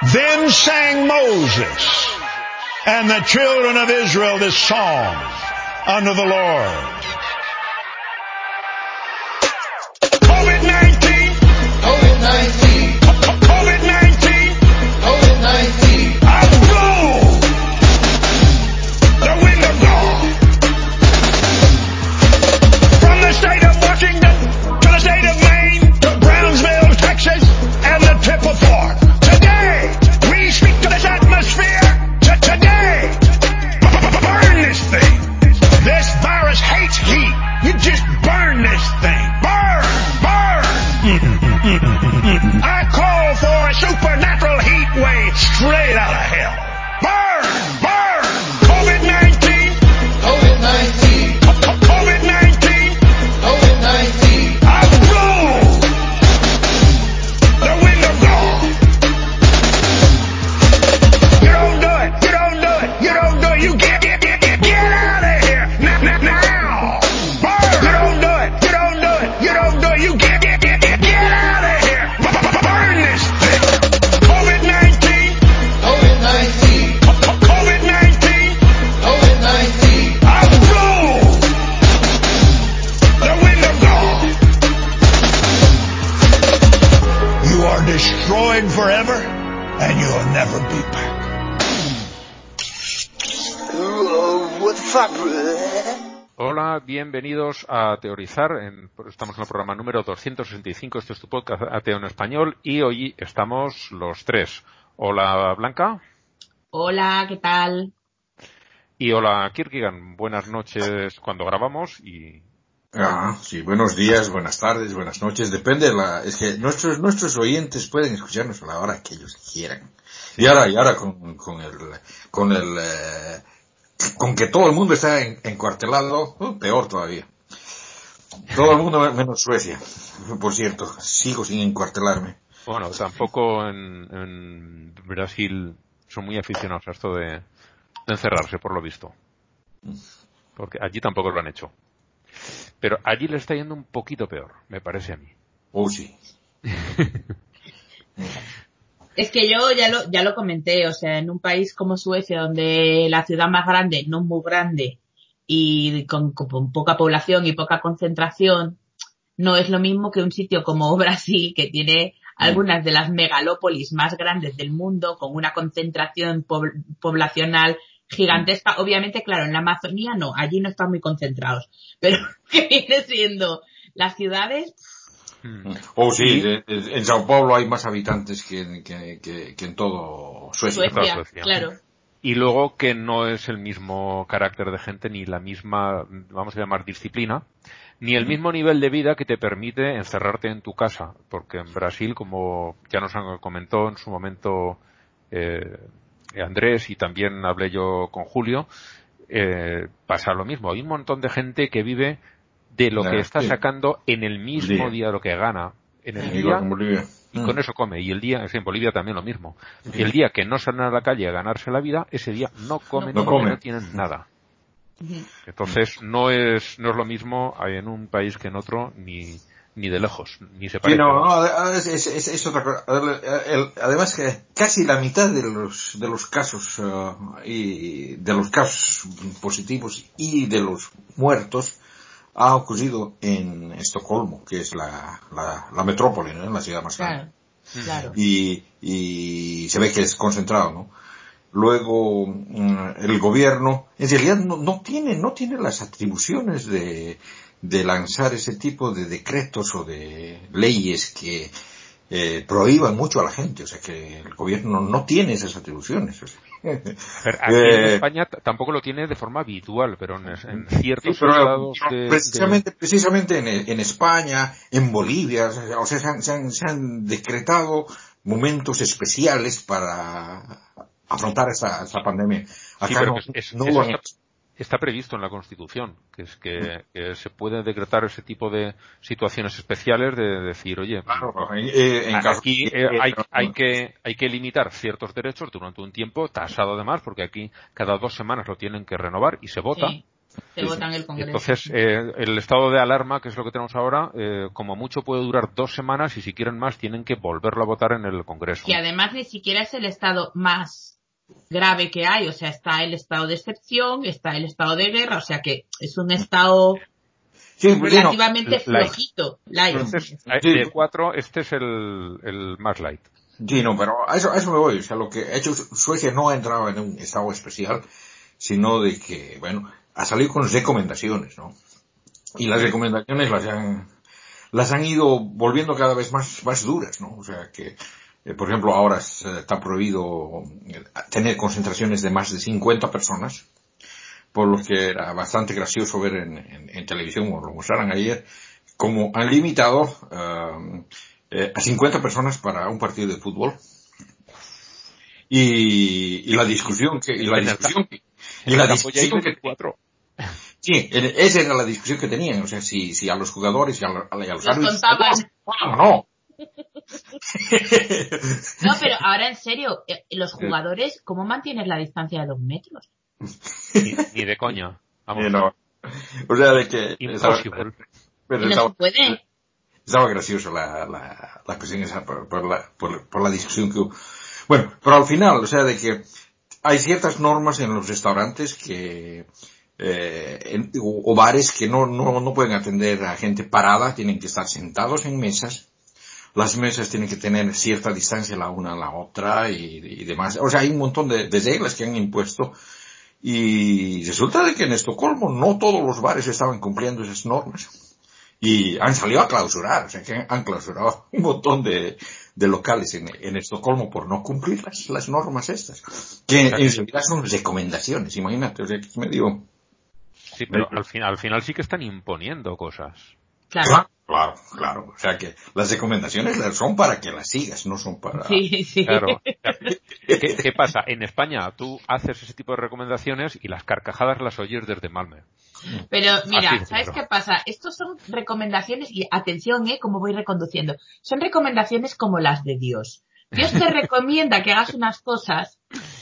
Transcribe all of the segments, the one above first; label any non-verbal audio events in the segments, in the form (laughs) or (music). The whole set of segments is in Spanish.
Then sang Moses and the children of Israel this song unto the Lord. A Teorizar. En- estamos en el programa número 265. Este es tu podcast Ateo en Español. Y hoy estamos los tres. Hola, Blanca. Hola, ¿qué tal? Y hola, Kirkigan. Buenas noches cuando grabamos. Y Ah, sí, buenos días, buenas tardes, buenas noches, depende de la, es que nuestros, nuestros oyentes pueden escucharnos a la hora que ellos quieran. Y ahora, y ahora con, con el, con el, eh, con que todo el mundo está en- encuartelado, uh, peor todavía. Todo el mundo menos Suecia. Por cierto, sigo sin encuartelarme. bueno, tampoco en, en Brasil son muy aficionados a esto de, de encerrarse, por lo visto. Porque allí tampoco lo han hecho. Pero allí le está yendo un poquito peor, me parece a mí. Oh, sí. (laughs) Es que yo ya lo, ya lo comenté, o sea, en un país como Suecia, donde la ciudad más grande, no muy grande, y con, con poca población y poca concentración, no es lo mismo que un sitio como (laughs) Brasil, que tiene algunas de las megalópolis más grandes del mundo, con una concentración pobl- poblacional gigantesca. Obviamente, claro, en la Amazonía no, allí no están muy concentrados, (laughs) pero que viene siendo las ciudades, Mm. Oh, sí, en Sao Paulo hay más habitantes que, en- que, que, que en todo Suecia. Suecia, Suecia. claro. Y luego que no es el mismo carácter de gente ni la misma, vamos a llamar, disciplina, ni el mismo nivel de vida que te permite encerrarte en tu casa. Porque en Brasil, como ya nos han- comentó en su momento eh, Andrés y también hablé yo con Julio, eh, pasa lo mismo. Hay un montón de gente que vive de lo que está sí. sacando en el mismo Día. día lo que gana. En el día. Y Mm. con eso come. Y el día, es en Bolivia también lo mismo. Y el día que no salen a la calle a ganarse la vida, ese día no comen No porque comen. no tienen nada. Entonces no es, no es lo mismo en un país que en otro, ni, ni de lejos, ni se Sí, parece. no, no, ade- es, es- es- es otra cosa. Además que casi la mitad de los, de los casos, eh, y de los casos positivos y de los muertos ha ocurrido en Estocolmo, que es la, la, la metrópoli, ¿no? La ciudad más grande. Claro, claro. y, y se ve que es concentrado, ¿no? Luego, mm, el gobierno, en realidad no, no tiene, no tiene las atribuciones de, de lanzar ese tipo de decretos o de leyes que eh, prohíban mucho a la gente, o sea que el gobierno no tiene esas atribuciones. o sea. Pero aquí en Eh, España t- tampoco lo tiene de forma habitual, pero en, en Sí, ciertos pero estados de, de- precisamente, precisamente en, en España, en Bolivia, o sea, se, han, se han- se han decretado momentos especiales para afrontar esta, esta pandemia. Acá pero no, que es- no eso está- previsto en la Constitución, que es que, que se puede decretar ese tipo de situaciones especiales de decir, oye, Claro, eh, en caso- aquí eh, hay, hay que hay que limitar ciertos derechos durante un tiempo tasado además porque aquí cada dos semanas lo tienen que renovar y se vota Sí. Se Sí, vota en sí. el Congreso. Entonces, eh, el estado de alarma, que es lo que tenemos ahora, eh, como mucho puede durar dos semanas y si quieren más tienen que volverlo a votar en el Congreso. que además ni siquiera es el estado más grave que hay, o sea, está el estado de excepción, está el estado de guerra, o sea que es un estado Sí, relativamente light. flojito, light. Entonces, de cuatro, este es el, el más light. Sí, no, pero a eso, a eso me voy. O sea, lo que ha hecho Suecia no ha entrado en un estado especial, sino de que, bueno, ha salido con recomendaciones, ¿no? Y las recomendaciones las han, las han ido volviendo cada vez más, más duras, ¿no? O sea, que, por ejemplo, ahora eh, está prohibido eh, tener concentraciones de más de 50 personas, por lo que era bastante gracioso ver en, en- en televisión, como lo mostraron ayer, como han limitado eh, eh, a 50 personas para un partido de fútbol. Y, y la discusión que, y la discusión que, y la discusión que, 24. sí, esa era la discusión que tenían, o sea, si, si a los jugadores y a, a los árbitros, contaban. no, no. No, pero ahora en serio, eh, los jugadores, ¿cómo mantienen la distancia de dos metros? Ni, ni de. Vamos. Eh, no. O sea, de que Imposible. pero no estaba, se puede. estaba gracioso la, la, la cuestión esa por, por la, por, por la discusión que hubo. Bueno, pero al final, o sea, de que hay ciertas normas en los restaurantes que, eh, en- o, o bares que no, no, no pueden atender a gente parada, tienen que estar sentados en mesas. Las mesas tienen que tener cierta distancia la una a la otra y, y demás. O sea, hay un montón de, de reglas que han impuesto y resulta de que en Estocolmo no todos los bares estaban cumpliendo esas normas. Y han salido a clausurar, o sea que han clausurado (laughs) un montón de, de locales en, en Estocolmo por no cumplir las, las normas estas. Que en realidad son recomendaciones, imagínate, o sea que es medio... Sí, pero al, fin, al final sí que están imponiendo cosas. Claro. Claro, claro, claro. O sea que las recomendaciones son para que las sigas, no son para... Sí, sí. Claro. (laughs) ¿Qué, qué pasa? En España tú haces ese tipo de recomendaciones y las carcajadas las oyes desde Malme. Pero mira, Así ¿sabes claro. qué pasa? Estos son recomendaciones, y atención, eh, cómo voy reconduciendo. Son recomendaciones como las de Dios. Dios te (laughs) recomienda que hagas unas cosas,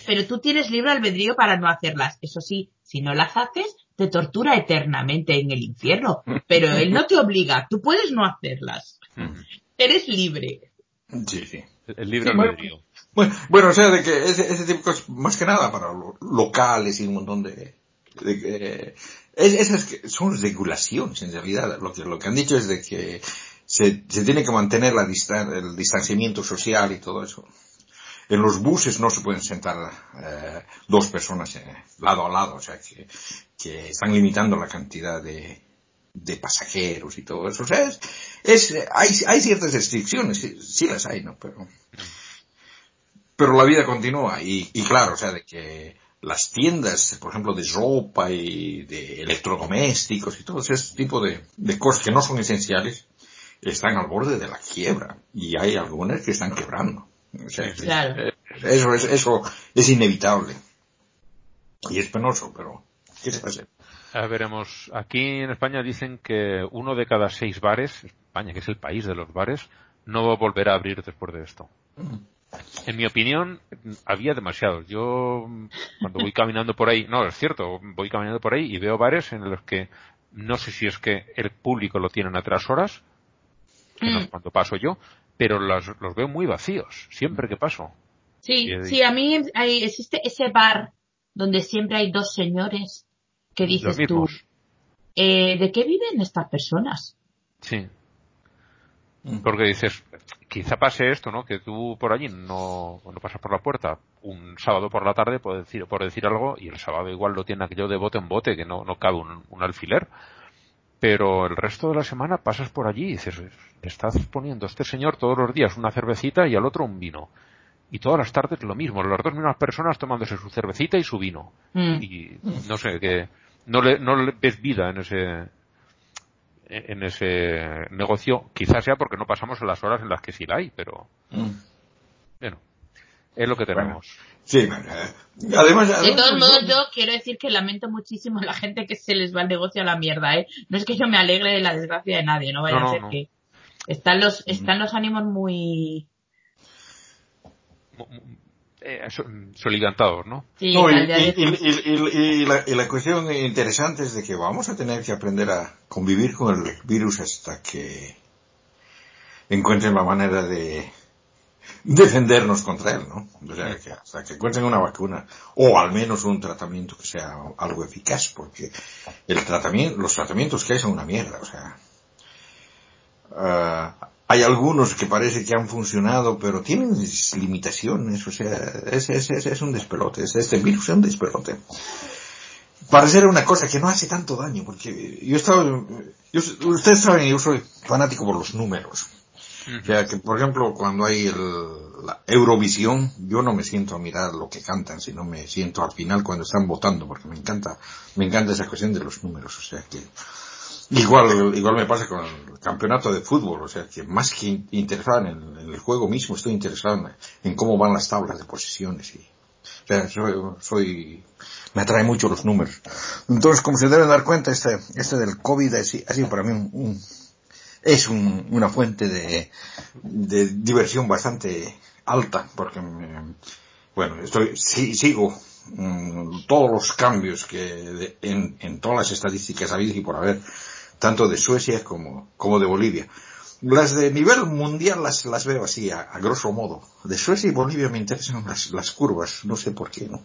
pero tú tienes libre albedrío para no hacerlas. Eso sí, si no las haces, te tortura eternamente en el infierno. Pero Él no te obliga, tú puedes no hacerlas. Eres libre. Sí, sí. El libre Sí, bueno. albedrío. Bueno, bueno, o sea, de que ese, ese tipo de cosas, más que nada para lo- locales y un montón de... de que- es- esas que son regulaciones, en realidad. Lo que, lo que han dicho es de que se, se tiene que mantener la distan- el distanciamiento social y todo eso. En los buses no se pueden sentar eh, dos personas eh, lado a lado, o sea, que, que están limitando la cantidad de, de pasajeros y todo eso. O sea, es, es, hay, hay ciertas restricciones, sí, sí las hay, ¿no? Pero, pero la vida continúa y, y claro, o sea, de que las tiendas, por ejemplo, de ropa y de electrodomésticos y todo ese tipo de, de cosas que no son esenciales, están al borde de la quiebra y hay algunas que están quebrando. O sea, Claro. eso es, eso es inevitable. Y es penoso, pero Ya veremos. Aquí en España dicen que uno de cada seis bares, España que es el país de los bares, no volverá a abrir después de esto. En mi opinión, había demasiados. Yo, cuando voy caminando por ahí, no, es cierto, voy caminando por ahí y veo bares en los que no sé si es que el público lo tienen a tres horas, que no es Mm. cuando paso yo, pero los, los veo muy vacíos, siempre que paso. Sí, sí, a mí hay- existe ese bar donde siempre hay dos señores que dices tú, eh, ¿de qué viven estas personas? Sí. Mm. Porque dices, quizá pase esto, ¿no? Que tú por allí no, no pasas por la puerta un sábado por la tarde por decir, por decir algo y el sábado igual lo tiene aquello de bote en bote que no, no cabe un, un alfiler. Pero el resto de la semana pasas por allí y dices, le estás poniendo a este señor todos los días una cervecita y al otro un vino. Y todas las tardes lo mismo, las dos mismas personas tomándose su cervecita y su vino. Mm. Y no sé, que no le, no le ves vida en ese, en ese negocio. Quizás sea porque no pasamos las horas en las que sí la hay, pero Mm. bueno, es lo que tenemos. Sí, bueno, eh, además, De todos modos, yo quiero decir que lamento muchísimo a la gente que se les va el negocio a la mierda, ¿eh? No es que yo me alegre de la desgracia de nadie, no vaya No, no, a ser no. que están los, están los ánimos muy... eh, so- soligantados, ¿no? Sí, No, y, y- y- y- y la, y la cuestión interesante es de que vamos a tener que aprender a convivir con el virus hasta que encuentren la manera de defendernos contra él, ¿no? O sea, que hasta que encuentren una vacuna o al menos un tratamiento que sea algo eficaz, porque el tratamiento, los tratamientos que hay son una mierda, o sea, ah, hay algunos que parece que han funcionado, pero tienen limitaciones, o sea, es, es, es, es un despelote, es- este virus es un despelote. Para hacer una cosa que no hace tanto daño, porque yo estaba, yo, ustedes saben, yo soy fanático por los números. O sea, que por ejemplo, cuando hay el, la Eurovisión, yo no me siento a mirar lo que cantan, sino me siento al final cuando están votando, porque me encanta, me encanta esa cuestión de los números, o sea que, igual, igual me pasa con el campeonato de fútbol, o sea que más que in- interesado en el, juego mismo, estoy interesado en, en cómo van las tablas de posiciones y, o sea, soy, soy, me atrae mucho los números. Entonces, como se deben dar cuenta, este, este del COVID ha sido, para mí un, es un- una fuente de, de diversión bastante alta, porque bueno, estoy, sí- sigo mm, todos los cambios que de- en, en todas las estadísticas habidas y por haber, tanto de Suecia como, como de Bolivia. Las de nivel mundial las, las veo así, a, a grosso modo. De Suecia y Bolivia me interesan las, las curvas, no sé por qué, ¿no?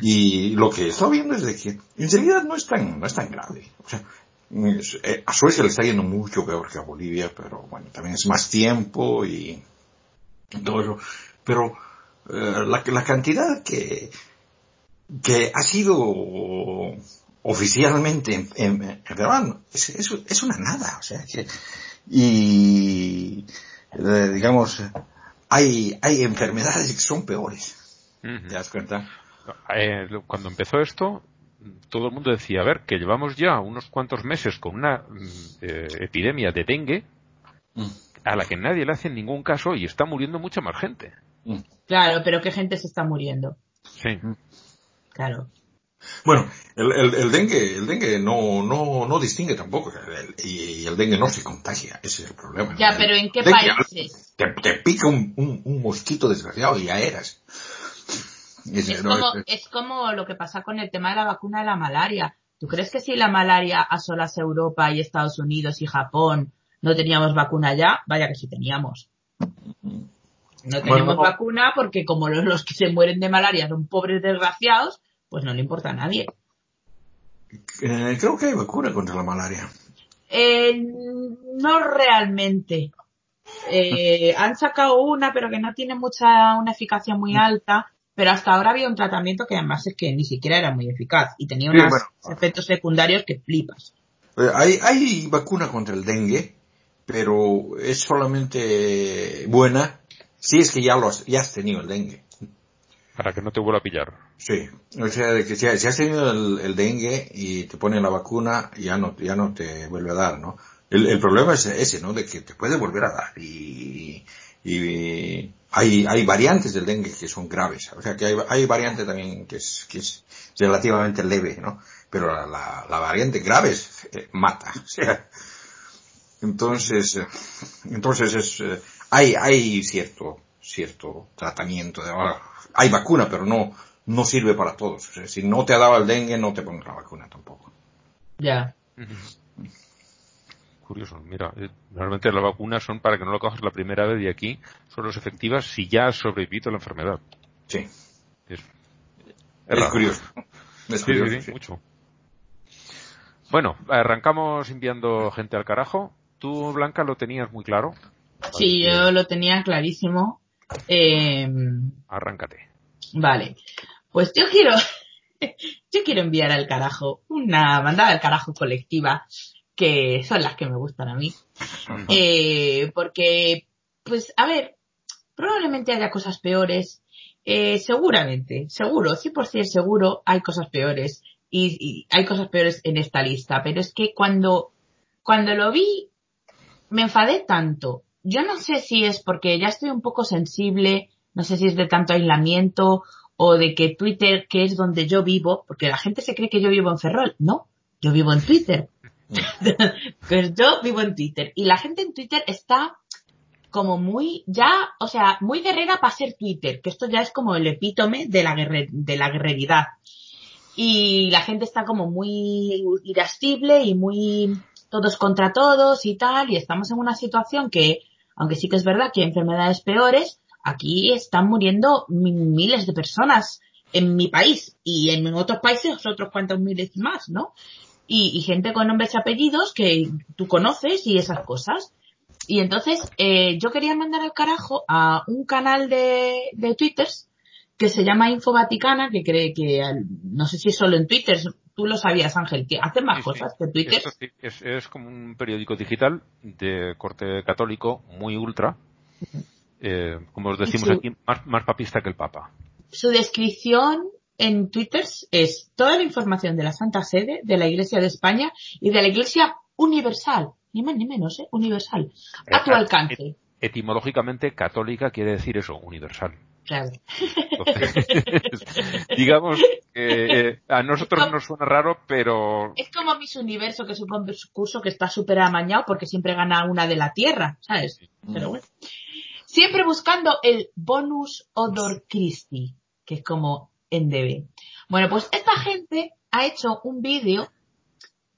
Y lo que estoy viendo es de que en realidad no es tan, no es tan grave. O sea, eh, a Suecia le está yendo mucho peor que a Bolivia, pero bueno, también es más tiempo y todo eso. Pero eh, la, la cantidad que, que ha sido oficialmente en, en, es, es, es una nada, o sea que, y digamos, hay, hay enfermedades que son peores. ¿Te das cuenta? Eh, cuando empezó esto, todo el mundo decía, a ver, que llevamos ya unos cuantos meses con una mm, eh, epidemia de dengue Mm, a la que nadie le hace ningún caso y está muriendo mucha más gente. mm. Claro, pero qué gente se está muriendo. Sí. Claro. Bueno, el, el, el dengue, el dengue no, no, no distingue tampoco, y, y el dengue no se contagia, ese es el problema. Ya, pero ¿en qué dengue, países? Te, te pica un, un, un mosquito desgraciado y ya eras. Ese, Es no, como, es como lo que pasa con el tema de la vacuna de la malaria. ¿Tú crees que si la malaria asolase Europa y Estados Unidos y Japón no teníamos vacuna ya? Vaya que sí teníamos. No tenemos Bueno, vacuna porque como los, los que se mueren de malaria son pobres desgraciados, pues no le importa a nadie. eh, creo que hay vacuna contra la malaria. Eh, no realmente. Eh, (laughs) han sacado una, pero que no tiene mucha, una eficacia muy alta. Pero hasta ahora había un tratamiento que además es que ni siquiera era muy eficaz y tenía Sí, unos bueno. efectos secundarios que flipas. Eh, hay, hay vacuna contra el dengue, pero es solamente buena si es que ya, lo has, ya has tenido el dengue. Para que no te vuelva a pillar. Sí, o sea, de que si, has tenido el, dengue y te ponen la vacuna, ya no, ya no te vuelve a dar, ¿no? El, el problema es ese, ¿no? De que te puede volver a dar y, y hay, hay variantes del dengue que son graves. O sea, que hay, hay variante también que es, que es relativamente leve, ¿no? Pero la, la, la variante grave es, eh, mata. (laughs) O sea, entonces, eh, entonces es, eh, hay, hay cierto, cierto tratamiento de, ahora, hay vacuna, pero no, no sirve para todos. O sea, si no te ha dado el dengue, no te pones la vacuna tampoco. Ya. Curioso, mira, eh, normalmente las vacunas son para que no lo cojas la primera vez y aquí son las efectivas si ya has sobrevivido a la enfermedad. Sí, Es, es, raro. curioso. Es curioso, sí, sí, sí. mucho. Bueno, arrancamos enviando gente al carajo. Tú, Blanca, lo tenías muy claro. Sí, yo lo tenía clarísimo. Eh, Arráncate. vale. Pues yo quiero, (laughs) yo quiero enviar al carajo una mandada al carajo colectiva que son las que me gustan a mí. Eh, porque, pues, a ver, probablemente haya cosas peores. Eh, seguramente, seguro, 100% seguro hay cosas peores. Y, y hay cosas peores en esta lista. Pero es que cuando, cuando lo vi, me enfadé tanto. Yo no sé si es porque ya estoy un poco sensible, no sé si es de tanto aislamiento o de que Twitter, que es donde yo vivo, porque la gente se cree que yo vivo en Ferrol. No, yo vivo en Twitter. (laughs) pues yo vivo en Twitter y la gente en Twitter está como muy, ya, o sea, muy guerrera para ser Twitter, que esto ya es como el epítome de la, guerre- de la guerreridad. Y la gente está como muy irascible y muy todos contra todos y tal, y estamos en una situación que, aunque sí que es verdad que enfermedades peores, aquí están muriendo mi- miles de personas en mi país y en otros países otros cuantos miles más, ¿no? Y, y gente con nombres y apellidos que tú conoces y esas cosas. Y entonces eh, yo quería mandar al carajo a un canal de, de twitters que se llama Info Vaticana, que cree que, no sé si es solo en Twitter, tú lo sabías Ángel, que hacen más Sí, sí. cosas que Twitter. Esto sí, es, es como un periódico digital de corte católico muy ultra. Eh, como os decimos su- aquí, más, más papista que el Papa. Su descripción en Twitter es toda la información de la Santa Sede, de la Iglesia de España y de la Iglesia universal. Ni más ni menos, ¿eh? Universal. A tu Eh, alcance. Etimológicamente, católica quiere decir eso, universal. Claro. Entonces, (laughs) digamos que eh, a nosotros nos suena raro, pero Es como Miss Universo, que es un concurso que está súper amañado porque siempre gana una de la Tierra, ¿sabes? Pero bueno. Siempre buscando el bonus odor Christi, que es como en DB. Bueno, pues esta gente ha hecho un vídeo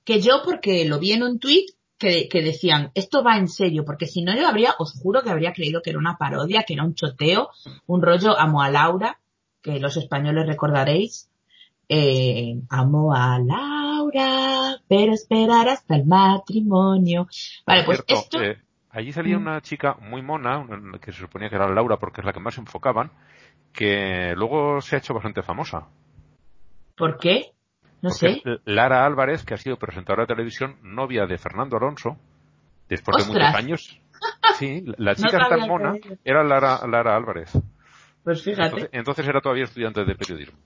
que yo, porque lo vi en un tweet, que, que decían, esto va en serio, porque si no yo habría, os juro que habría creído que era una parodia, que era un choteo, un rollo amo a Laura, que los españoles recordaréis, eh, amo a Laura, pero esperar hasta el matrimonio. Vale, pues cierto, esto, eh, allí salía Mm. una chica muy mona, que se suponía que era Laura porque es la que más enfocaban, que luego se ha hecho bastante famosa. ¿por qué? No sé. Lara Álvarez, que ha sido presentadora de televisión, novia de Fernando Alonso, después de muchos años. (laughs) Sí, la No chica sabía tan mona era Lara, Lara Álvarez. Pues fíjate. Entonces, entonces era todavía estudiante de periodismo.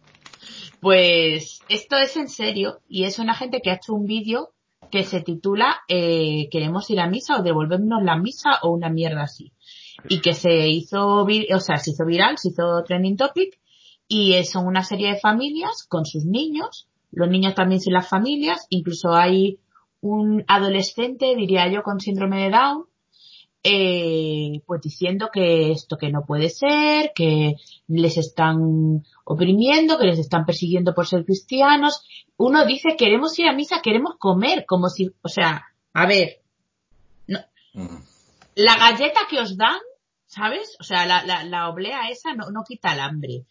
Pues esto es en serio y es una gente que ha hecho un vídeo que se titula eh, Queremos ir a misa o devolvernos la misa o una mierda así. Y que se hizo, o sea, se hizo viral, se hizo trending topic y son una serie de familias con sus niños, los niños también sin las familias, incluso hay un adolescente, diría yo, con síndrome de Down, eh, pues diciendo que esto que no puede ser, que les están oprimiendo, que les están persiguiendo por ser cristianos. Uno dice queremos ir a misa, queremos comer, como si, o sea, a ver, Mm. la galleta que os dan, ¿sabes? O sea, la, la, la oblea esa no, no quita el hambre.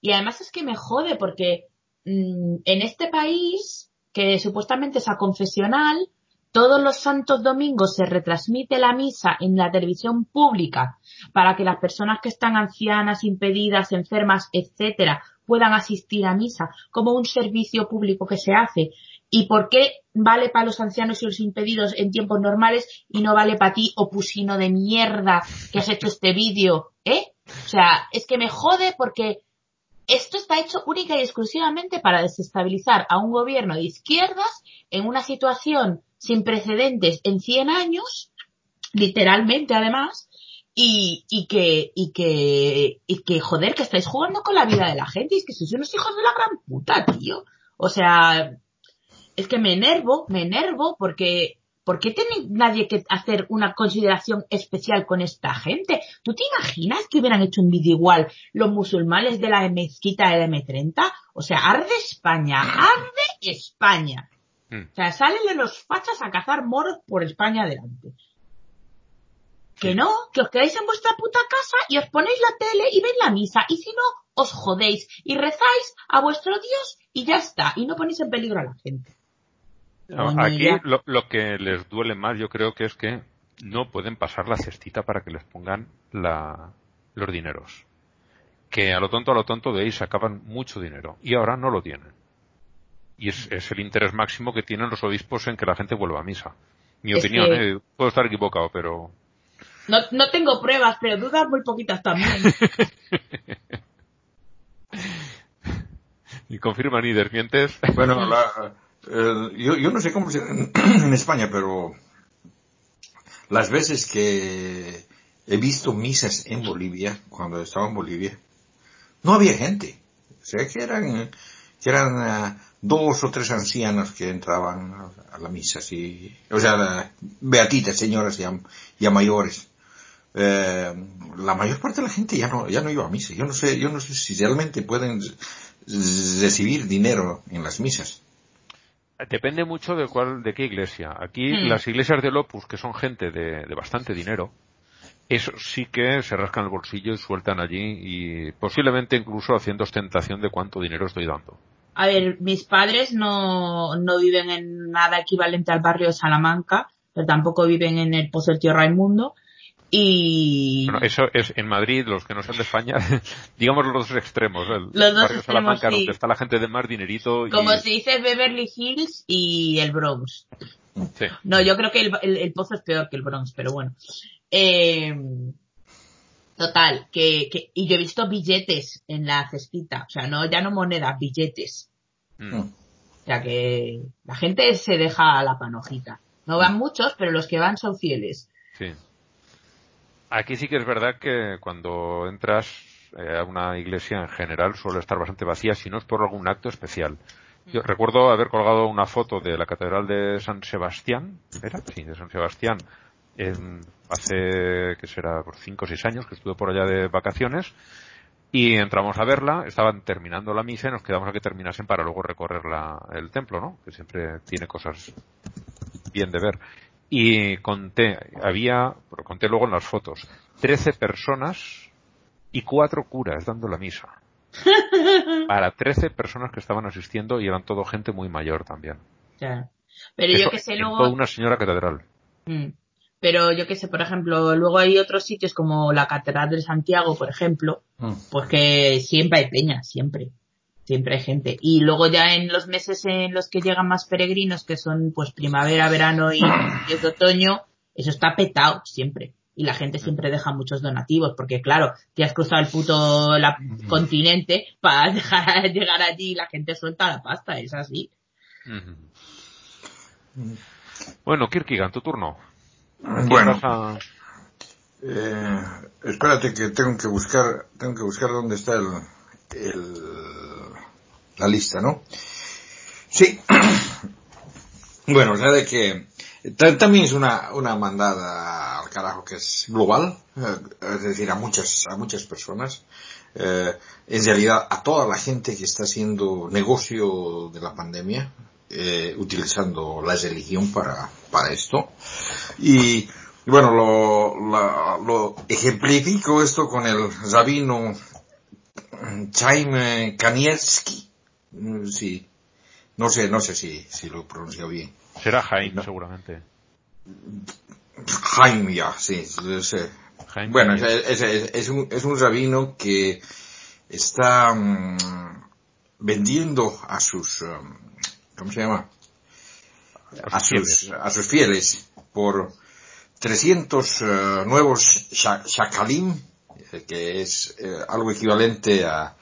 Y además es que me jode porque mm, en este país, que supuestamente es a confesional, todos los santos domingos se retransmite la misa en la televisión pública para que las personas que están ancianas, impedidas, enfermas, etcétera, puedan asistir a misa como un servicio público que se hace. ¿Y por qué vale para los ancianos y los impedidos en tiempos normales y no vale para ti, opusino de mierda, que has hecho este vídeo? ¿Eh? O sea, es que me jode porque esto está hecho única y exclusivamente para desestabilizar a un gobierno de izquierdas en una situación sin precedentes en 100 años, literalmente además, y, y que, y que, y que joder, que estáis jugando con la vida de la gente, y es que sois unos hijos de la gran puta, tío. O sea, es que me enervo, me enervo porque, ¿por qué tiene nadie que hacer una consideración especial con esta gente? ¿Tú te imaginas que hubieran hecho un vídeo igual los musulmanes de la mezquita del M30? O sea, arde España, arde España. Mm. O sea, salen de los fachas a cazar moros por España adelante. Que no, que os quedáis en vuestra puta casa y os ponéis la tele y veis la misa. Y si no, os jodéis y rezáis a vuestro Dios y ya está. Y no ponéis en peligro a la gente. No, aquí lo, lo que les duele más yo creo que es que no pueden pasar la cestita para que les pongan la, los dineros. Que a lo tonto, a lo tonto de ahí sacaban mucho dinero y ahora no lo tienen. Y es, es el interés máximo que tienen los obispos en que la gente vuelva a misa. Mi Es opinión, que- eh, puedo estar equivocado, pero No, no tengo pruebas, pero dudas muy poquitas también. (laughs) ni confirman ni desmientes. Bueno, la, eh, yo, yo no sé cómo será (clears throat) en, España, pero las veces que he visto misas en Bolivia, cuando estaba en Bolivia, no había gente. O sea, que eran, que eran ah, dos o tres ancianos que entraban a, la misa, o sea, beatitas, señoras ya, ya mayores. eh, la mayor parte de la gente ya no, ya no iba a misa. Yo no sé, yo no sé si realmente pueden recibir dinero en las misas. Depende mucho de cuál, de qué iglesia. Aquí Hmm. las iglesias del Opus, que son gente de, de bastante dinero, eso sí que se rascan el bolsillo y sueltan allí y posiblemente incluso haciendo ostentación de cuánto dinero estoy dando. A ver, mis padres no, no viven en nada equivalente al barrio de Salamanca, pero tampoco viven en el Pozo del Tío Raimundo. Y Bueno, eso es en Madrid, los que no son de España, (laughs) digamos los dos extremos, el Los dos barrio extremos, Salamanca, sí. donde está la gente de más dinerito y como se dice Beverly Hills y el Bronx. sí. No, yo creo que el, el- el Pozo es peor que el Bronx, pero bueno. Eh, total, que, que, y yo he visto billetes en la cestita, o sea, no, ya no monedas, billetes. Mm. O sea que la gente se deja la panojita. No van muchos, pero los que van son fieles. Sí. Aquí sí que es verdad que cuando entras eh, a una iglesia en general suele estar bastante vacía si no es por algún acto especial. Yo recuerdo haber colgado una foto de la Catedral de San Sebastián, ¿era? Sí, de San Sebastián, en- hace, que será, por cinco o seis años que estuve por allá de vacaciones y entramos a verla, estaban terminando la misa y nos quedamos a que terminasen para luego recorrer la, el templo, ¿no? Que siempre tiene cosas bien de ver. Y conté, había, pero conté luego en las fotos, 13 personas y cuatro curas dando la misa. (laughs) Para 13 personas que estaban asistiendo y eran todo gente muy mayor también. Pero Eso yo que sé luego... una señora catedral. Mm. Pero yo que sé, por ejemplo, luego hay otros sitios como la Catedral de Santiago, por ejemplo, Mm. pues que siempre hay peña, siempre. Siempre hay gente. Y luego ya en los meses en los que llegan más peregrinos, que son pues primavera, verano y, y (clears throat) es otoño, eso está petado siempre. Y la gente siempre deja muchos donativos, porque claro, te has cruzado el puto la- continente para (laughs) dejar, llegar allí y la gente suelta la pasta, es así. Bueno, Kirkigan, tu turno. Bueno, a- eh, espérate que tengo que buscar, tengo que buscar dónde está el, el, la lista, ¿no? Sí. (clears throat) bueno, la de que ta- también es una, una mandada al carajo que es global, eh, es decir, a muchas, a muchas personas. Eh, en realidad a toda la gente que está haciendo negocio de la pandemia, eh, utilizando la religión para, para esto. Y bueno, lo, la- lo ejemplifico esto con el rabino Chaim Kanievski. Mm, Sí. No sé, no sé si, si lo pronuncio bien. será Jaime, seguramente. Jaime, ya, sí. Jaime Bueno, es, es- es- es un, es un rabino que está mm, vendiendo a sus, um, ¿cómo se llama? A sus a sus fieles por 300 eh, nuevos sha- shakalim, eh, que es eh, algo equivalente a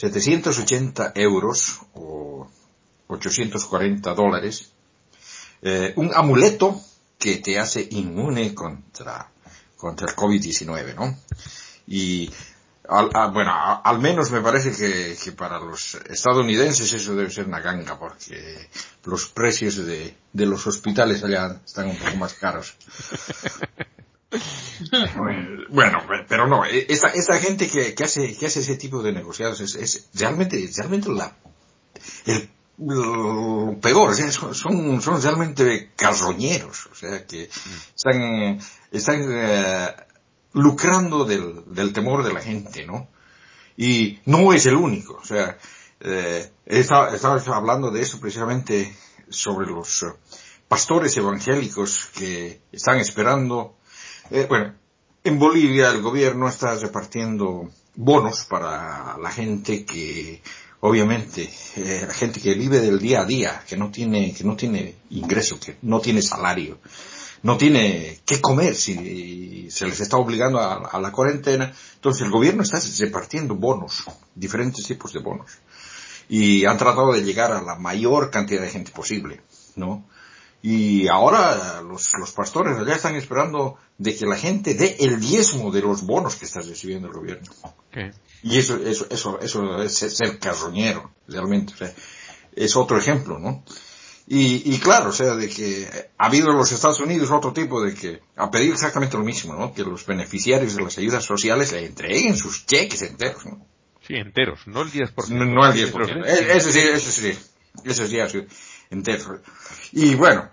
780 euros o 840 dólares, eh, un amuleto que te hace inmune contra, contra el COVID-19, ¿no? Y, al, a- bueno, al menos me parece que, que para los estadounidenses eso debe ser una ganga, porque los precios de, de los hospitales allá están un poco más caros. (laughs) Bueno, pero no, eh, esta, esta gente que, que hace, que hace ese tipo de negociados es, es realmente, realmente la, el, peor, son, son, realmente carroñeros, o sea, que están, están eh, lucrando del, del temor de la gente, ¿no? Y no es el único, o sea, eh, estaba, estaba hablando de eso precisamente sobre los eh, pastores evangélicos que están esperando, eh, bueno, en Bolivia el gobierno está repartiendo bonos para la gente que, obviamente, eh, la gente que vive del día a día, que no tiene, que no tiene ingreso, que no tiene salario, no tiene qué comer si se les está obligando a, a la cuarentena. Entonces el gobierno está repartiendo bonos, diferentes tipos de bonos. Y han tratado de llegar a la mayor cantidad de gente posible, ¿no? Y ahora los, los pastores allá están esperando de que la gente dé el diezmo de los bonos que está recibiendo el gobierno. Y eso, eso, eso, eso es ser carroñero, realmente. O sea, es otro ejemplo, ¿no? Y, y claro, o sea, de que ha habido en los Estados Unidos otro tipo de que ha pedido exactamente lo mismo, ¿no? Que los beneficiarios de las ayudas sociales le entreguen sus cheques enteros, ¿no? Sí, enteros, no el 10%. No, no el 10%. Eh, Eso sí, eso sí. Eso sí, entero. Y bueno,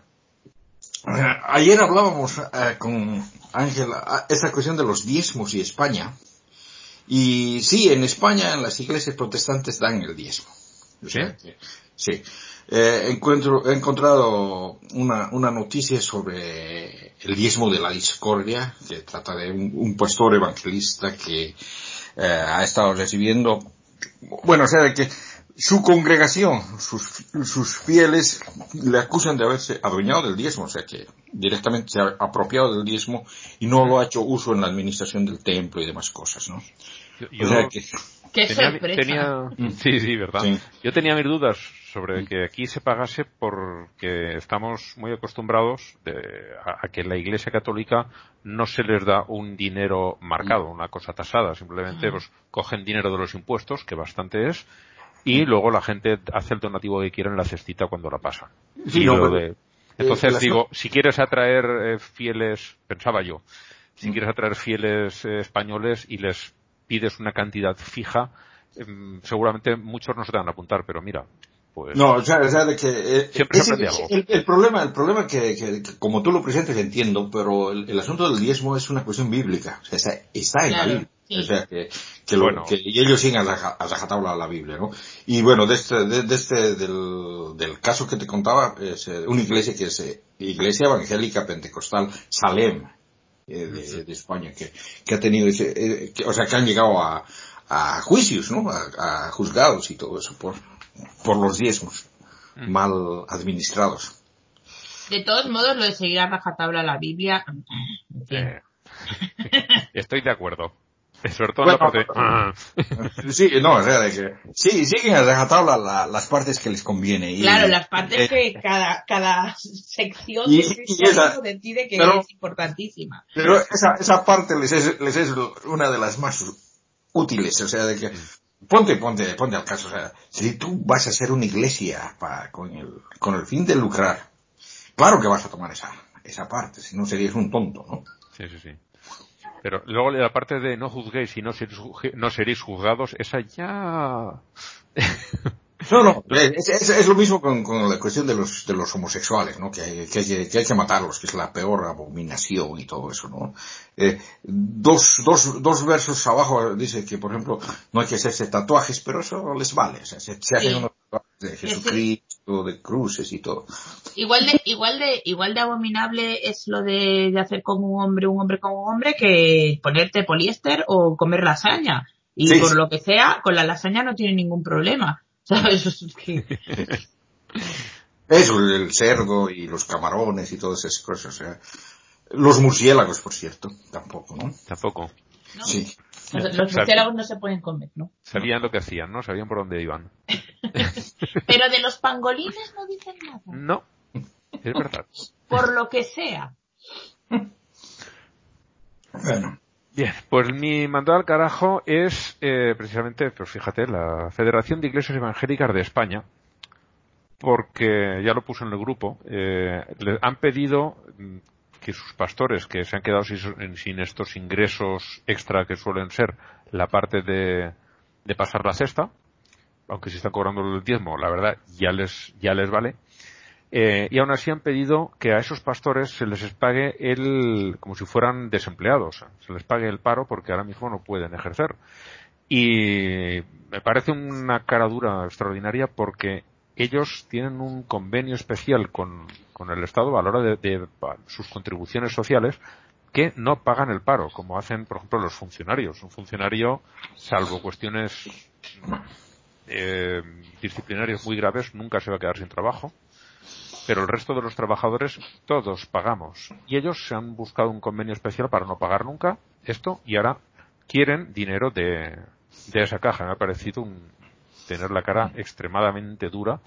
ayer hablábamos eh, con Ángel eh, esa cuestión de los diezmos y España. Y sí, en España en las iglesias protestantes dan el diezmo. ¿Sí? sí. Eh, he encontrado una, una noticia sobre el diezmo de la discordia, que trata de un, un pastor evangelista que eh, ha estado recibiendo, bueno, o sea, que su congregación, sus, sus fieles, le acusan de haberse adueñado del diezmo, o sea que directamente se ha apropiado del diezmo y no lo ha hecho uso en la administración del templo y demás cosas, ¿no? Yo, O yo sea que, Qué tenía, sorpresa. tenía- sí, sí, verdad. Sí. Yo tenía mis dudas sobre que aquí se pagase porque estamos muy acostumbrados de- a, a que en la Iglesia Católica no se les da un dinero marcado, una cosa tasada, simplemente pues cogen dinero de los impuestos, que bastante es, y luego la gente hace el donativo que quiera en la cestita cuando la pasan. Sí, Y no, de- entonces digo, si quieres atraer eh, fieles, pensaba yo, Mm. si quieres atraer fieles eh, españoles y les pides una cantidad fija, em, seguramente muchos no se te van a apuntar, pero mira, pues No, o sea, o sea, de que... eh, Siempre se ese- aprende algo. El, el problema, el problema que, que- que como tú lo presentas entiendo, pero el, el asunto del diezmo es una cuestión bíblica. O sea, está, está en Claro, la Biblia. Sí. O sea, que, que, lo- Bueno. que y ellos siguen a la, a rajatabla la Biblia, ¿no? Y bueno, de este, de, de este, del, del caso que te contaba, es eh, una iglesia que es eh, Iglesia Evangélica Pentecostal Salem, eh, de, de España, que, que ha tenido ese, eh, que- o sea, que han llegado a, a juicios, ¿no? A, a juzgados y todo eso por, por los diezmos mal administrados. De todos modos, lo de seguir a rajatabla la Biblia, en fin. eh, (laughs) estoy de acuerdo. Sobre todo en la Bueno, parte (laughs) Sí, no, o sea, de que, sí, siguen a rajatabla la- las partes que les conviene. Y, Claro, las partes eh, que cada, cada sección Y- del y cristianismo esa- decide que pero- es importantísima. Pero esa, esa parte les es, les es una de las más útiles, o sea, de que, ponte, ponte, ponte al caso, o sea, si tú vas a hacer una iglesia pa- con el, con el fin de lucrar, claro que vas a tomar esa, esa parte, si no serías un tonto, ¿no? Sí, sí, sí. Pero luego la parte de no juzguéis y no seréis, juzgue- no seréis juzgados, esa ya... (laughs) No, no, es, es- es lo mismo con, con la cuestión de los, de los homosexuales, ¿no? Que hay que, hay que- que hay que matarlos, que es la peor abominación y todo eso, ¿no? Eh, dos, dos, dos versos abajo dice que, por ejemplo, no hay que hacerse tatuajes, pero eso les vale, o sea, se, se hacen Sí. unos tatuajes de Jesucristo, de cruces y todo. Igual de, igual de, igual de abominable es lo de, de hacer con un hombre un hombre con un hombre que ponerte poliéster o comer lasaña. Y Sí, por sí. lo que sea, con la lasaña no tiene ningún problema. (laughs) ¿Sabes? Es que- Eso, el cerdo y los camarones y todas esas cosas, o sea, los murciélagos, por cierto, tampoco, ¿no? Tampoco. ¿no? Sí. Los, los murciélagos no se pueden comer, ¿no? Sabían lo que hacían, ¿no? Sabían por dónde iban. (laughs) Pero de los pangolines no dicen nada. No, es verdad. Por lo que sea. Bueno. Bien, pues mi mandado al carajo es eh, precisamente, pues fíjate, la Federación de Iglesias Evangélicas de España, porque ya lo puso en el grupo, eh, le han pedido mm, que sus pastores que se han quedado sin, sin estos ingresos extra que suelen ser la parte de, de pasar la cesta, aunque si están cobrando el diezmo, la verdad ya les ya les vale. Eh, y aún así han pedido que a esos pastores se les pague el, como si fueran desempleados, se les pague el paro porque ahora mismo no pueden ejercer. Y me parece una cara dura extraordinaria porque ellos tienen un convenio especial con, con el Estado a la hora de, sus contribuciones sociales que no pagan el paro, como hacen, por ejemplo, los funcionarios. Un funcionario, salvo cuestiones eh, disciplinarias muy graves, nunca se va a quedar sin trabajo pero el resto de los trabajadores todos pagamos. Y ellos se han buscado un convenio especial para no pagar nunca esto y ahora quieren dinero de, de esa caja. Me ha parecido un, tener la cara extremadamente dura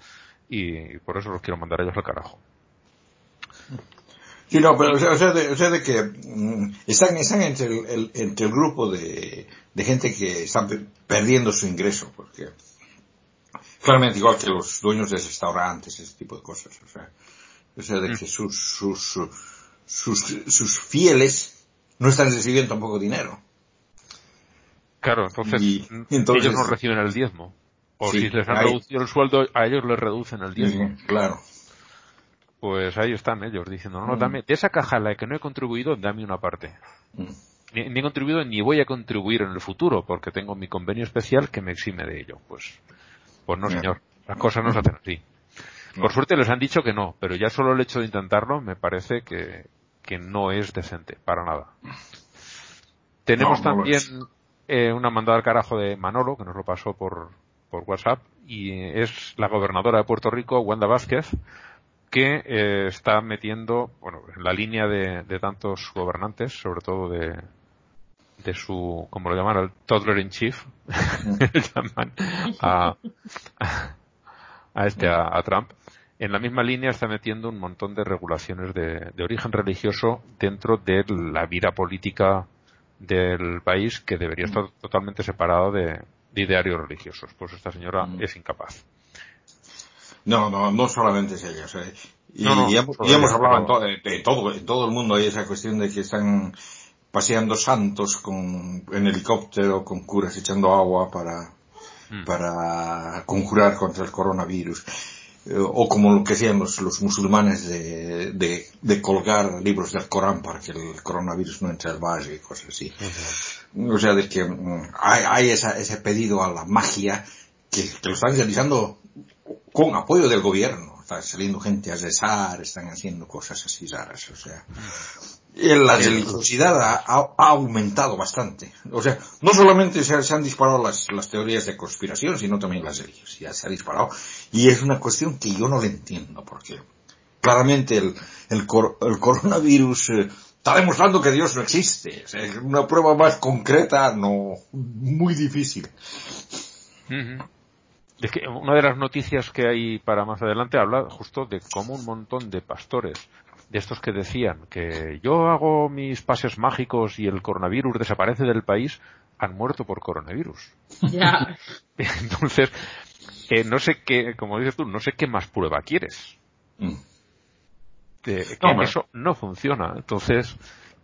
y por eso los quiero mandar a ellos al carajo. Sí, no, pero o sea, o sea, de, o sea, de que mm, están, están entre el, entre el grupo de, de gente que están pe- perdiendo su ingreso, porque Claramente igual que los dueños de restaurantes, ese tipo de cosas. O sea, o sea de Mm. que sus, sus, sus, sus fieles no están recibiendo tampoco dinero. Claro, entonces, Y- mm, entonces- ellos no reciben el diezmo. O Sí, si les han hay- reducido el sueldo, a ellos les reducen el diezmo. Claro. Pues ahí están ellos diciendo, no, Mm. dame, de esa caja a la que no he contribuido, dame una parte. Ni, ni he contribuido ni voy a contribuir en el futuro porque tengo mi convenio especial que me exime de ello. Pues, pues no señor, las cosas no se hacen así. Por suerte les han dicho que no, pero ya solo el hecho de intentarlo me parece que, que no es decente, para nada. Tenemos No, no lo también eh, una mandada al carajo de Manolo, que nos lo pasó por, por WhatsApp, y es la gobernadora de Puerto Rico, Wanda Vázquez, que eh, está metiendo, bueno, en la línea de, de tantos gobernantes, sobre todo de, de su, como lo llaman, el toddler in chief, (laughs) llaman a, a este, a, a Trump, en la misma línea está metiendo un montón de regulaciones de, de origen religioso dentro de la vida política del país que debería estar totalmente separado de, de idearios religiosos. Pues esta señora Mm. es incapaz. No, no, no solamente es ella. o sea, y, No, no, y hemos, y hemos hablado en, to- de, todo, en todo el mundo hay esa cuestión de que están paseando santos con, en helicóptero con curas echando agua para, Mm. para conjurar contra el coronavirus. Eh, o como lo que hacían los, los musulmanes de, de, de colgar libros del Corán para que el coronavirus no entre al valle y cosas así. O sea, de que mm, hay, hay esa, ese pedido a la magia que, que lo están realizando con apoyo del gobierno. Está saliendo gente a rezar, están haciendo cosas así raras. O sea, la religiosidad ha, aumentado bastante. O sea, no solamente se, se han disparado las, las teorías de conspiración, sino también la religiosidad se ha disparado. Y es una cuestión que yo no le entiendo, porque claramente el, el, cor- el coronavirus eh, está demostrando que Dios no existe. O sea, es una prueba más concreta, no, muy difícil. Es que una de las noticias que hay para más adelante habla justo de cómo un montón de pastores, de estos que decían que yo hago mis pases mágicos y el coronavirus desaparece del país, han muerto por coronavirus. (laughs) Ya. Entonces, eh, no sé qué, como dices tú, no sé qué más prueba quieres. Mm. De que No, eso no funciona. Entonces,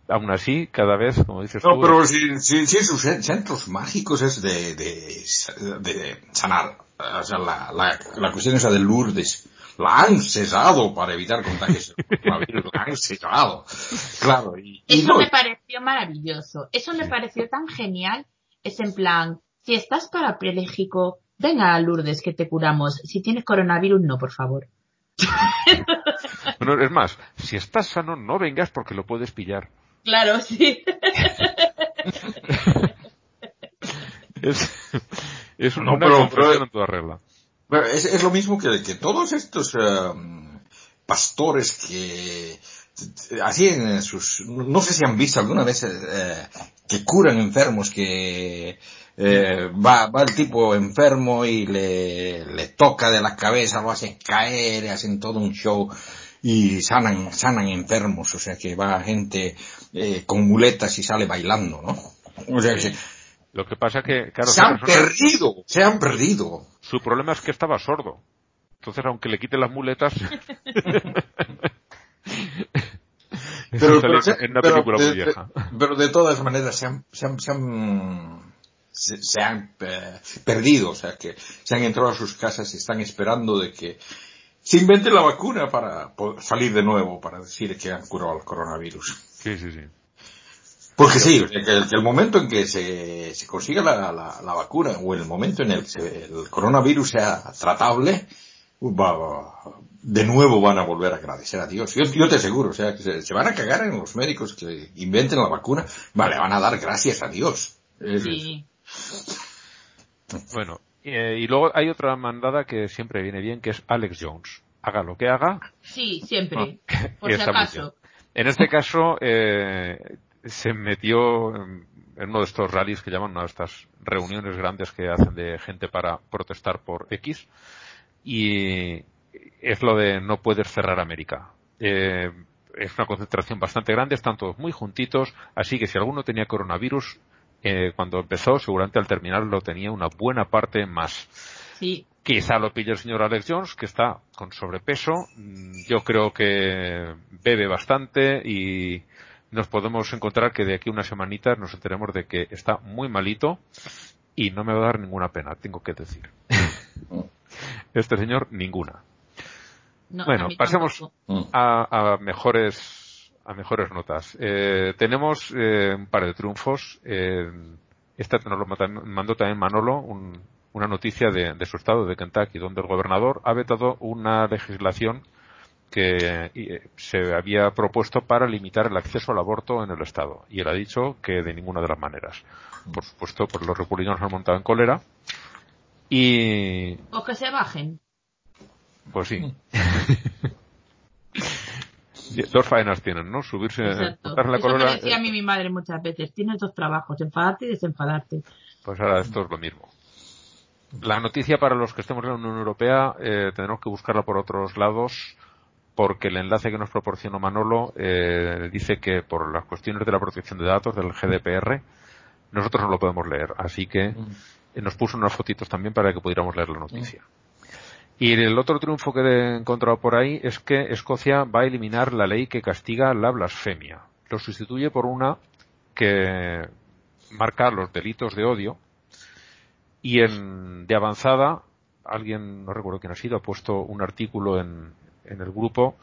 aún así, cada vez, como dices No, tú, pero si, si, cen- centros mágicos es de, de, de sanar. O sea, la, la, la cuestión esa de Lourdes. La han cesado para evitar contagios. del coronavirus, la han cesado. Claro. Y, y Eso no, me pareció maravilloso. Eso me pareció tan genial. Es en plan, si estás parapléjico, venga a Lourdes que te curamos. Si tienes coronavirus, no, por favor. Bueno, es más, si estás sano, no vengas porque lo puedes pillar. Claro, sí. (laughs) Es, es No, una pero- conversión pero- en toda regla. Es, es lo mismo que, que todos estos eh, pastores que así en sus no sé si han visto alguna vez eh, que curan enfermos que eh, va, va el tipo enfermo y le, le toca de la cabeza, lo hacen caer, hacen todo un show y sanan, sanan enfermos, o sea que va gente eh, con muletas y sale bailando, ¿no? O sea que Lo que pasa que, claro, se han persona- perdido, se han perdido. su problema es que estaba sordo. Entonces, aunque le quite las muletas, (laughs) pero, en una película de, muy vieja. de- pero de todas maneras se han, se han, se han, se- se han, eh, perdido, o sea que se han entrado a sus casas y están esperando de que se invente la vacuna para salir de nuevo, para decir que han curado el coronavirus. Sí, sí, sí. Porque sí, o sea, que, el, que el momento en que se, se consiga la, la, la vacuna o el momento en el que se- el coronavirus sea tratable, va- va- de nuevo van a volver a agradecer a Dios. Yo, yo te aseguro, o sea, que se, se van a cagar en los médicos que inventen la vacuna, vale, van a dar gracias a Dios. Sí. Bueno, eh, y luego hay otra mandada que siempre viene bien, que es Alex Jones. Haga lo que haga, Sí, siempre. (laughs) Ah, Por si acaso. En este caso, eh, se metió en uno de estos rallies que llaman, una de estas reuniones grandes que hacen de gente para protestar por X, y es lo de no puedes cerrar América. Eh, es una concentración bastante grande, están todos muy juntitos, así que si alguno tenía coronavirus, eh, cuando empezó, seguramente al terminar lo tenía una buena parte más. Sí. Quizá lo pille el señor Alex Jones, que está con sobrepeso. Mm, Yo creo que bebe bastante y nos podemos encontrar que de aquí a unas semanitas nos enteremos de que está muy malito y no me va a dar ninguna pena, tengo que decir. (laughs) Este señor, ninguna. No, Bueno, a pasemos a, a mejores a mejores notas. Eh, tenemos eh, un par de triunfos. Eh, esta nos lo mandó también Manolo, un- una noticia de, de su estado, de Kentucky, donde el gobernador ha vetado una legislación que eh, se había propuesto para limitar el acceso al aborto en el estado. Y él ha dicho que de ninguna de las maneras. Por supuesto, pues los republicanos han montado en cólera. Y O que se bajen. pues sí. (laughs) Dos faenas tienen, ¿no? Subirse, Exacto. montar en la Eso me decía a mí mi madre muchas veces. Tienes dos trabajos, enfadarte y desenfadarte. Pues ahora esto es lo mismo. La noticia para los que estemos en la Unión Europea eh, tendremos que buscarla por otros lados porque el enlace que nos proporcionó Manolo eh, dice que por las cuestiones de la protección de datos del GDPR nosotros no lo podemos leer. Así que eh, nos puso unas fotitos también para que pudiéramos leer la noticia. Y el otro triunfo que he encontrado por ahí es que Escocia va a eliminar la ley que castiga la blasfemia. Lo sustituye por una que marca los delitos de odio y en de avanzada alguien no recuerdo quién ha sido ha puesto un artículo en, en el grupo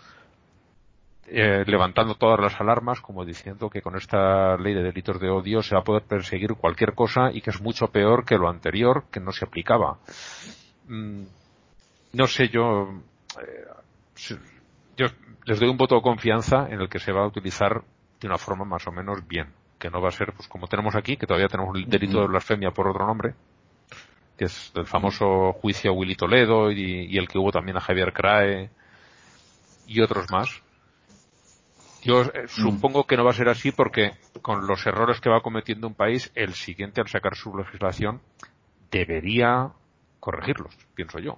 eh, levantando todas las alarmas como diciendo que con esta ley de delitos de odio se va a poder perseguir cualquier cosa y que es mucho peor que lo anterior que no se aplicaba. Mm, no sé yo eh, yo les doy un voto de confianza en el que se va a utilizar de una forma más o menos bien que no va a ser pues como tenemos aquí que todavía tenemos el delito de blasfemia por otro nombre que es el famoso juicio a Willy Toledo y, y el que hubo también a Javier Crae y otros más. Yo eh, supongo que no va a ser así porque con los errores que va cometiendo un país, el siguiente al sacar su legislación debería corregirlos, pienso yo.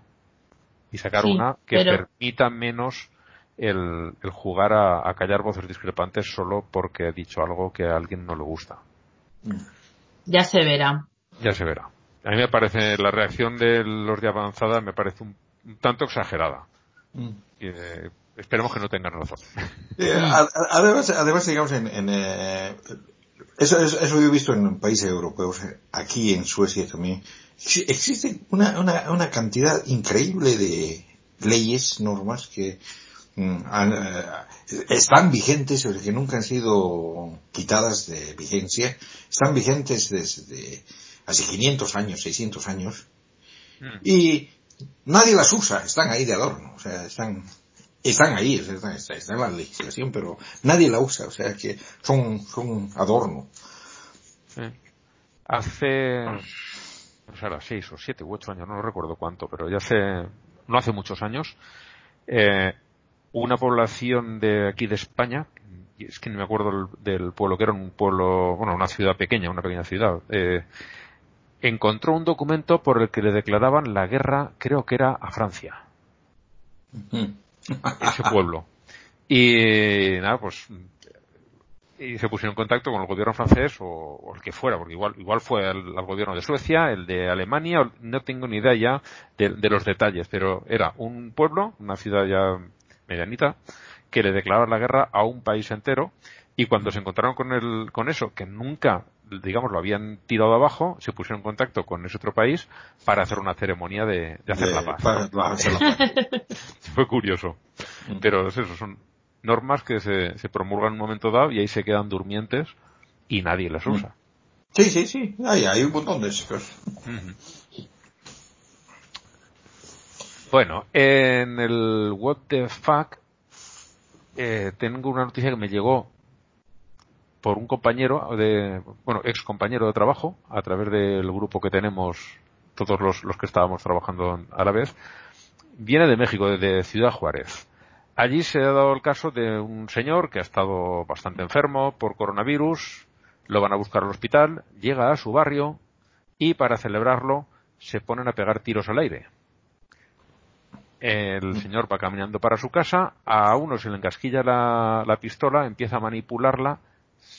Y sacar Sí, una que pero- permita menos el, el jugar a, a callar voces discrepantes solo porque ha dicho algo que a alguien no le gusta. Ya se verá. Ya se verá. A mí me parece, la reacción de los de avanzada me parece un, un tanto exagerada. Mm. Eh, esperemos que no tengan razón. (laughs) Eh, además, además, digamos, en, en, eh, eso, eso, eso yo he visto en países europeos, aquí en Suecia también. Exi- Existe una, una, una cantidad increíble de leyes, normas que mm, han, eh, están vigentes, o que nunca han sido quitadas de vigencia, están vigentes desde hace 500 años, 600 años, y nadie las usa, están ahí de adorno, o sea, están, están ahí, o sea, están, está, está en la legislación, pero nadie la usa, o sea, que son, son adorno. Sí. Hace, no sé, ahora seis o siete u ocho años, no recuerdo cuánto, pero ya hace, no hace muchos años, eh, una población de aquí de España, es que no me acuerdo el- del pueblo, que era un pueblo, bueno, una ciudad pequeña, una pequeña ciudad, eh, encontró un documento por el que le declaraban la guerra, creo que era a Francia. Ese pueblo. Y nada, pues y se pusieron en contacto con el gobierno francés o, el que fuera, porque igual igual fue el, gobierno de Suecia, el de Alemania, no tengo ni idea ya de, de los detalles, pero era un pueblo, una ciudad ya medianita, que le declaraba la guerra a un país entero y cuando se encontraron con el, con eso, que nunca, digamos, lo habían tirado abajo, se pusieron en contacto con ese otro país para hacer una ceremonia de, de hacer De- la paz. para- para hacer la paz. (laughs) Fue curioso. Pero es eso, son normas que se, se promulgan en un momento dado y ahí se quedan durmientes y nadie las usa. Sí, sí, sí, hay, hay un montón de. Ujú. Bueno, en el What the Fuck eh, tengo una noticia que me llegó por un compañero de, bueno, ex compañero de trabajo, a través del grupo que tenemos todos los, que estábamos trabajando a la vez, viene de México, de Ciudad Juárez. Allí se ha dado el caso de un señor que ha estado bastante enfermo por coronavirus, lo van a buscar al hospital, llega a su barrio y para celebrarlo se ponen a pegar tiros al aire. El señor va caminando para su casa, a uno se le encasquilla la, la pistola, empieza a manipularla,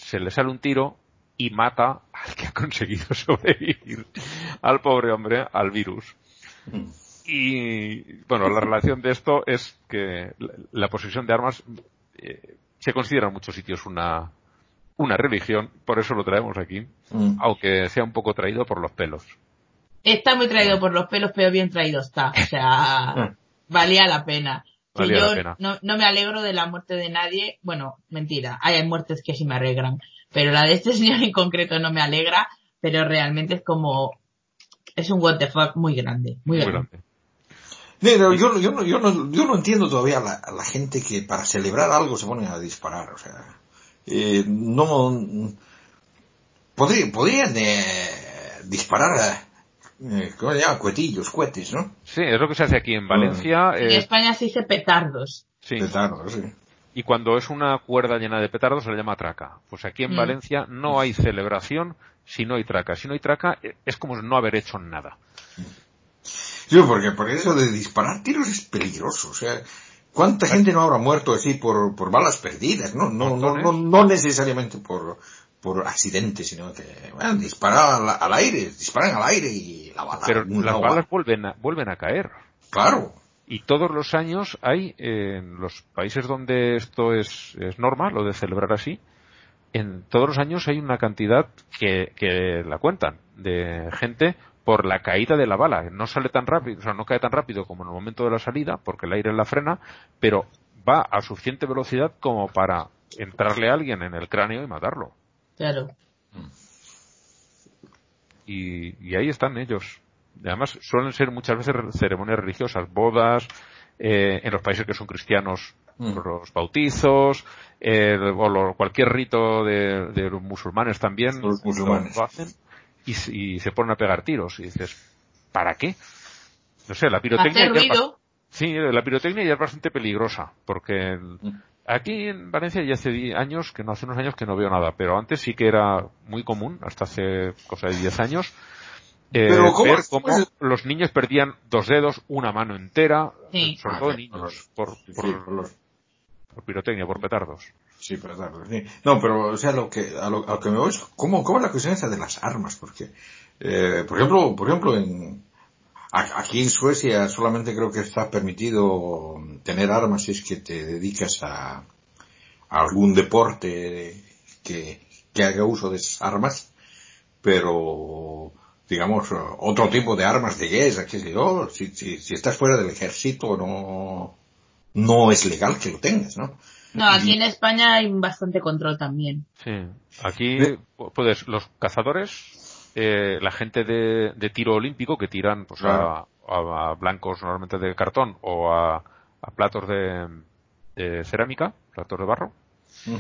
se le sale un tiro y mata al que ha conseguido (laughs) sobrevivir, al pobre hombre, al virus. Y bueno, la relación de esto es que la- la posesión de armas eh, se considera en muchos sitios una, una religión, por eso lo traemos aquí, Mm. aunque sea un poco traído por los pelos. Está muy traído por los pelos, pero bien traído está. O sea, (laughs) valía la pena. Que yo la pena. No, no me alegro de la muerte de nadie. Bueno, mentira. Hay muertes que sí me alegran. Pero la de este (laughs) señor en concreto no me alegra. Pero realmente es como... Es un what the fuck muy grande. Muy, Muy grande. grande. Mira, yo, no- yo, no, yo, no, yo no entiendo todavía a la, a la gente que para celebrar algo se ponen a disparar, o sea, eh, no, podría- podrían eh, disparar a, eh, ¿cómo se llama? Cuetillos, cohetes, ¿no? Sí, es lo que se hace aquí en Valencia. En eh, España se dice petardos. sí. Petardos, sí. Y cuando es una cuerda llena de petardos se le llama traca. Pues aquí en Mm. Valencia no hay celebración si no hay traca. Si no hay traca eh, es como no haber hecho nada. Sí, porque, porque eso de disparar tiros es peligroso, o sea, ¿cuánta gente no habrá muerto así por, por balas perdidas? No, no, no, no, no necesariamente por, por accidentes, sino que, bueno, disparan al, al aire, disparan al aire y la bala. Pero las balas vuelven a, vuelven a caer. Claro. Y todos los años hay, eh, en los países donde esto es, es normal, lo de celebrar así, en todos los años hay una cantidad que, que la cuentan de gente por la caída de la bala. No sale tan rápido, o sea, no cae tan rápido como en el momento de la salida, porque el aire la frena, pero va a suficiente velocidad como para entrarle a alguien en el cráneo y matarlo. Claro. y, y ahí están ellos. Y además suelen ser muchas veces ceremonias religiosas, bodas, eh, en los países que son cristianos, Mm. los bautizos, eh, o lo- cualquier rito de, de los musulmanes también Los musulmanes. Lo, lo hacen y, se- y se ponen a pegar tiros y dices, ¿para qué? No sé, la pirotecnia Hacer ruido. Sí, la pirotecnia ya es bastante peligrosa, porque Mm. Aquí en Valencia ya hace años, que no hace unos años que no veo nada, pero antes sí que era muy común, hasta hace cosa de 10 años, eh, Pero ¿cómo- ver cómo los niños perdían dos dedos, una mano entera, Sí. sobre Ah, todo sí, niños, por, Sí, por, por los- por pirotecnia, por petardos. Sí, claro, sí. No, pero, o sea, lo que, a lo, a lo que me voy es, ¿cómo, cómo es la cuestión esa de las armas? Porque, eh, por ejemplo, por ejemplo, en, aquí en Suecia solamente creo que está permitido tener armas si es que te dedicas a, a algún deporte que, que haga uso de esas armas, pero, digamos, otro tipo de armas de guerra, qué sé yo, si, si, si estás fuera del ejército no, no es legal que lo tengas, ¿no? No, aquí en España hay bastante control también. Sí. Aquí, puedes, los cazadores, eh, la gente de, de tiro olímpico que tiran pues, a, a blancos normalmente de cartón o a, a platos de, de cerámica, platos de barro, Mm.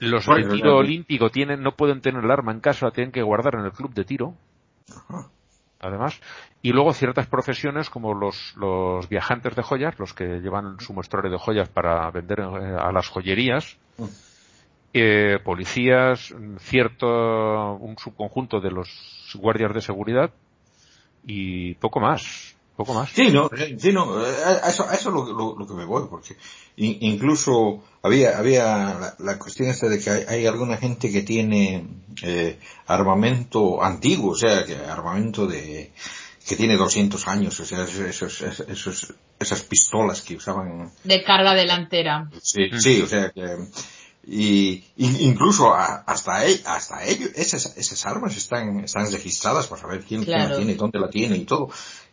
Los de tiro claro. olímpico tienen, no pueden tener el arma en casa, la tienen que guardar en el club de tiro, Ajá. además. Y luego ciertas profesiones como los, los viajantes de joyas, los que llevan su muestrario de joyas para vender eh, a las joyerías, Mm. Eh, policías, cierto, un subconjunto de los guardias de seguridad y poco más, poco más. Sí, no, sí, no, a eso, a eso lo, lo, lo que me voy, porque in- incluso había, había la, la cuestión esta de que hay, hay alguna gente que tiene eh, armamento antiguo, o sea, que armamento de que tiene 200 años, o sea, esos, esos, esos- esas pistolas que usaban De carga delantera. Sí, sí, o sea que y, y- incluso a- hasta e- hasta ellos esas esas armas están están registradas para saber quién, quién la tiene, dónde la tiene y todo.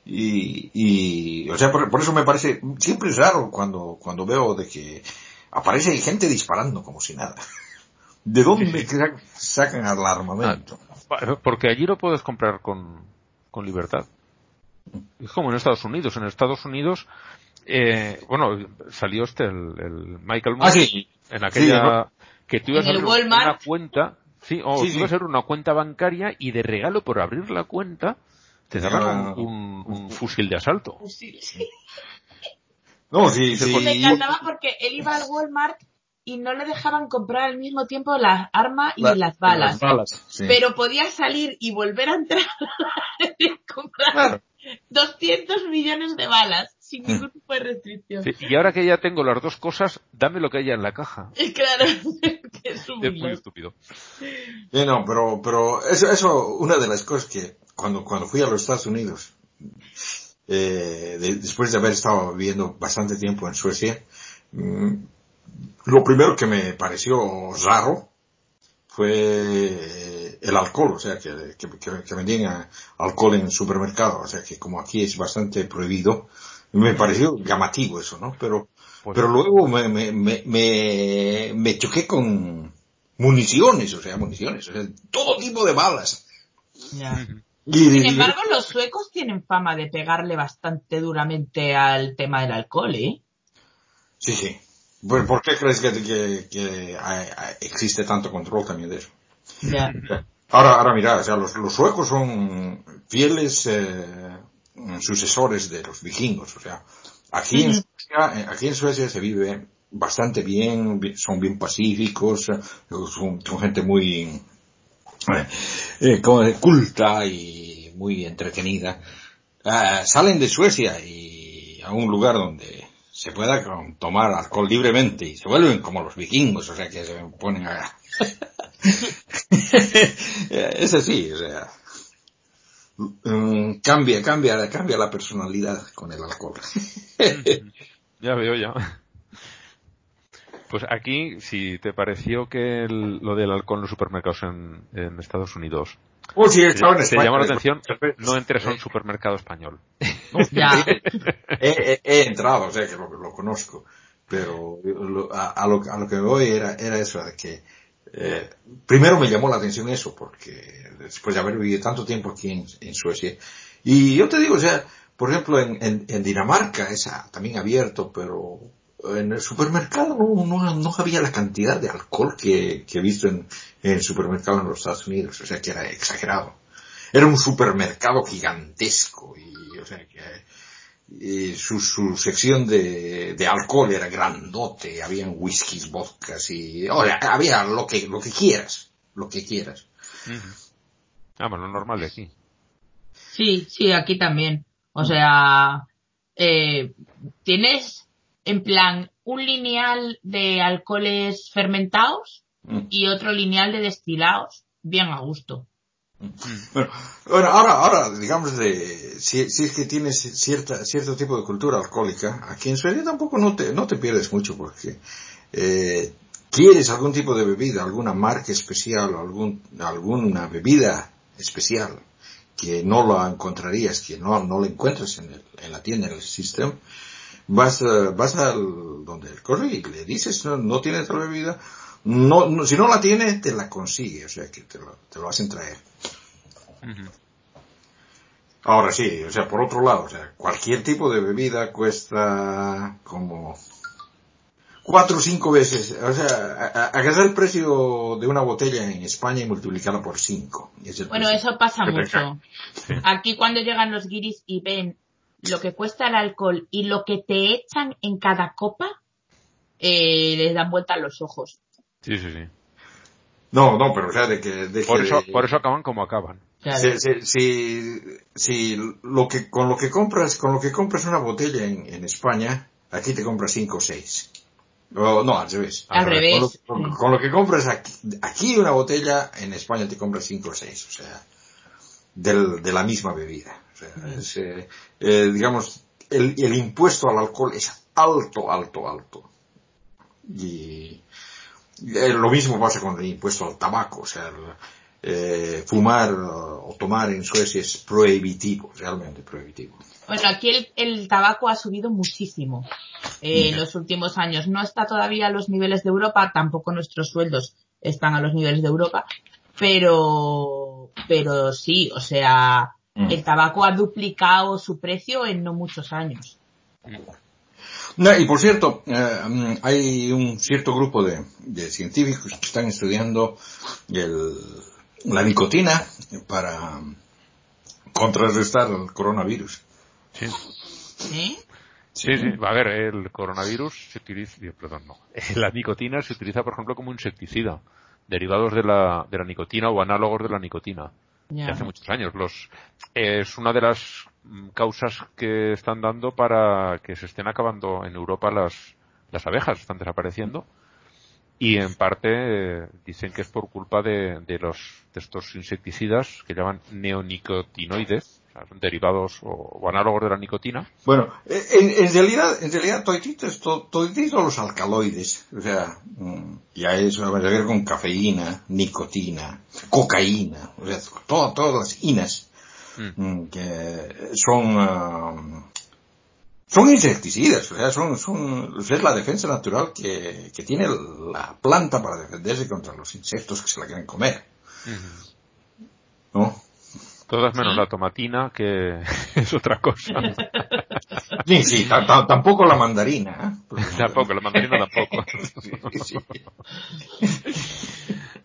Y, y o sea, por, por eso me parece siempre es raro cuando cuando veo de que aparece gente disparando como si nada. (laughs) ¿De dónde (laughs) cra- sacan el armamento? Ah, Porque allí lo puedes comprar con, con libertad. Es como en Estados Unidos. En Estados Unidos, eh, bueno, salió este, el, el Michael Moore, Ah, sí. En aquella, que tú ibas a abrir Walmart. una cuenta, sí, o Sí, tú sí. ibas a abrir una cuenta bancaria y de regalo por abrir la cuenta, te daban un, un- un fusil de asalto. Sí, sí. No, sí, sí. Me encantaba porque él iba al Walmart y no le dejaban comprar al mismo tiempo la arma y La- las balas. Las balas, sí. Pero podía salir y volver a entrar (laughs) y comprar Claro. 200 millones de balas sin ningún tipo de restricción. Sí, y ahora que ya tengo las dos cosas, dame lo que haya en la caja. Y (laughs) claro, (laughs) que es un Es muy estúpido. Sí, no, pero, pero eso, eso, una de las cosas que cuando, cuando fui a los Estados Unidos, eh, de- después de haber estado viviendo bastante tiempo en Suecia, mm, lo primero que me pareció raro fue eh, el alcohol, o sea, que, que, que- vendían alcohol en supermercados, o sea, que como aquí es bastante prohibido, me pareció llamativo eso, ¿no? Pero, Pues- pero luego me, me, me, me, me choqué con municiones, o sea, municiones, o sea, todo tipo de balas. Ya. Y, Sin embargo, los suecos tienen fama de pegarle bastante duramente al tema del alcohol, ¿eh? sí, sí. Bueno, ¿Por qué crees que, que, que hay- hay- existe tanto control también de eso? Ya. Ahora, ahora mira, o sea, los, los suecos son fieles eh, sucesores de los vikingos, o sea, aquí en. Suecia, eh, aquí en Suecia se vive bastante bien, bi- son bien pacíficos, eh, son, son gente muy eh, como de culta y muy entretenida. Ah, salen de Suecia y a un lugar donde se pueda tomar alcohol libremente y se vuelven como los vikingos, o sea que se ponen a... (laughs) (laughs) es así, o sea... mm, cambia, cambia, cambia la personalidad con el alcohol. (laughs) Ya veo, ya. Pues aquí, si te pareció que el- lo del alcohol en los supermercados en, en Estados Unidos Oh, sí, te, en te llamó la atención, no entres a un supermercado español. (laughs) Ya. (laughs) he, he- he entrado, o sea que lo, lo conozco, pero lo- a, a lo, a lo que voy era, era eso, de que eh, primero me llamó la atención eso, porque después de haber vivido tanto tiempo aquí en, en Suecia, y yo te digo, o sea, por ejemplo, en, en, Dinamarca es ah, también abierto, pero en el supermercado no, no, no había la cantidad de alcohol que, que he visto en, en el supermercado en los Estados Unidos, o sea que era exagerado. Era un supermercado gigantesco y, o sea que y su, su sección de, de alcohol era grandote, habían whiskies, vodkas y, o sea, había lo que, lo que quieras, lo que quieras. Ah, bueno, lo normal de aquí. Sí, sí, aquí también. O sea, eh, tienes en plan un lineal de alcoholes fermentados Mm. y otro lineal de destilados, bien a gusto. Bueno, bueno, ahora, ahora, digamos de, si, si es que tienes cierta, cierto tipo de cultura alcohólica, aquí en Suecia tampoco no te, no te pierdes mucho porque, eh, quieres algún tipo de bebida, alguna marca especial, algún, alguna bebida especial que no la encontrarías, que no, no la encuentras en, el- en la tienda, en el sistema, vas, eh, vas al, donde el correo y le dices, no, no tiene tal bebida, no, no- si no la tiene, te la consigue, o sea que te lo, te lo hacen traer. Ahora sí, o sea, por otro lado, o sea, cualquier tipo de bebida cuesta como cuatro o cinco veces, o sea, agarrar el precio de una botella en España y multiplicarla por cinco. Es Bueno, precio. eso pasa mucho. Sí. Aquí cuando llegan los guiris y ven lo que cuesta el alcohol y lo que te echan en cada copa, eh, les dan vuelta los ojos. Sí, sí, sí. No, no, pero o sea, de que... De Por que- eso, por eso acaban como acaban. Si, si, si, si lo que, con lo que compras, con lo que compras una botella en, en España, aquí te compras cinco o seis. O, no, al revés. Al revés. Con lo, con- lo que compras aquí, aquí una botella, en España te compras cinco o seis, o sea, del, de la misma bebida. O sea, es, eh, eh, digamos, el, el impuesto al alcohol es alto, alto, alto. Y eh, lo mismo pasa con el impuesto al tabaco, o sea, el, eh, fumar o tomar en Suecia es prohibitivo, realmente prohibitivo. Bueno, aquí el, el tabaco ha subido muchísimo eh, en los últimos años. No está todavía a los niveles de Europa, tampoco nuestros sueldos están a los niveles de Europa, pero, pero sí, o sea, Mm. el tabaco ha duplicado su precio en no muchos años. No, y por cierto, eh, mm, hay un cierto grupo de, de científicos que están estudiando el, la nicotina para contrarrestar el coronavirus. Sí. ¿Sí? Sí, sí. A ver, el coronavirus se utiliza, digo, perdón, no. (laughs) La nicotina se utiliza, por ejemplo, como insecticida. Derivados de la, de la nicotina o análogos de la nicotina. Ya. de hace muchos años. Los, es una de las causas que están dando para que se estén acabando en Europa las, las abejas, están desapareciendo. Y en parte eh, dicen que es por culpa de, de los, de estos insecticidas que llaman neonicotinoides, O sea, son derivados o, o análogos de la nicotina. Bueno, en, en realidad, en realidad, todititos, to- todititos los alcaloides, o sea, mm, ya eso va a ver con cafeína, nicotina, cocaína, o sea, todo- todas las inas, Mm. mm, que son, ah, son insecticidas, o sea, son, son, es la defensa natural que, que tiene la planta para defenderse contra los insectos que se la quieren comer. ¿no? Todas menos la tomatina, que (laughs) es otra cosa. Sí, sí, ta- ta- tampoco la mandarina, ¿eh? (laughs) Tampoco, la mandarina tampoco. (laughs) Sí, sí.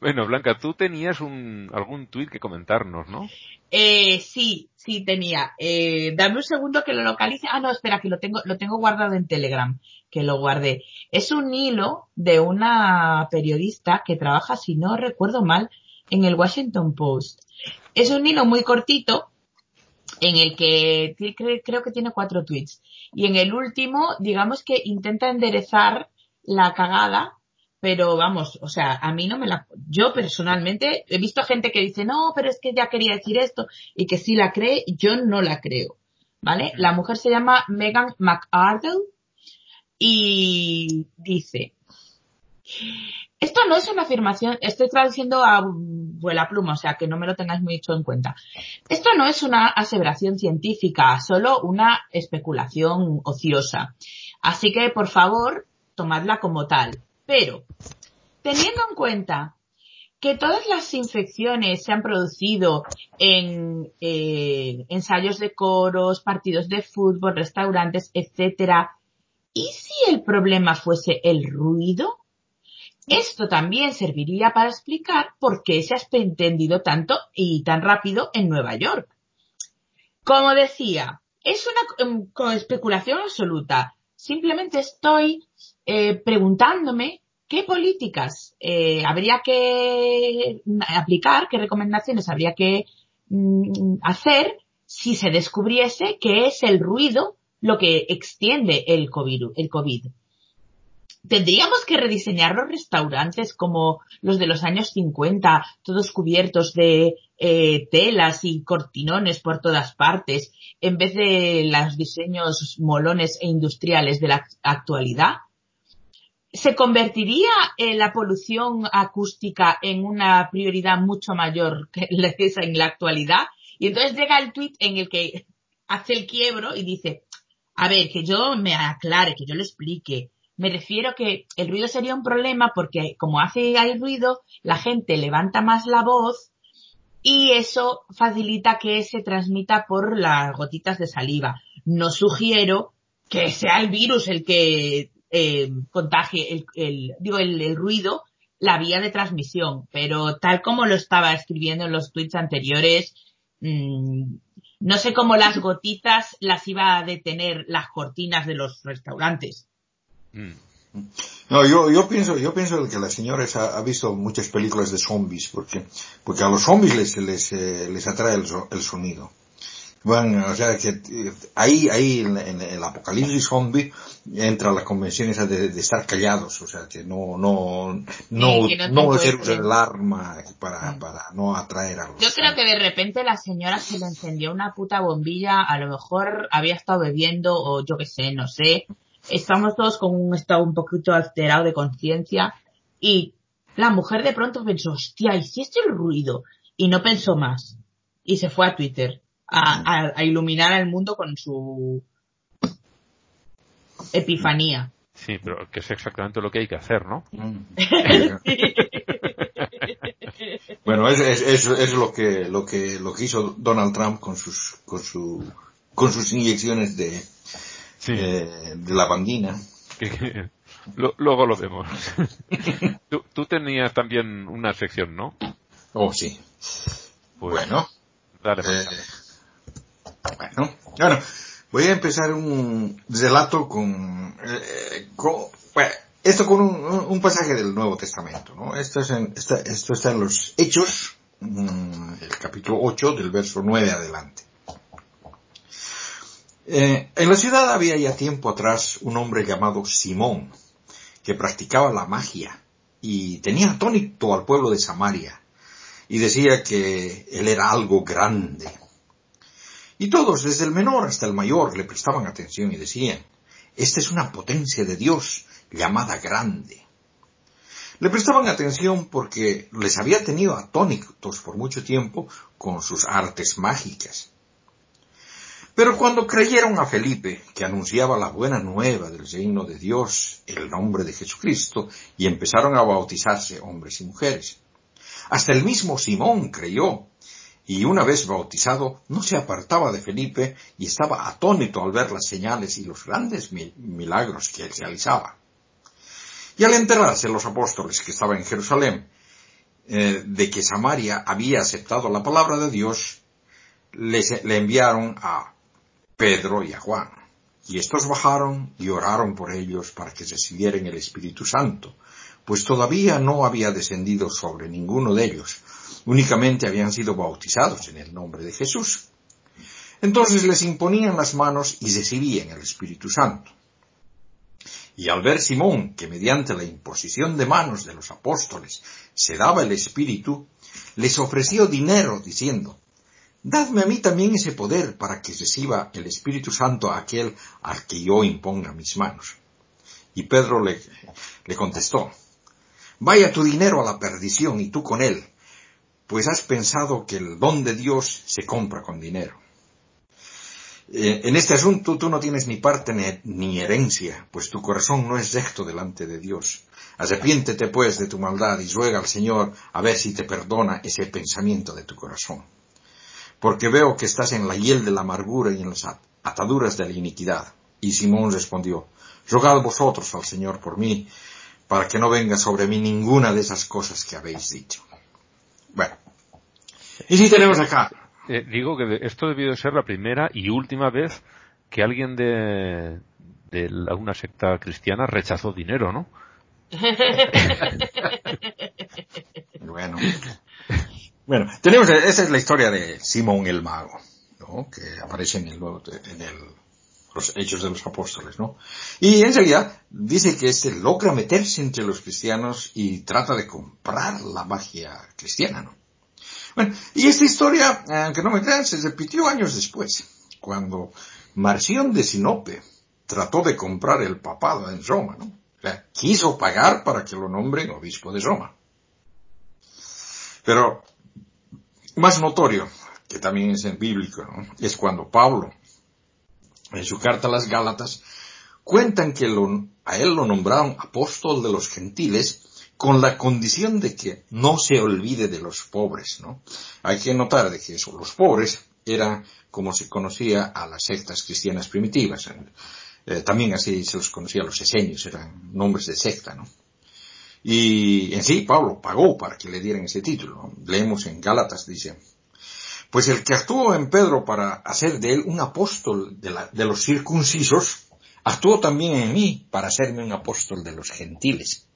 Bueno, Blanca, tú tenías un, algún tuit que comentarnos, ¿no? Eh, sí, sí tenía. Eh, dame un segundo que lo localice. Ah, no, espera, que lo tengo, lo tengo guardado en Telegram, que lo guardé. Es un hilo de una periodista que trabaja, si no recuerdo mal, en el Washington Post. Es un hilo muy cortito en el que creo que tiene cuatro tweets. Y en el último, digamos que intenta enderezar la cagada, pero vamos, o sea, a mí no me la, yo personalmente he visto gente que dice, no, pero es que ya quería decir esto y que sí la cree, yo no la creo, ¿vale? La mujer se llama Megan McArdle y dice, esto no es una afirmación, estoy traduciendo a vuela pluma, o sea que no me lo tengáis mucho en cuenta. Esto no es una aseveración científica, solo una especulación ociosa. Así que, por favor, tomadla como tal. Pero, teniendo en cuenta que todas las infecciones se han producido en eh, ensayos de coros, partidos de fútbol, restaurantes, etcétera, ¿y si el problema fuese el ruido? Esto también serviría para explicar por qué se ha extendido tanto y tan rápido en Nueva York. Como decía, es una co- especulación absoluta. Simplemente estoy eh, preguntándome qué políticas eh, habría que aplicar, qué recomendaciones habría que mm, hacer si se descubriese que es el ruido lo que extiende el COVID. El COVID. Tendríamos que rediseñar los restaurantes como los de los años 50, todos cubiertos de eh, telas y cortinones por todas partes, en vez de los diseños molones e industriales de la actualidad. ¿Se convertiría eh, la polución acústica en una prioridad mucho mayor que (laughs) la que es en la actualidad? Y entonces llega el tuit en el que hace el quiebro y dice, a ver, que yo me aclare, que yo lo explique. Me refiero que el ruido sería un problema porque como hace hay ruido, la gente levanta más la voz y eso facilita que se transmita por las gotitas de saliva. No sugiero que sea el virus el que eh, contagie el, el digo el, el ruido, la vía de transmisión, pero tal como lo estaba escribiendo en los tweets anteriores, mmm, no sé cómo las gotitas las iba a detener las cortinas de los restaurantes. Mm. No, yo, yo pienso, yo pienso que la señora ha, ha visto muchas películas de zombies, porque, porque a los zombies les, les, eh, les atrae el, so- el sonido. Bueno, o sea que ahí, ahí en, en el apocalipsis zombie entra la convención esa de, de estar callados, o sea que no, no, no, que no no hacer usar el arma para, Mm. para no atraer a los. Yo creo que de repente la señora se le encendió una puta bombilla, a lo mejor había estado bebiendo o yo qué sé, no sé. Estamos todos con un estado un poquito alterado de conciencia y la mujer de pronto pensó, hostia, ¿y si es el ruido? Y no pensó más. Y se fue a Twitter a, a- a iluminar al mundo con su epifanía. Sí, pero que es exactamente lo que hay que hacer, ¿no? Mm. (laughs) Bueno, es, es, es, es lo que, lo que, lo que hizo Donald Trump con sus, con su, con sus inyecciones de, Sí. eh, de la bandina. (laughs) Que- que- lo- luego lo vemos. (laughs) tú, tú tenías también una sección, ¿no? Oh, sí. Pues, Bueno, Dale, eh. Bueno, bueno, voy a empezar un relato con, eh, bueno, esto con un, un pasaje del Nuevo Testamento, ¿no? Esto, es en, esto en los Hechos, mm, el capítulo 8, del verso 9 adelante. Eh, en la ciudad había ya tiempo atrás un hombre llamado Simón, que practicaba la magia y tenía atónito al pueblo de Samaria y decía que él era algo grande. Y todos, desde el menor hasta el mayor, le prestaban atención y decían, esta es una potencia de Dios llamada grande. Le prestaban atención porque les había tenido atónitos por mucho tiempo con sus artes mágicas. Pero cuando creyeron a Felipe, que anunciaba la buena nueva del reino de Dios, el nombre de Jesucristo, y empezaron a bautizarse hombres y mujeres. Hasta el mismo Simón creyó, y una vez bautizado no se apartaba de Felipe y estaba atónito al ver las señales y los grandes milagros que él realizaba. Y al enterarse los apóstoles que estaban en Jerusalén eh, de que Samaria había aceptado la palabra de Dios, le enviaron a Pedro y a Juan. Y estos bajaron y oraron por ellos para que recibieran el Espíritu Santo, pues todavía no había descendido sobre ninguno de ellos, únicamente habían sido bautizados en el nombre de Jesús. Entonces les imponían las manos y recibían el Espíritu Santo. Y al ver Simón que mediante la imposición de manos de los apóstoles se daba el Espíritu, les ofreció dinero diciendo, Dadme a mí también ese poder para que reciba el Espíritu Santo a aquel al que yo imponga mis manos. Y Pedro le, le contestó, Vaya tu dinero a la perdición y tú con él, pues has pensado que el don de Dios se compra con dinero. Eh, en este asunto tú no tienes ni parte ni, herencia, pues tu corazón no es recto delante de Dios. Arrepiéntete pues de tu maldad y ruega al Señor a ver si te perdona ese pensamiento de tu corazón. Porque veo que estás en la hiel de la amargura y en las ataduras de la iniquidad. Y Simón respondió, rogad vosotros al Señor por mí, para que no venga sobre mí ninguna de esas cosas que habéis dicho. Bueno. Y si tenemos acá eh, digo que esto debió de ser la primera y última vez que alguien de, de una secta cristiana rechazó dinero, ¿no? (laughs) bueno. Bueno, tenemos, esa es la historia de Simón el Mago, ¿no? Que aparece en el, en el, los Hechos de los Apóstoles, ¿no? Y en realidad dice que este logra meterse entre los cristianos y trata de comprar la magia cristiana, ¿no? Bueno, y esta historia, aunque no me crean, se repitió años después, cuando Marción de Sinope trató de comprar el papado en Roma, ¿no? O sea, quiso pagar para que lo nombren obispo de Roma. Pero más notorio, que también es en bíblico, ¿no? es cuando Pablo, en su carta a las Gálatas, cuentan que a él lo nombraron apóstol de los gentiles con la condición de que no se olvide de los pobres, ¿no? Hay que notar de que eso, los pobres eran como se conocía a las sectas cristianas primitivas. Eh, también así se los conocía a los esenios, eran nombres de secta, ¿no? Y en sí, Pablo pagó para que le dieran ese título. Leemos en Gálatas, dice, pues el que actuó en Pedro para hacer de él un apóstol de, los circuncisos, actuó también en mí para hacerme un apóstol de los gentiles.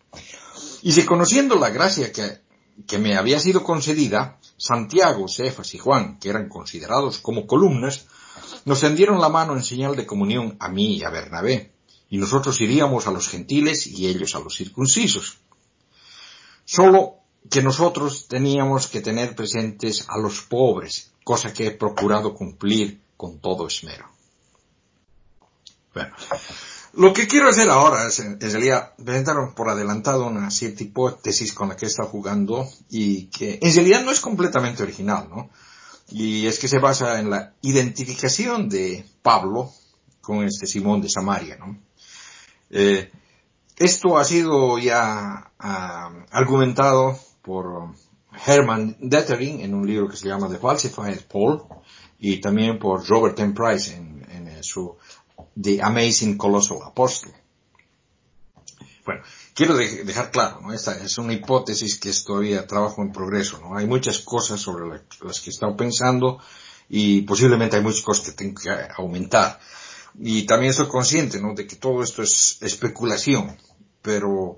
Y si conociendo la gracia que, que me había sido concedida, Santiago, Cefas y Juan, que eran considerados como columnas, nos tendieron la mano en señal de comunión a mí y a Bernabé, y nosotros iríamos a los gentiles y ellos a los circuncisos. Solo que nosotros teníamos que tener presentes a los pobres, cosa que he procurado cumplir con todo esmero. Bueno, lo que quiero hacer ahora es, en realidad, presentar por adelantado una cierta hipótesis con la que he estado jugando y que en realidad no es completamente original, ¿no? Y es que se basa en la identificación de Pablo con este Simón de Samaria, ¿no? Eh, esto ha sido ya ah, argumentado por Herman Dettering en un libro que se llama The Falsified Paul y también por Robert M. Price en, en su The Amazing Colossal Apostle. Bueno, quiero dejar claro, ¿no? Esta es una hipótesis que es todavía trabajo en progreso, ¿no? Hay muchas cosas sobre las que he estado pensando y posiblemente hay muchas cosas que tengo que aumentar. Y también soy consciente, ¿no? De que todo esto es especulación, pero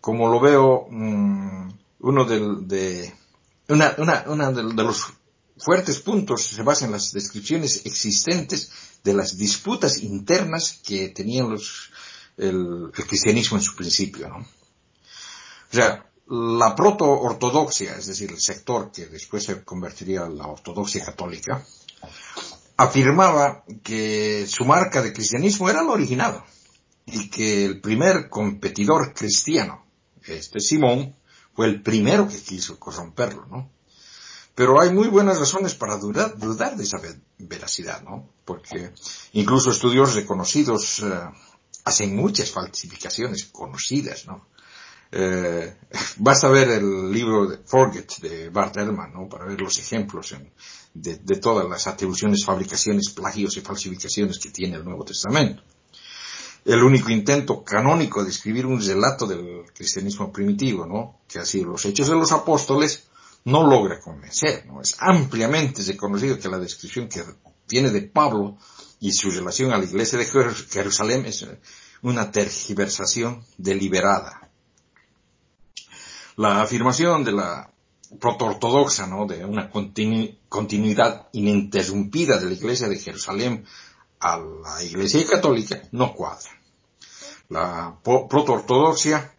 como lo veo, mm, uno de, una, una, una de, de los fuertes puntos se basa en las descripciones existentes de las disputas internas que tenían los, el, cristianismo en su principio, ¿no? O sea, la proto-ortodoxia, es decir, el sector que después se convertiría en la ortodoxia católica, afirmaba que su marca de cristianismo era lo original y que el primer competidor cristiano, este Simón, fue el primero que quiso corromperlo, ¿no? Pero hay muy buenas razones para dudar, de esa veracidad, ¿no? Porque incluso estudios reconocidos eh, hacen muchas falsificaciones conocidas, ¿no? Eh, (laughs) basta ver el libro de Forget de Bart Ehrman, ¿no? Para ver los ejemplos de, todas las atribuciones, fabricaciones, plagios y falsificaciones que tiene el Nuevo Testamento. El único intento canónico de escribir un relato del cristianismo primitivo, ¿no? Que ha sido los Hechos de los Apóstoles, no logra convencer. Es ampliamente reconocido que la descripción que tiene de Pablo y su relación a la iglesia de Jerusalén es una tergiversación deliberada. La afirmación de la protoortodoxa, ¿no? De una continuidad ininterrumpida de la iglesia de Jerusalén a la iglesia católica no cuadra. La protoortodoxia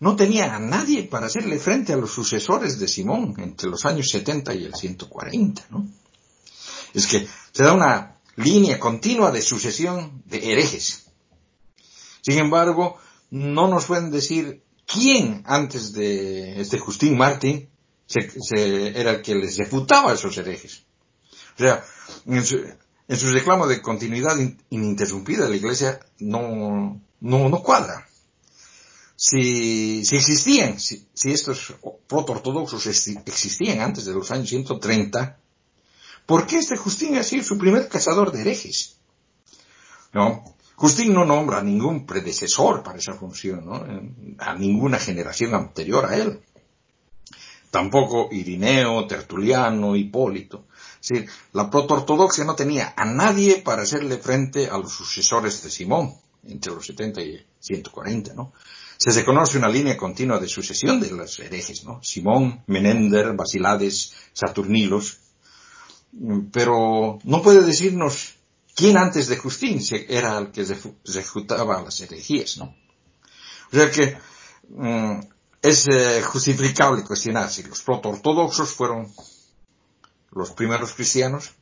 no tenía a nadie para hacerle frente a los sucesores de Simón entre los años 70 y el 140, ¿no? Es que se da una línea continua de sucesión de herejes. Sin embargo, no nos pueden decir quién antes de este Justín Martín era el que les refutaba a esos herejes. O sea, en su, reclamo de continuidad ininterrumpida la iglesia no, no, no cuadra si, si existían, si, si estos proto-ortodoxos existían antes de los años 130, ¿por qué este Justín ha sido su primer cazador de herejes? No, Justín no nombra a ningún predecesor para esa función, ¿no? a ninguna generación anterior a él. Tampoco Irineo, Tertuliano, Hipólito. Decir, la proto-ortodoxia no tenía a nadie para hacerle frente a los sucesores de Simón, entre los 70 y 140, ¿no? se reconoce una línea continua de sucesión de los herejes, ¿no? Simón, Menender, Basilades, Saturnilos, pero no puede decirnos quién antes de Justín era el que ejecutaba las herejías, ¿no? O sea que mm, es eh, justificable cuestionar si los proto-ortodoxos fueron los primeros cristianos.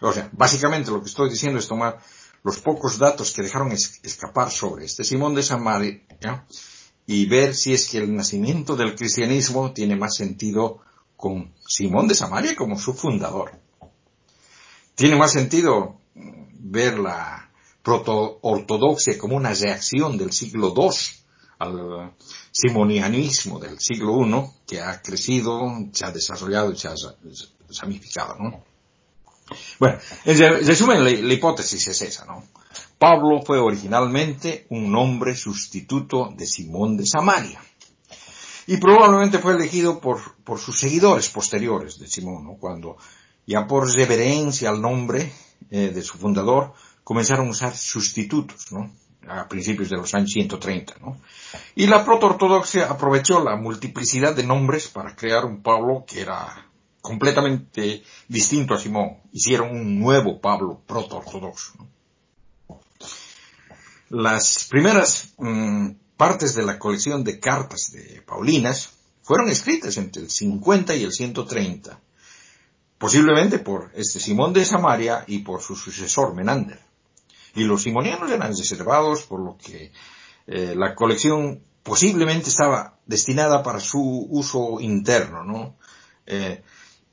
O sea, básicamente lo que estoy diciendo es tomar los pocos datos que dejaron escapar sobre este Simón de Samaria y ver si es que el nacimiento del cristianismo tiene más sentido con Simón de Samaria como su fundador. Tiene más sentido ver la proto-ortodoxia como una reacción del siglo II al simonianismo del siglo I que ha crecido, se ha desarrollado y se ha ramificado, ¿no? Bueno, en resumen, la, hipótesis es esa, ¿no? Pablo fue originalmente un nombre sustituto de Simón de Samaria. Y probablemente fue elegido por, por sus seguidores posteriores de Simón, ¿no? Cuando, ya por reverencia al nombre eh, de su fundador, comenzaron a usar sustitutos, ¿no? A principios de los años 130, ¿no? Y la proto-ortodoxia aprovechó la multiplicidad de nombres para crear un Pablo que era completamente distinto a Simón. Hicieron un nuevo Pablo proto-ortodoxo. Las primeras mm, partes de la colección de cartas de Paulinas fueron escritas entre el 50 y el 130, posiblemente por este Simón de Samaria y por su sucesor Menander. Y los simonianos eran reservados por lo que eh, la colección posiblemente estaba destinada para su uso interno, ¿no? Eh,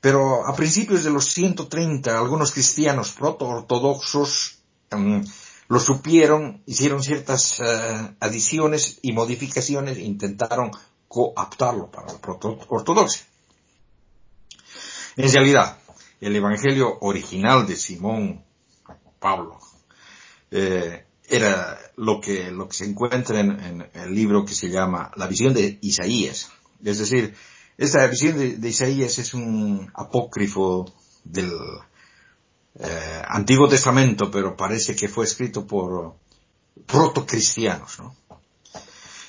pero a principios de los 130, algunos cristianos proto-ortodoxos em, lo supieron, hicieron ciertas eh, adiciones y modificaciones e intentaron coaptarlo para la proto-ortodoxia. En realidad, el evangelio original de Simón Pablo eh, era lo que, lo que se encuentra en, el libro que se llama La visión de Isaías. Es decir, esta visión de, Isaías es un apócrifo del eh, Antiguo Testamento, pero parece que fue escrito por protocristianos, ¿no?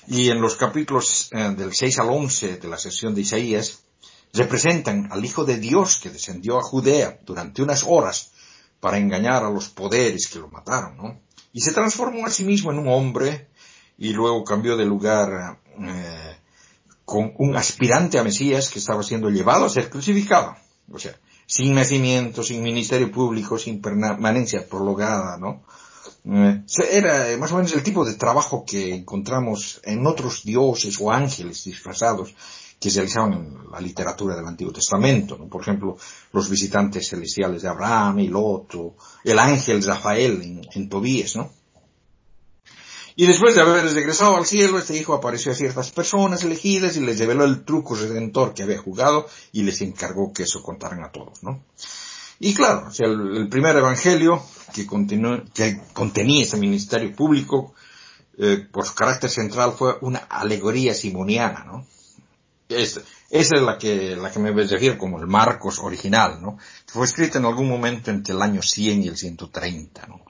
Y en los capítulos eh, del 6 al 11 de la sesión de Isaías, representan al Hijo de Dios que descendió a Judea durante unas horas para engañar a los poderes que lo mataron, ¿no? Y se transformó a sí mismo en un hombre y luego cambió de lugar eh, con un aspirante a Mesías que estaba siendo llevado a ser crucificado. O sea, sin nacimiento, sin ministerio público, sin permanencia prolongada, ¿no? Eh, era eh, más o menos el tipo de trabajo que encontramos en otros dioses o ángeles disfrazados que se realizaban en la literatura del Antiguo Testamento, ¿no? por ejemplo, los visitantes celestiales de Abraham y Lot, o el ángel Rafael en, en Tobías, ¿no? Y después de haber regresado al cielo, este hijo apareció a ciertas personas elegidas y les reveló el truco redentor que había jugado y les encargó que eso contaran a todos, ¿no? Y claro, o sea, el, primer evangelio que, que contenía ese ministerio público, eh, por su carácter central, fue una alegoría simoniana, ¿no? Esa es la que, la que me refiero como el Marcos original, ¿no? Fue escrita en algún momento entre el año 100 y el 130, ¿no?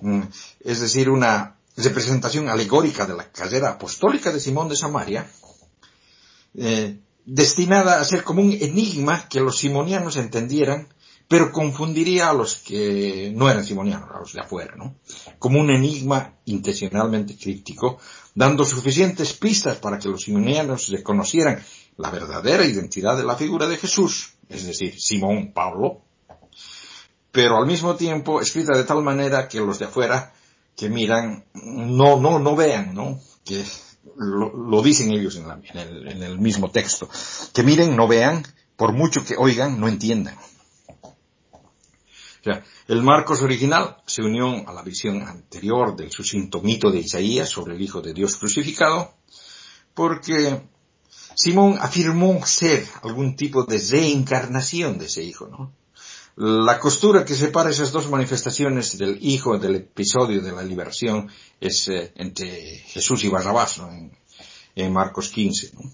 Mm, es decir, una representación alegórica de la carrera apostólica de Simón de Samaria, eh, destinada a ser como un enigma que los simonianos entendieran, pero confundiría a los que no eran simonianos, a los de afuera, ¿no? Como un enigma intencionalmente críptico, dando suficientes pistas para que los simonianos reconocieran la verdadera identidad de la figura de Jesús, es decir, Simón Pablo, pero al mismo tiempo escrita de tal manera que los de afuera que miran, no, no, no vean, ¿no? Que lo, dicen ellos en, el, en el mismo texto, que miren, no vean, por mucho que oigan, no entiendan. O sea, el Marcos original se unió a la visión anterior del sucinto mito de Isaías sobre el Hijo de Dios crucificado, porque Simón afirmó ser algún tipo de reencarnación de ese Hijo, ¿no? La costura que separa esas dos manifestaciones del Hijo del episodio de la liberación es eh, entre Jesús y Barrabás, ¿no? en, Marcos 15. ¿no?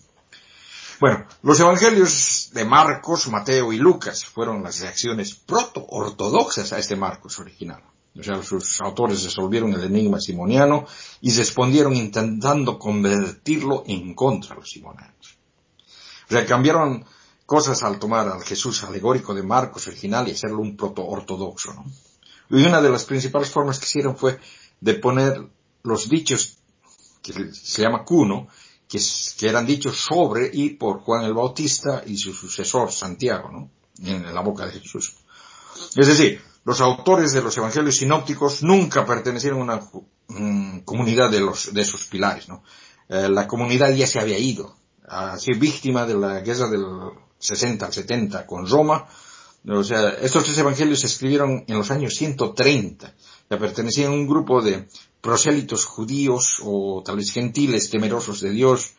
Bueno, los evangelios de Marcos, Mateo y Lucas fueron las reacciones proto-ortodoxas a este Marcos original. O sea, sus autores resolvieron el enigma simoniano y respondieron intentando convertirlo en contra de los simonianos. O sea, cambiaron cosas al tomar al Jesús alegórico de Marcos original y hacerlo un proto-ortodoxo, ¿no? Y una de las principales formas que hicieron fue de poner los dichos que se llama cuno, que, que eran dichos sobre y por Juan el Bautista y su sucesor Santiago, ¿no? En la boca de Jesús. Es decir, los autores de los evangelios sinópticos nunca pertenecieron a una mm, comunidad de, los, de esos pilares, ¿no? Eh, la comunidad ya se había ido, a ser víctima de la guerra del 60 al 70 con Roma. O sea, estos tres evangelios se escribieron en los años 130. Ya pertenecían a un grupo de prosélitos judíos o tal vez gentiles temerosos de Dios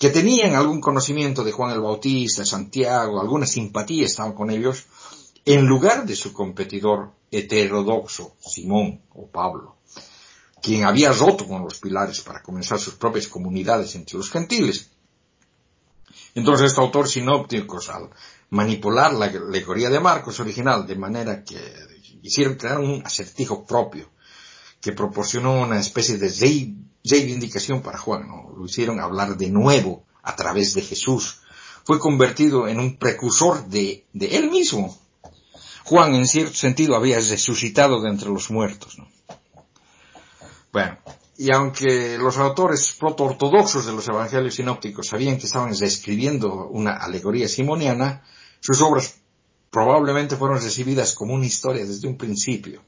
que tenían algún conocimiento de Juan el Bautista, Santiago, alguna simpatía estaban con ellos, en lugar de su competidor heterodoxo, Simón o Pablo, quien había roto con los pilares para comenzar sus propias comunidades entre los gentiles. Entonces este autor sinóptico, al manipular la alegoría de Marcos original de manera que hicieron crear un acertijo propio que proporcionó una especie de reivindicación para Juan, lo hicieron hablar de nuevo a través de Jesús, fue convertido en un precursor de, de él mismo. Juan en cierto sentido había resucitado de entre los muertos. ¿no? Bueno, y aunque los autores proto-ortodoxos de los evangelios sinópticos sabían que estaban describiendo una alegoría simoniana, sus obras probablemente fueron recibidas como una historia desde un principio.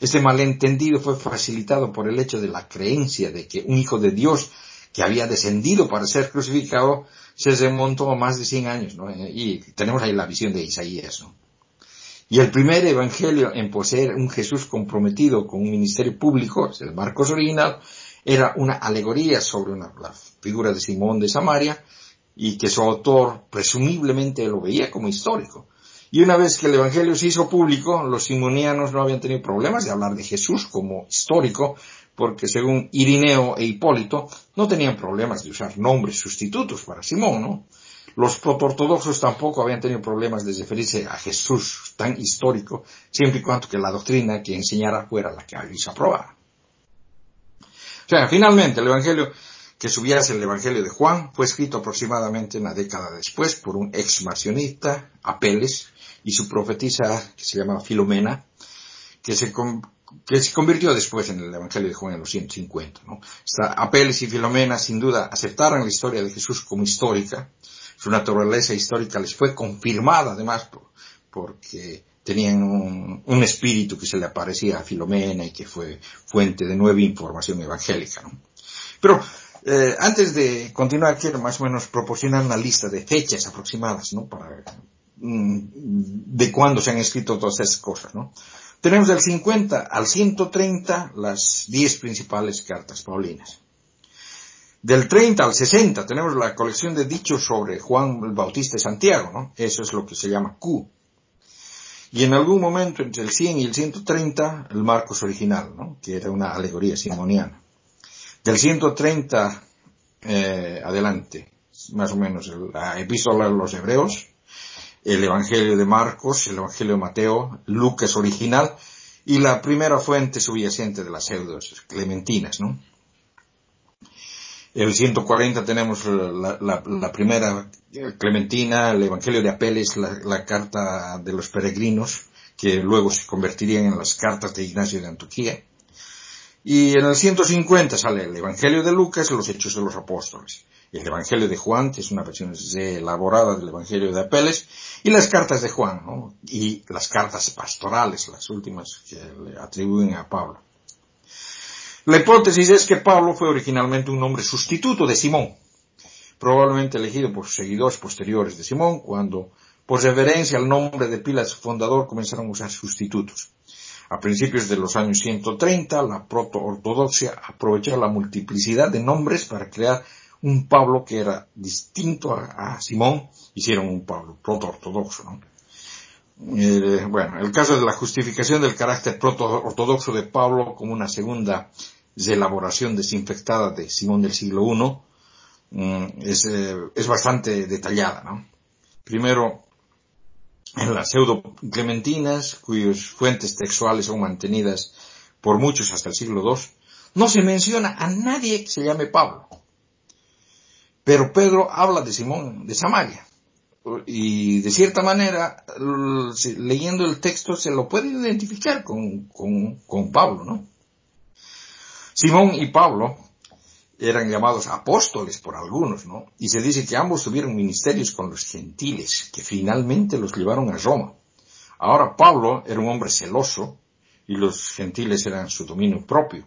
Este malentendido fue facilitado por el hecho de la creencia de que un hijo de Dios que había descendido para ser crucificado se remontó a más de 100 años, ¿no? Y tenemos ahí la visión de Isaías, ¿no? Y el primer evangelio en poseer un Jesús comprometido con un ministerio público, el Marcos original, era una alegoría sobre la figura de Simón de Samaria y que su autor presumiblemente lo veía como histórico. Y una vez que el Evangelio se hizo público, los simonianos no habían tenido problemas de hablar de Jesús como histórico, porque según Irineo e Hipólito, no tenían problemas de usar nombres sustitutos para Simón, ¿no? Los protoortodoxos tampoco habían tenido problemas de referirse a Jesús tan histórico, siempre y cuando que la doctrina que enseñara fuera la que ellos aprobaban. O sea, finalmente el Evangelio que subiese el Evangelio de Juan fue escrito aproximadamente una década después por un ex marcionista, Apeles, y su profetisa que se llama Filomena, que se, que se convirtió después en el Evangelio de Juan en los 150. ¿no? Apeles y Filomena sin duda aceptaron la historia de Jesús como histórica, su naturaleza histórica les fue confirmada además por, porque tenían un, un, espíritu que se le aparecía a Filomena y que fue fuente de nueva información evangélica. ¿no? Pero eh, antes de continuar, quiero más o menos proporcionar una lista de fechas aproximadas, ¿no? Para, de cuándo se han escrito todas esas cosas, ¿no? Tenemos del 50 al 130 las 10 principales cartas paulinas. Del 30 al 60 tenemos la colección de dichos sobre Juan el Bautista y Santiago, ¿no? Eso es lo que se llama Q. Y en algún momento entre el 100 y el 130 el Marcos original, ¿no? Que era una alegoría simoniana. Del 130 eh, adelante, más o menos, la epístola de los hebreos, el Evangelio de Marcos, el Evangelio de Mateo, Lucas original, y la primera fuente subyacente de las pseudos clementinas, ¿no? El 140 tenemos la, primera Clementina, el Evangelio de Apeles, la, la, carta de los peregrinos, que luego se convertirían en las cartas de Ignacio de Antioquía. Y en el 150 sale el Evangelio de Lucas, los Hechos de los Apóstoles. El Evangelio de Juan, que es una versión elaborada del Evangelio de Apeles, y las cartas de Juan, ¿no? y las cartas pastorales, las últimas que le atribuyen a Pablo. La hipótesis es que Pablo fue originalmente un nombre sustituto de Simón, probablemente elegido por seguidores posteriores de Simón, cuando, por reverencia al nombre de Pilas fundador, comenzaron a usar sustitutos. A principios de los años 130, la proto-ortodoxia aprovechó la multiplicidad de nombres para crear un Pablo que era distinto a, Simón, hicieron un Pablo proto-ortodoxo, ¿no? Eh, bueno, el caso de la justificación del carácter proto-ortodoxo de Pablo como una segunda elaboración desinfectada de Simón del siglo I mm, es, eh, es, bastante detallada, ¿no? Primero, en las pseudo clementinas, cuyas fuentes textuales son mantenidas por muchos hasta el siglo II, no se menciona a nadie que se llame Pablo. Pero Pedro habla de Simón de Samaria. Y de cierta manera, leyendo el texto, se lo puede identificar con, con, con Pablo, ¿no? Simón y Pablo eran llamados apóstoles por algunos, ¿no? Y se dice que ambos tuvieron ministerios con los gentiles, que finalmente los llevaron a Roma. Ahora Pablo era un hombre celoso y los gentiles eran su dominio propio.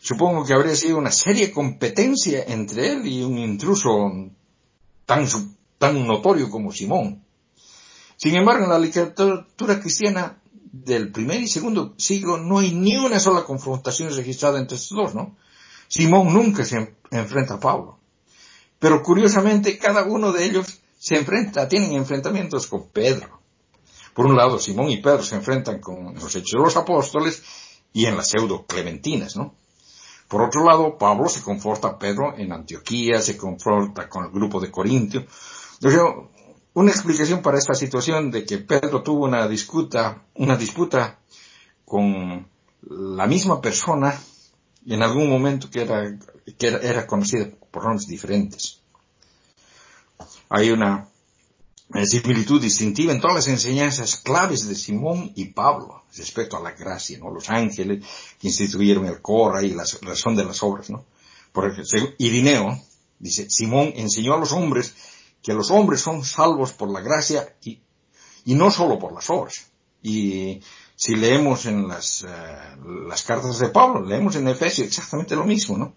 Supongo que habría sido una seria competencia entre él y un intruso tan, tan notorio como Simón. Sin embargo, en la literatura cristiana del primer y segundo siglo no hay ni una sola confrontación registrada entre estos dos, ¿no? Simón nunca se enfrenta a Pablo. Pero curiosamente cada uno de ellos se enfrenta, tienen enfrentamientos con Pedro. Por un lado, Simón y Pedro se enfrentan con los hechos de los apóstoles y en las pseudo clementinas, ¿no? Por otro lado, Pablo se confronta a Pedro en Antioquía, se confronta con el grupo de Corintio. una explicación para esta situación de que Pedro tuvo una disputa, una disputa con la misma persona en algún momento que era, que era, conocida por nombres diferentes. Hay una similitud distintiva en todas las enseñanzas claves de Simón y Pablo respecto a la gracia, ¿no? Los ángeles que instituyeron el Cora y la razón de las obras, ¿no? Por ejemplo, Irineo dice, Simón enseñó a los hombres que los hombres son salvos por la gracia y, y no solo por las obras. Si leemos en las, uh, las cartas de Pablo, leemos en Efesios exactamente lo mismo, ¿no?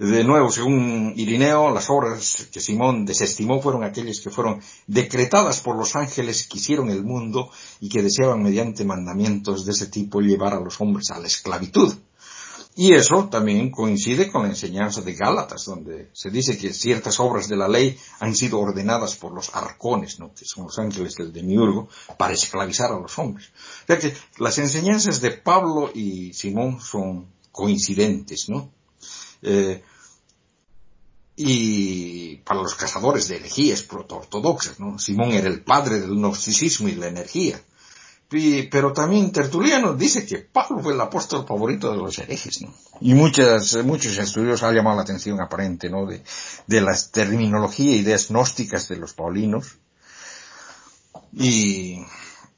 De nuevo, según Irineo, las obras que Simón desestimó fueron aquellas que fueron decretadas por los ángeles que hicieron el mundo y que deseaban mediante mandamientos de ese tipo llevar a los hombres a la esclavitud. Y eso también coincide con la enseñanza de Gálatas, donde se dice que ciertas obras de la ley han sido ordenadas por los arcones, ¿no? que son los ángeles del demiurgo, para esclavizar a los hombres. O sea que las enseñanzas de Pablo y Simón son coincidentes, ¿no? Eh, y para los cazadores de herejías proto-ortodoxas, ¿no? Simón era el padre del gnosticismo y la energía. Pero también Tertuliano dice que Pablo fue el apóstol favorito de los herejes, ¿no? Y muchas, muchos estudios han llamado la atención aparente, ¿no? De, de la terminología ideas gnósticas de los paulinos. Y,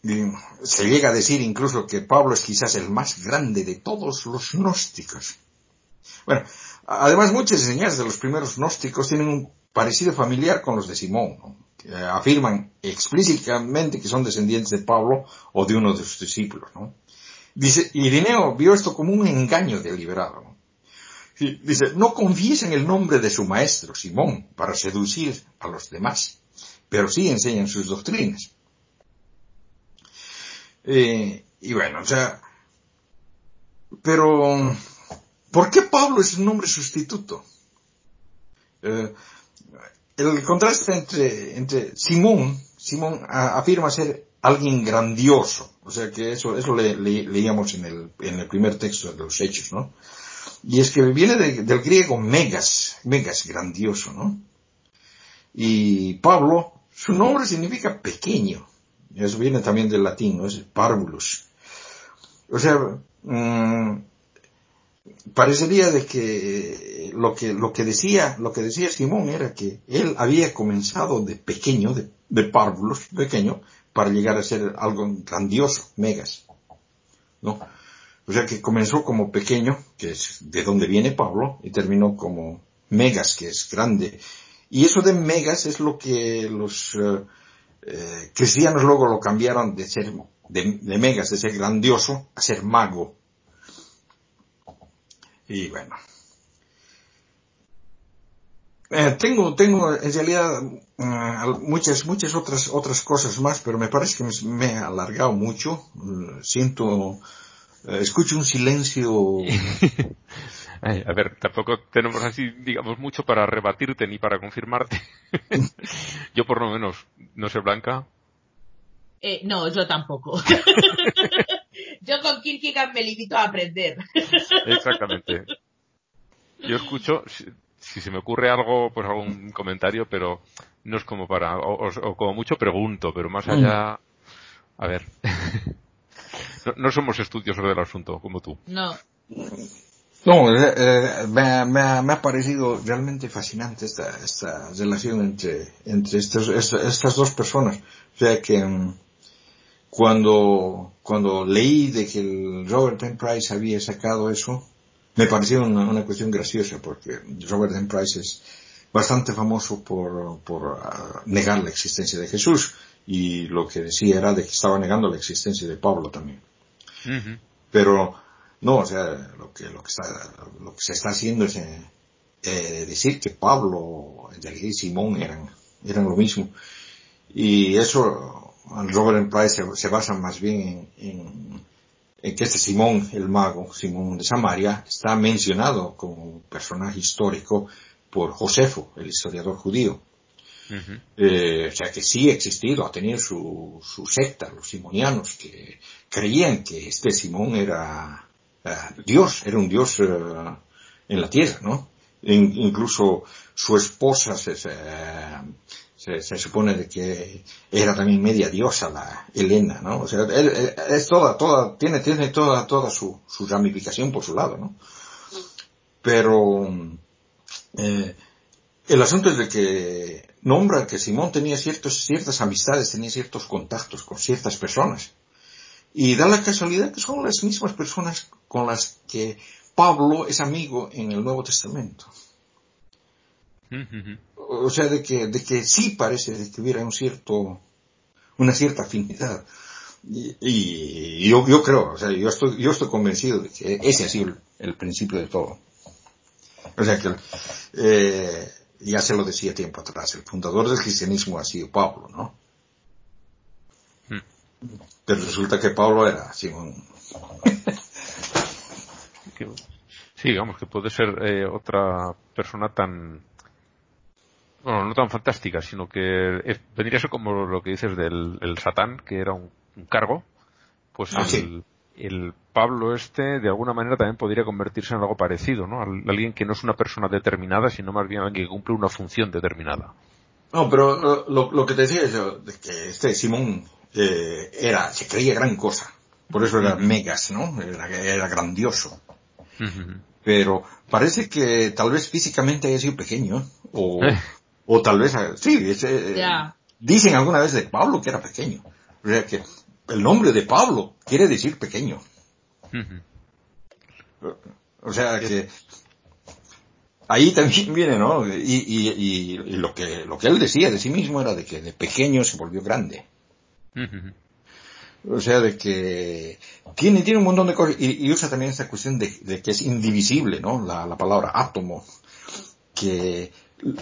y, se llega a decir incluso que Pablo es quizás el más grande de todos los gnósticos. Bueno, además muchas enseñanzas de los primeros gnósticos tienen un parecido familiar con los de Simón, ¿no? Eh, afirman explícitamente que son descendientes de Pablo o de uno de sus discípulos, ¿no? Dice, Irineo vio esto como un engaño deliberado. Dice, no confiesen el nombre de su maestro, Simón, para seducir a los demás, pero sí enseñan sus doctrinas. Eh, y bueno, o sea, pero, ¿por qué Pablo es un nombre sustituto? Eh, el contraste entre, entre Simón, Simón afirma ser alguien grandioso, o sea que eso, eso le, le- leíamos en el, en el primer texto de los Hechos, ¿no? Y es que viene de- del griego megas, megas, grandioso, ¿no? Y Pablo, su nombre significa pequeño, eso viene también del latín, ¿no? Es parvulus. O sea, mm, parecería de que lo que lo que decía lo que decía Simón era que él había comenzado de pequeño de, de párvulos pequeño para llegar a ser algo grandioso megas no o sea que comenzó como pequeño que es de donde viene Pablo y terminó como megas que es grande. Y eso de megas es lo que los eh, eh, cristianos luego lo cambiaron de ser de megas de ser grandioso a ser mago y bueno. Eh, tengo, tengo en realidad eh, muchas, muchas otras, otras cosas más, pero me parece que me, me he alargado mucho. Mm, Siento, eh, escucho un silencio. (laughs) Ay, a ver, tampoco tenemos así, digamos, mucho para rebatirte ni para confirmarte. (laughs) Yo por lo menos, no sé, Blanca. Eh, no, yo tampoco. (laughs) Kierkegaard me limito a aprender. Exactamente. Yo escucho, si, si se me ocurre algo, pues algún comentario, pero no es como para, o, o- o como mucho pregunto, pero más allá, a ver. No, no somos estudiosos del asunto, como tú. No. No, eh, eh, me, ha- me ha, me ha parecido realmente fascinante esta, esta relación entre, entre estos, esta- estas dos personas. O sea que mm, cuando, cuando leí de que el Robert M. Price había sacado eso, me pareció una, una cuestión graciosa porque Robert M. Price es bastante famoso por, por ah, negar la existencia de Jesús y lo que decía era de que estaba negando la existencia de Pablo también pero no, o sea, lo que, lo que está, lo que se está haciendo es eh, eh, decir que Pablo realidad y Simón eran, eran lo mismo. Y eso, Robert and Price se, se basa más bien en, en, en que este Simón, el mago, Simón de Samaria, está mencionado como personaje histórico por Josefo, el historiador judío. Ujú. Eh, o sea que sí ha existido, ha tenido su, su secta, los simonianos, que creían que este Simón era eh, Dios, era un Dios eh, en la tierra, ¿no? In- incluso su esposa se, se, se- se supone que era también media diosa, la Helena, ¿no? O sea, él- es toda, toda, tiene, tiene toda, toda su, su ramificación por su lado, ¿no? Pero, eh, el asunto es de que nombra que Simón tenía ciertos, ciertas amistades, tenía ciertos contactos con ciertas personas. Y da la casualidad que son las mismas personas con las que Pablo es amigo en el Nuevo Testamento. O sea, de que, de que sí parece de que hubiera un cierto, una cierta afinidad. Y, y yo, yo creo, o sea, yo estoy, yo estoy convencido de que ese ha sido el, el principio de todo. O sea que, eh, ya se lo decía tiempo atrás, el fundador del cristianismo ha sido Pablo, ¿no? Mm. Pero resulta que Pablo era así un, (laughs) Sí, digamos que puede ser eh, otra persona tan, bueno, no tan fantástica, sino que es- vendría a ser como lo que dices del el Satán, que era un, un cargo, pues Ah, el, sí. el Pablo este de alguna manera también podría convertirse en algo parecido, ¿no? Al- alguien que no es una persona determinada, sino más bien alguien que cumple una función determinada. No, pero lo, lo- lo que te decía yo, de que este Simón eh, era, se creía gran cosa. Por eso era megas, ¿no? Era, era grandioso. Pero parece que tal vez físicamente haya sido pequeño. ¿eh? O, Eh. O tal vez, eh, sí, eh, dicen alguna vez de Pablo que era pequeño. O sea que el nombre de Pablo quiere decir pequeño. O sea que ahí también (laughs) viene, ¿no? Y, y, y, y lo que lo que él decía de sí mismo era de que de pequeño se volvió grande. O sea, de que tiene, tiene un montón de cosas, y, y usa también esta cuestión de, de, que es indivisible, ¿no? La, la palabra átomo, que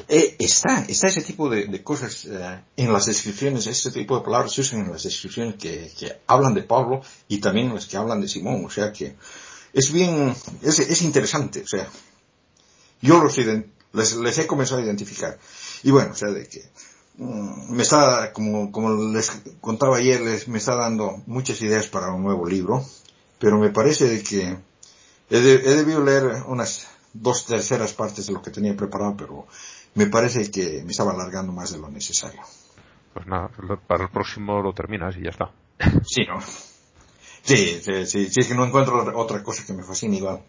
eh, está, está ese tipo de, cosas eh, en las descripciones, ese tipo de palabras se usan en las descripciones que, hablan de Pablo y también las que hablan de Simón, o sea que es bien, es, es interesante, o sea, yo los les, les he comenzado a identificar. Y bueno, o sea, de que mm, me está, como, como les contaba ayer, les, me está dando muchas ideas para un nuevo libro, pero me parece de que he, de, he debido leer unas dos terceras partes de lo que tenía preparado, pero me parece que me estaba alargando más de lo necesario. Pues nada, para el próximo lo terminas y ya está. (laughs) Sí, ¿no? Sí, sí, sí, sí, es que no encuentro otra cosa que me fascine igual.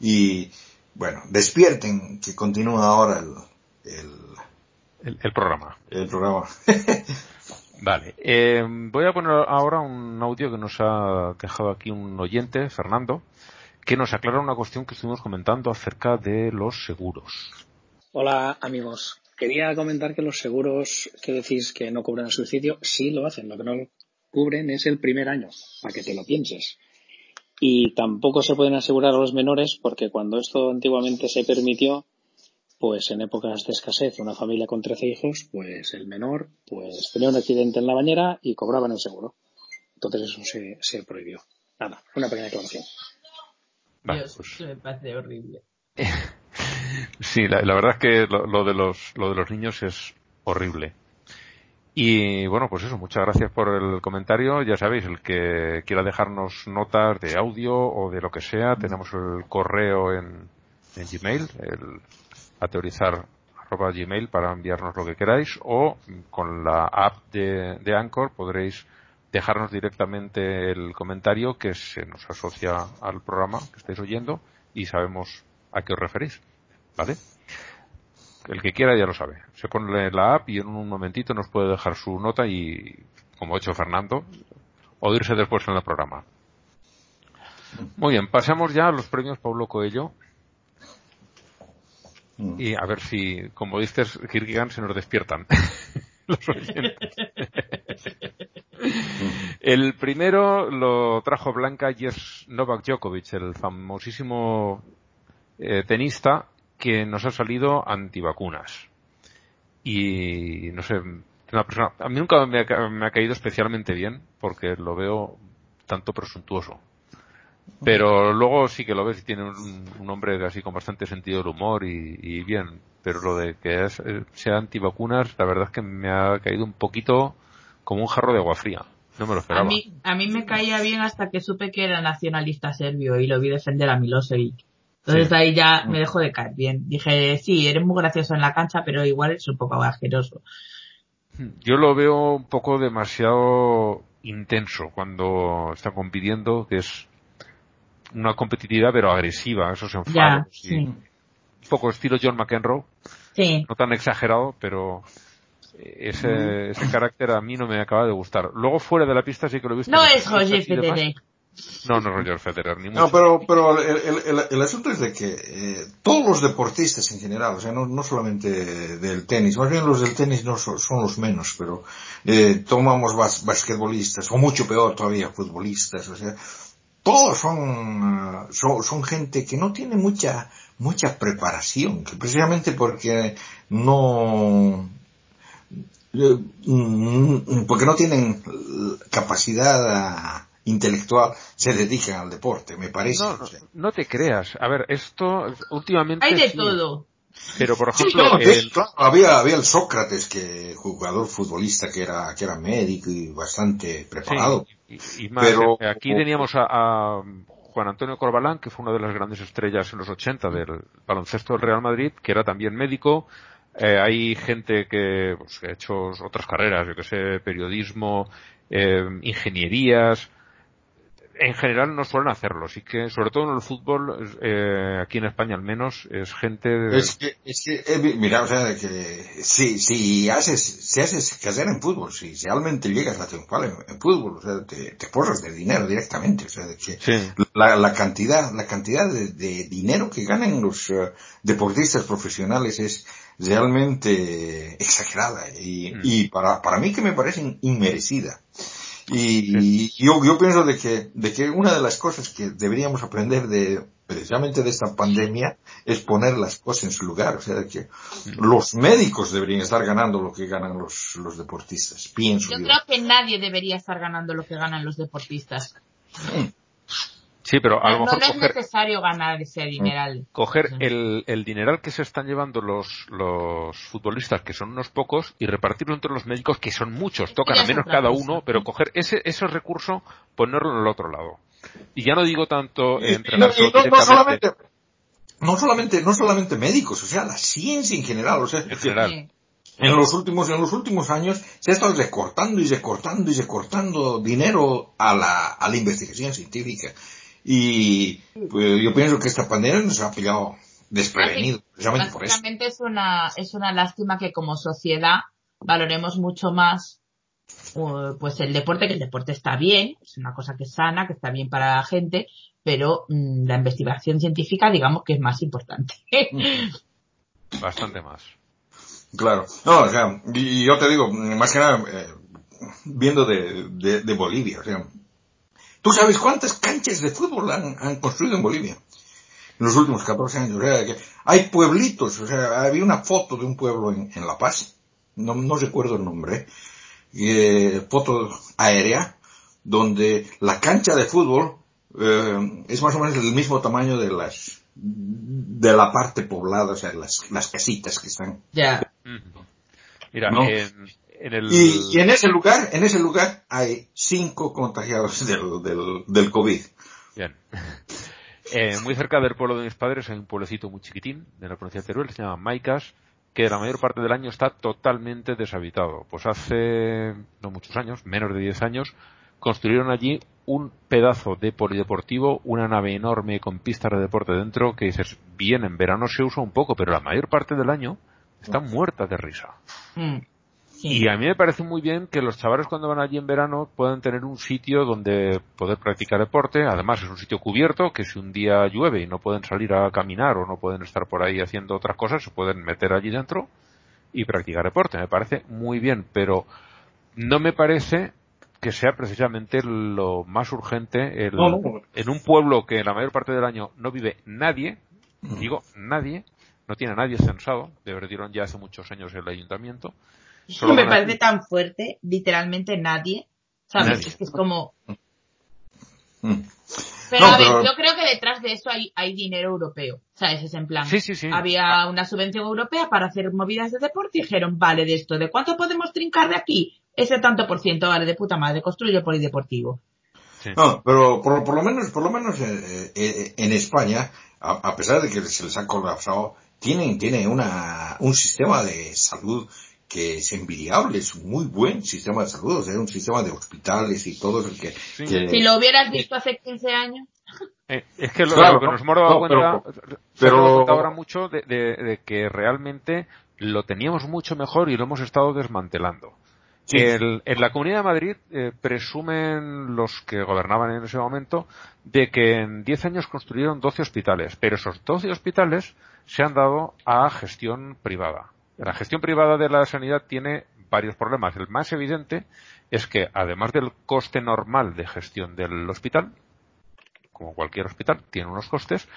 Y, bueno, despierten, que continúa ahora el, el, el, el programa. El programa. (laughs) vale, eh, voy a poner ahora un audio que nos ha dejado aquí un oyente, Fernando, que nos aclara una cuestión que estuvimos comentando acerca de los seguros. Hola amigos, quería comentar que los seguros que decís que no cubren el suicidio, sí lo hacen, lo que no cubren es el primer año, para que te lo pienses. Y tampoco se pueden asegurar a los menores porque cuando esto antiguamente se permitió, pues en épocas de escasez, una familia con 13 hijos, pues el menor pues tenía un accidente en la bañera y cobraban el seguro. Entonces eso se, se prohibió. Nada, una pequeña aclaración. Dios, pues... me parece horrible. (laughs) sí, la, la, verdad es que lo, lo, de los, lo de los niños es horrible. Y bueno, pues eso, muchas gracias por el comentario. Ya sabéis, el que quiera dejarnos notas de audio o de lo que sea, tenemos el correo en, en Gmail, el a teorizar arroba gmail para enviarnos lo que queráis o con la app de, de Anchor podréis dejarnos directamente el comentario que se nos asocia al programa que estáis oyendo y sabemos a qué os referís. ¿Vale? el que quiera ya lo sabe. Se pone la app y en un momentito nos puede dejar su nota y, como ha hecho Fernando, oírse después en el programa. Muy bien, pasemos ya a los premios Pablo Coelho. Mm. Y a ver si, como dices, Kirkigan se nos despiertan (laughs) los oyentes. el primero lo trajo Blanca Jers Novak Djokovic, el famosísimo eh, tenista que nos ha salido antivacunas. Y no sé, una persona, a mí nunca me ha, me ha caído especialmente bien porque lo veo tanto presuntuoso. Pero luego sí que lo ves y tiene un, un hombre así con bastante sentido del humor y, y bien. Pero lo de que es, sea antivacunas, la verdad es que me ha caído un poquito como un jarro de agua fría. No me lo esperaba. A mí, a mí me caía bien hasta que supe que era nacionalista serbio y lo vi defender a Milosevic. Entonces sí. ahí ya me dejó de caer bien. Dije, sí, eres muy gracioso en la cancha, pero igual es un poco asqueroso. Yo lo veo un poco demasiado intenso cuando está compitiendo, que es una competitividad pero agresiva, esos enfados. Ya, sí. Un poco estilo John McEnroe. Sí. No tan exagerado, pero ese, ese carácter a mí no me acaba de gustar. Luego fuera de la pista sí que lo he visto. No es Roger Federer. No, no Roger Federer, ni mucho. No, pero, pero el, el, el, asunto es de que eh, todos los deportistas en general, o sea, no, no solamente del tenis, más bien los del tenis no son, son los menos, pero eh, tomamos bas, basquetbolistas, o mucho peor todavía, futbolistas, o sea, todos son, son, son gente que no tiene mucha, mucha preparación, que precisamente porque no, porque no tienen capacidad intelectual se dedican al deporte, me parece. No, no, no te creas. A ver, esto últimamente... Hay de sí. todo. Pero por ejemplo, sí, no, el... claro, había, había el Sócrates, que jugador futbolista que era, que era médico y bastante preparado. Sí, y, y, más, pero... aquí teníamos a, a, Juan Antonio Corbalán, que fue una de las grandes estrellas en los 80 del baloncesto del Real Madrid, que era también médico. Eh, hay gente que, pues, que ha hecho otras carreras, yo que sé, periodismo, eh, ingenierías, en general no suelen hacerlo, así que sobre todo en el fútbol, eh, aquí en España al menos, es gente de... Es que, es que eh, mira, o sea, que si, si haces, si haces carrera en fútbol, si realmente llegas a triunfar en, en fútbol, o sea, te, te forras de dinero directamente, o sea, de que Sí. la, la cantidad, la cantidad de, de dinero que ganan los eh, deportistas profesionales es realmente exagerada y, Mm. y para, para mí que me parece inmerecida. Y, y yo, yo pienso de que, de que una de las cosas que deberíamos aprender de, precisamente de esta pandemia, es poner las cosas en su lugar. O sea, de que los médicos deberían estar ganando lo que ganan los, los deportistas, pienso Yo yo. creo que nadie debería estar ganando lo que ganan los deportistas. Sí, pero a lo No, mejor no es coger, necesario ganar ese dineral. coger Ujú. el, el dineral que se están llevando los, los futbolistas, que son unos pocos, y repartirlo entre los médicos, que son muchos, tocan a es menos cada cosa. uno, pero coger ese, ese recurso, ponerlo en el otro lado. Y ya no digo tanto Y- y entrenar no, no- solamente, no solamente, no solamente médicos, o sea, la ciencia en general, o sea, en general. Sí. en los últimos, en los últimos años se ha estado recortando y recortando y recortando dinero a la, a la investigación científica. Y pues, yo pienso que esta pandemia nos ha pillado desprevenido, precisamente por eso. Básicamente es una, es una lástima que como sociedad valoremos mucho más uh, pues el deporte, que el deporte está bien, es una cosa que es sana, que está bien para la gente, pero mm, la investigación científica digamos que es más importante. (laughs) Bastante más. Claro. No, o sea, y yo te digo, más que nada, eh, viendo de, de, de Bolivia, o sea, ¿tú sabes cuántas canchas de fútbol han, han construido en Bolivia? En los últimos 14 años, o sea, que hay pueblitos, o sea, había una foto de un pueblo en, en La Paz, no, no recuerdo el nombre, eh, foto aérea, donde la cancha de fútbol eh, es más o menos el mismo tamaño de las de la parte poblada, o sea, las, las casitas que están ya. Ujú. Mira, No. en, en el... Y, y en ese lugar, en ese lugar hay cinco contagiados del, del, del COVID. Bien. (laughs) Eh, muy cerca del pueblo de mis padres hay un pueblecito muy chiquitín de la provincia de Teruel, se llama Maicas, que la mayor parte del año está totalmente deshabitado. Pues hace no muchos años, menos de 10 años, construyeron allí un pedazo de polideportivo, una nave enorme con pistas de deporte dentro, que dices, bien, en verano se usa un poco, pero la mayor parte del año está muerta de risa. Mm. Y a mí me parece muy bien que los chavales cuando van allí en verano puedan tener un sitio donde poder practicar deporte. Además es un sitio cubierto que si un día llueve y no pueden salir a caminar o no pueden estar por ahí haciendo otras cosas, se pueden meter allí dentro y practicar deporte. Me parece muy bien, pero no me parece que sea precisamente lo más urgente el- No, no. en un pueblo que la mayor parte del año no vive nadie, digo nadie, no tiene nadie censado, dieron ya hace muchos años el ayuntamiento, (laughs) Solo me parece aquí. tan fuerte, literalmente nadie, ¿sabes? Nadie. Es que es como... Mm. Pero No, a ver, pero- yo creo que detrás de eso hay, hay dinero europeo, ¿sabes? Es en plan... Sí, sí, sí. Había una subvención europea para hacer movidas de deporte y dijeron, vale, de esto, ¿de cuánto podemos trincar de aquí? Ese tanto por ciento, vale, de puta madre, construye polideportivo. Sí. No, pero por, por lo menos, por lo menos eh, eh, en España, a, a pesar de que se les ha colapsado, tienen, tienen una, un sistema de salud que es envidiable, es un muy buen sistema de salud, o sea, un sistema de hospitales y todo el que, que- Si lo hubieras visto hace 15 años, Eh, es que lo, Claro, lo que no, nos hemos dado no, cuenta, pero- se pero- cuenta ahora mucho de, de- de que realmente lo teníamos mucho mejor y lo hemos estado desmantelando. Sí. El- en la Comunidad de Madrid eh, presumen los que gobernaban en ese momento de que en 10 años construyeron 12 hospitales, pero esos 12 hospitales se han dado a gestión privada. La gestión privada de la sanidad tiene varios problemas. El más evidente es que, además del coste normal de gestión del hospital, como cualquier hospital, tiene unos costes,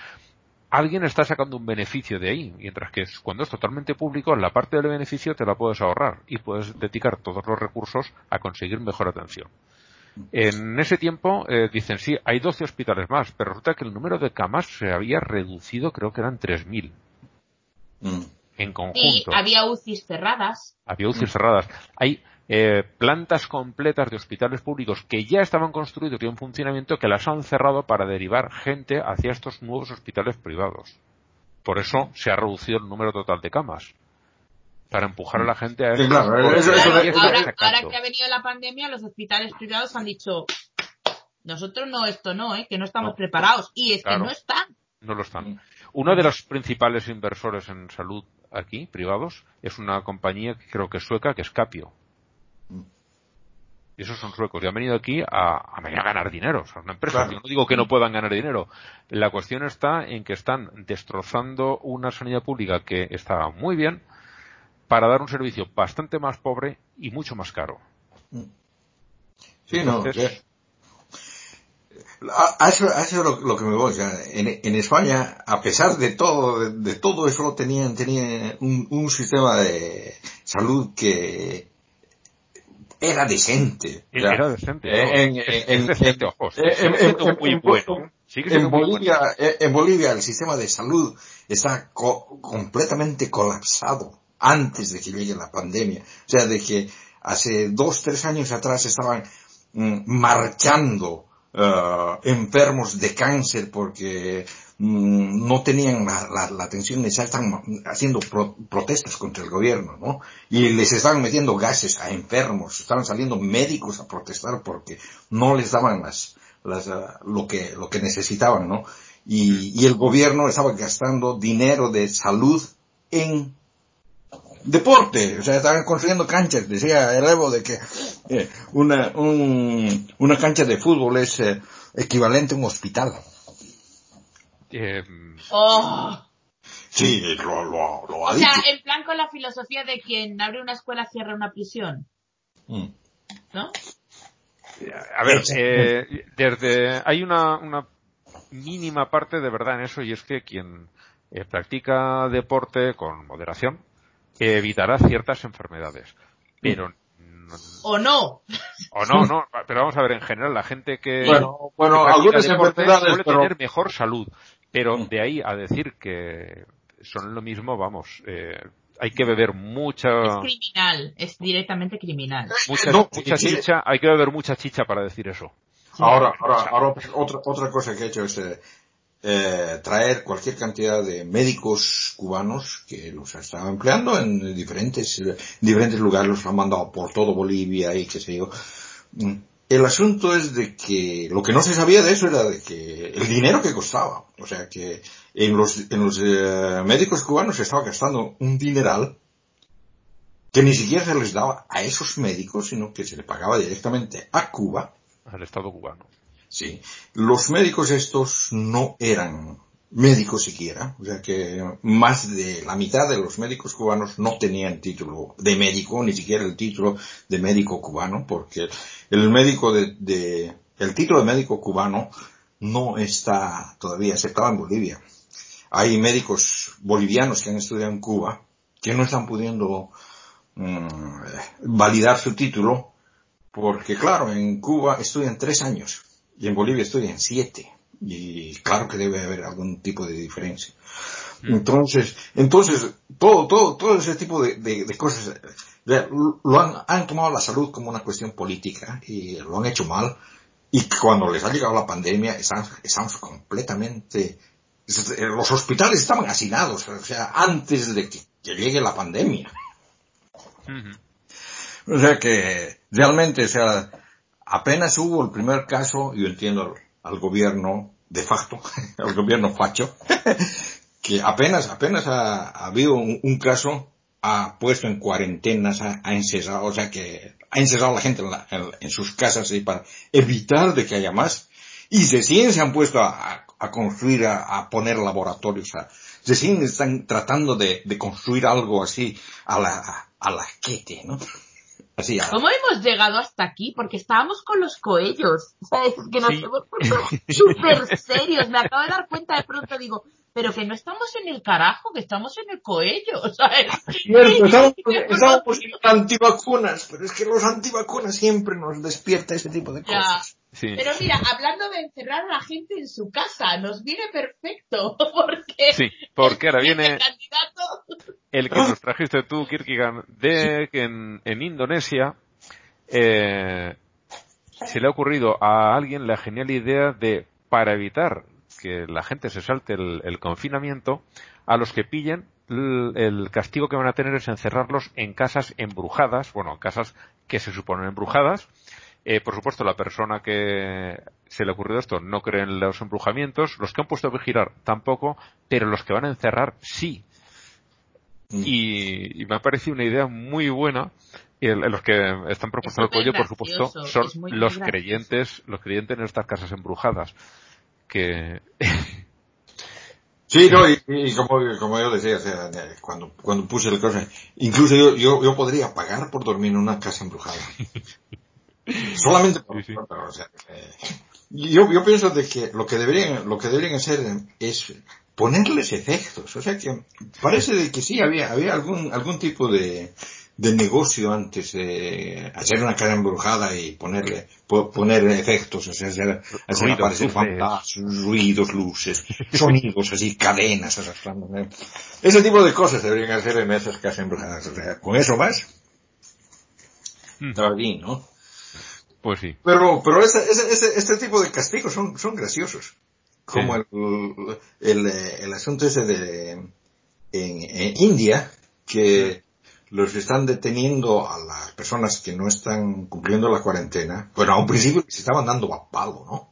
alguien está sacando un beneficio de ahí, mientras que cuando es totalmente público, la parte del beneficio te la puedes ahorrar y puedes dedicar todos los recursos a conseguir mejor atención. En ese tiempo eh, dicen, sí, hay 12 hospitales más, pero resulta que el número de camas se había reducido, creo que eran 3.000 Mm. En y conjunto. había UCIs cerradas. Había UCIs cerradas. Hay eh, plantas completas de hospitales públicos que ya estaban construidos y en funcionamiento que las han cerrado para derivar gente hacia estos nuevos hospitales privados. Por eso se ha reducido el número total de camas. Para empujar a la gente a Sí, eso- eso- ahí Claro, ahora, sacando. ahora que ha venido la pandemia, los hospitales privados han dicho, Nosotros no, esto no, ¿eh? que no estamos No. preparados. Y es Claro. que no están. No lo están. Uno de los principales inversores en salud aquí, privados, es una compañía que creo que es sueca, que es Capio. Y esos son suecos y han venido aquí a, a venir a ganar dinero. O sea, una empresa. Claro. Yo no digo que no puedan ganar dinero. La cuestión está en que están destrozando una sanidad pública que está muy bien para dar un servicio bastante más pobre y mucho más caro. Sí, no, Entonces- ya. A, eso, a eso lo, lo que me voy. o sea, en, en España, a pesar de todo, de, de todo eso, tenían, tenían un, un sistema de salud que era decente. o sea, Era decente. en-. Bolivia, en Bolivia el sistema de salud está co- completamente colapsado antes de que llegue la pandemia. O sea, de que hace dos, tres años atrás estaban mm, marchando eh, enfermos de cáncer porque mm, no tenían la, la- la atención necesaria, están haciendo pro- protestas contra el gobierno, ¿no? Y les estaban metiendo gases a enfermos, estaban saliendo médicos a protestar porque no les daban las, las, ah, lo que, lo que necesitaban, ¿no? Y, y el gobierno estaba gastando dinero de salud en deporte, o sea, estaban construyendo canchas, decía el Evo de que eh, una, un- una cancha de fútbol es eh, equivalente a un hospital. Eh, ¡Oh! Sí, lo, lo, lo ha O sea, dicho. en plan con la filosofía de quien abre una escuela cierra una prisión, Mm. ¿no? A ver, eh, desde hay una, una mínima parte de verdad en eso y es que quien eh, practica deporte con moderación evitará ciertas enfermedades. Pero ¿O no? o no, no, pero vamos a ver en general la gente que, Bueno, bueno, que algunas enfermedades, suele pero- tener mejor salud, pero Mm. de ahí a decir que son lo mismo, vamos, eh, hay que beber mucha Es criminal, es directamente criminal. mucha, No, mucha sí. chicha, hay que beber mucha chicha para decir eso. Ahora, ahora, ahora otra, otra cosa que he hecho es eh, traer cualquier cantidad de médicos cubanos que los estaba empleando en diferentes, eh, diferentes lugares, los han mandado por todo Bolivia y qué sé yo. Mm. El asunto es de que lo que no se sabía de eso era de que el dinero que costaba. O sea que en los, en los eh, médicos cubanos se estaba gastando un dineral que ni siquiera se les daba a esos médicos, sino que se le pagaba directamente a Cuba al Estado cubano. Sí. Los médicos estos no eran médicos siquiera, o sea que más de la mitad de los médicos cubanos no tenían título de médico, ni siquiera el título de médico cubano, porque el médico de, el título de médico cubano no está todavía aceptado en Bolivia. Hay médicos bolivianos que han estudiado en Cuba que no están pudiendo mm, validar su título porque claro, en Cuba estudian tres años y en Bolivia estudian siete. Y claro que debe haber algún tipo de diferencia. Entonces, entonces, todo, todo, todo ese tipo de, de- de cosas, lo han, han tomado la salud como una cuestión política y lo han hecho mal. Y cuando les ha llegado la pandemia, estamos, estamos completamente, los hospitales estaban hacinados, o sea, antes de que, que llegue la pandemia. O sea que realmente, o sea, apenas hubo el primer caso, yo entiendo al, gobierno de facto, (laughs) al gobierno facho, (laughs) que apenas, apenas ha, ha habido un, caso, ha puesto en cuarentenas, ha, ha encerrado, o sea que ha encerrado a la gente en, la- en- sus casas y para evitar de que haya más. Y recién se han puesto a, construir, a, a poner laboratorios, a, recién están tratando de, de construir algo así a la, a la quete, ¿no? Así, ¿Cómo hemos llegado hasta aquí? Porque estábamos con los coellos. ¿Sabes? Que nos Sí. hemos puesto (laughs) súper serios. Me acabo de dar cuenta de pronto, digo, pero que no estamos en el carajo, que estamos en el coello, (laughs) ¿sabes? Cierto, estamos, estamos antivacunas, pero es que los antivacunas siempre nos despierta ese tipo de Ya. cosas. Sí. Pero mira, hablando de encerrar a la gente en su casa, nos viene perfecto, (laughs) porque Sí, porque ahora el viene candidato el que nos trajiste tú, Kirkigan, de que en, en Indonesia eh, se le ha ocurrido a alguien la genial idea de, para evitar que la gente se salte el, el confinamiento, a los que pillen el, el castigo que van a tener es encerrarlos en casas embrujadas, bueno, casas que se suponen embrujadas, Eh, por supuesto, la persona que se le ocurrió esto no cree en los embrujamientos, los que han puesto a vigilar tampoco, pero los que van a encerrar sí. Mm. Y, y me ha parecido una idea muy buena. Y el- los que están proporcionando súper apoyo, por supuesto, son muy los gracioso. creyentes, los creyentes en estas casas embrujadas. Que, (laughs) Sí, no, y, y como, como yo decía, o sea, cuando, cuando puse el cosa, incluso yo, yo, yo podría pagar por dormir en una casa embrujada. (laughs) Solamente por, Sí, sí. pero, o sea, eh, yo, yo pienso de que lo que deberían, lo que deberían hacer es ponerles efectos. O sea que parece de que sí había, había algún, algún tipo de, de negocio antes de hacer una casa embrujada y ponerle, po- poner efectos, o sea, hacer, hacer aparecer luces. fantasmas, ruidos, luces, sonidos así, cadenas arrastrando. Ese tipo de cosas deberían hacer en esas casas embrujadas. O sea, con eso más, estaba bien, ¿no? pues sí. Pero, pero ese, ese, ese- este tipo de castigos son, son graciosos. Como Sí. el, el, eh, el asunto ese de, en, en India, que los están deteniendo a las personas que no están cumpliendo la cuarentena. Bueno, a un principio se estaban dando a palo, ¿no?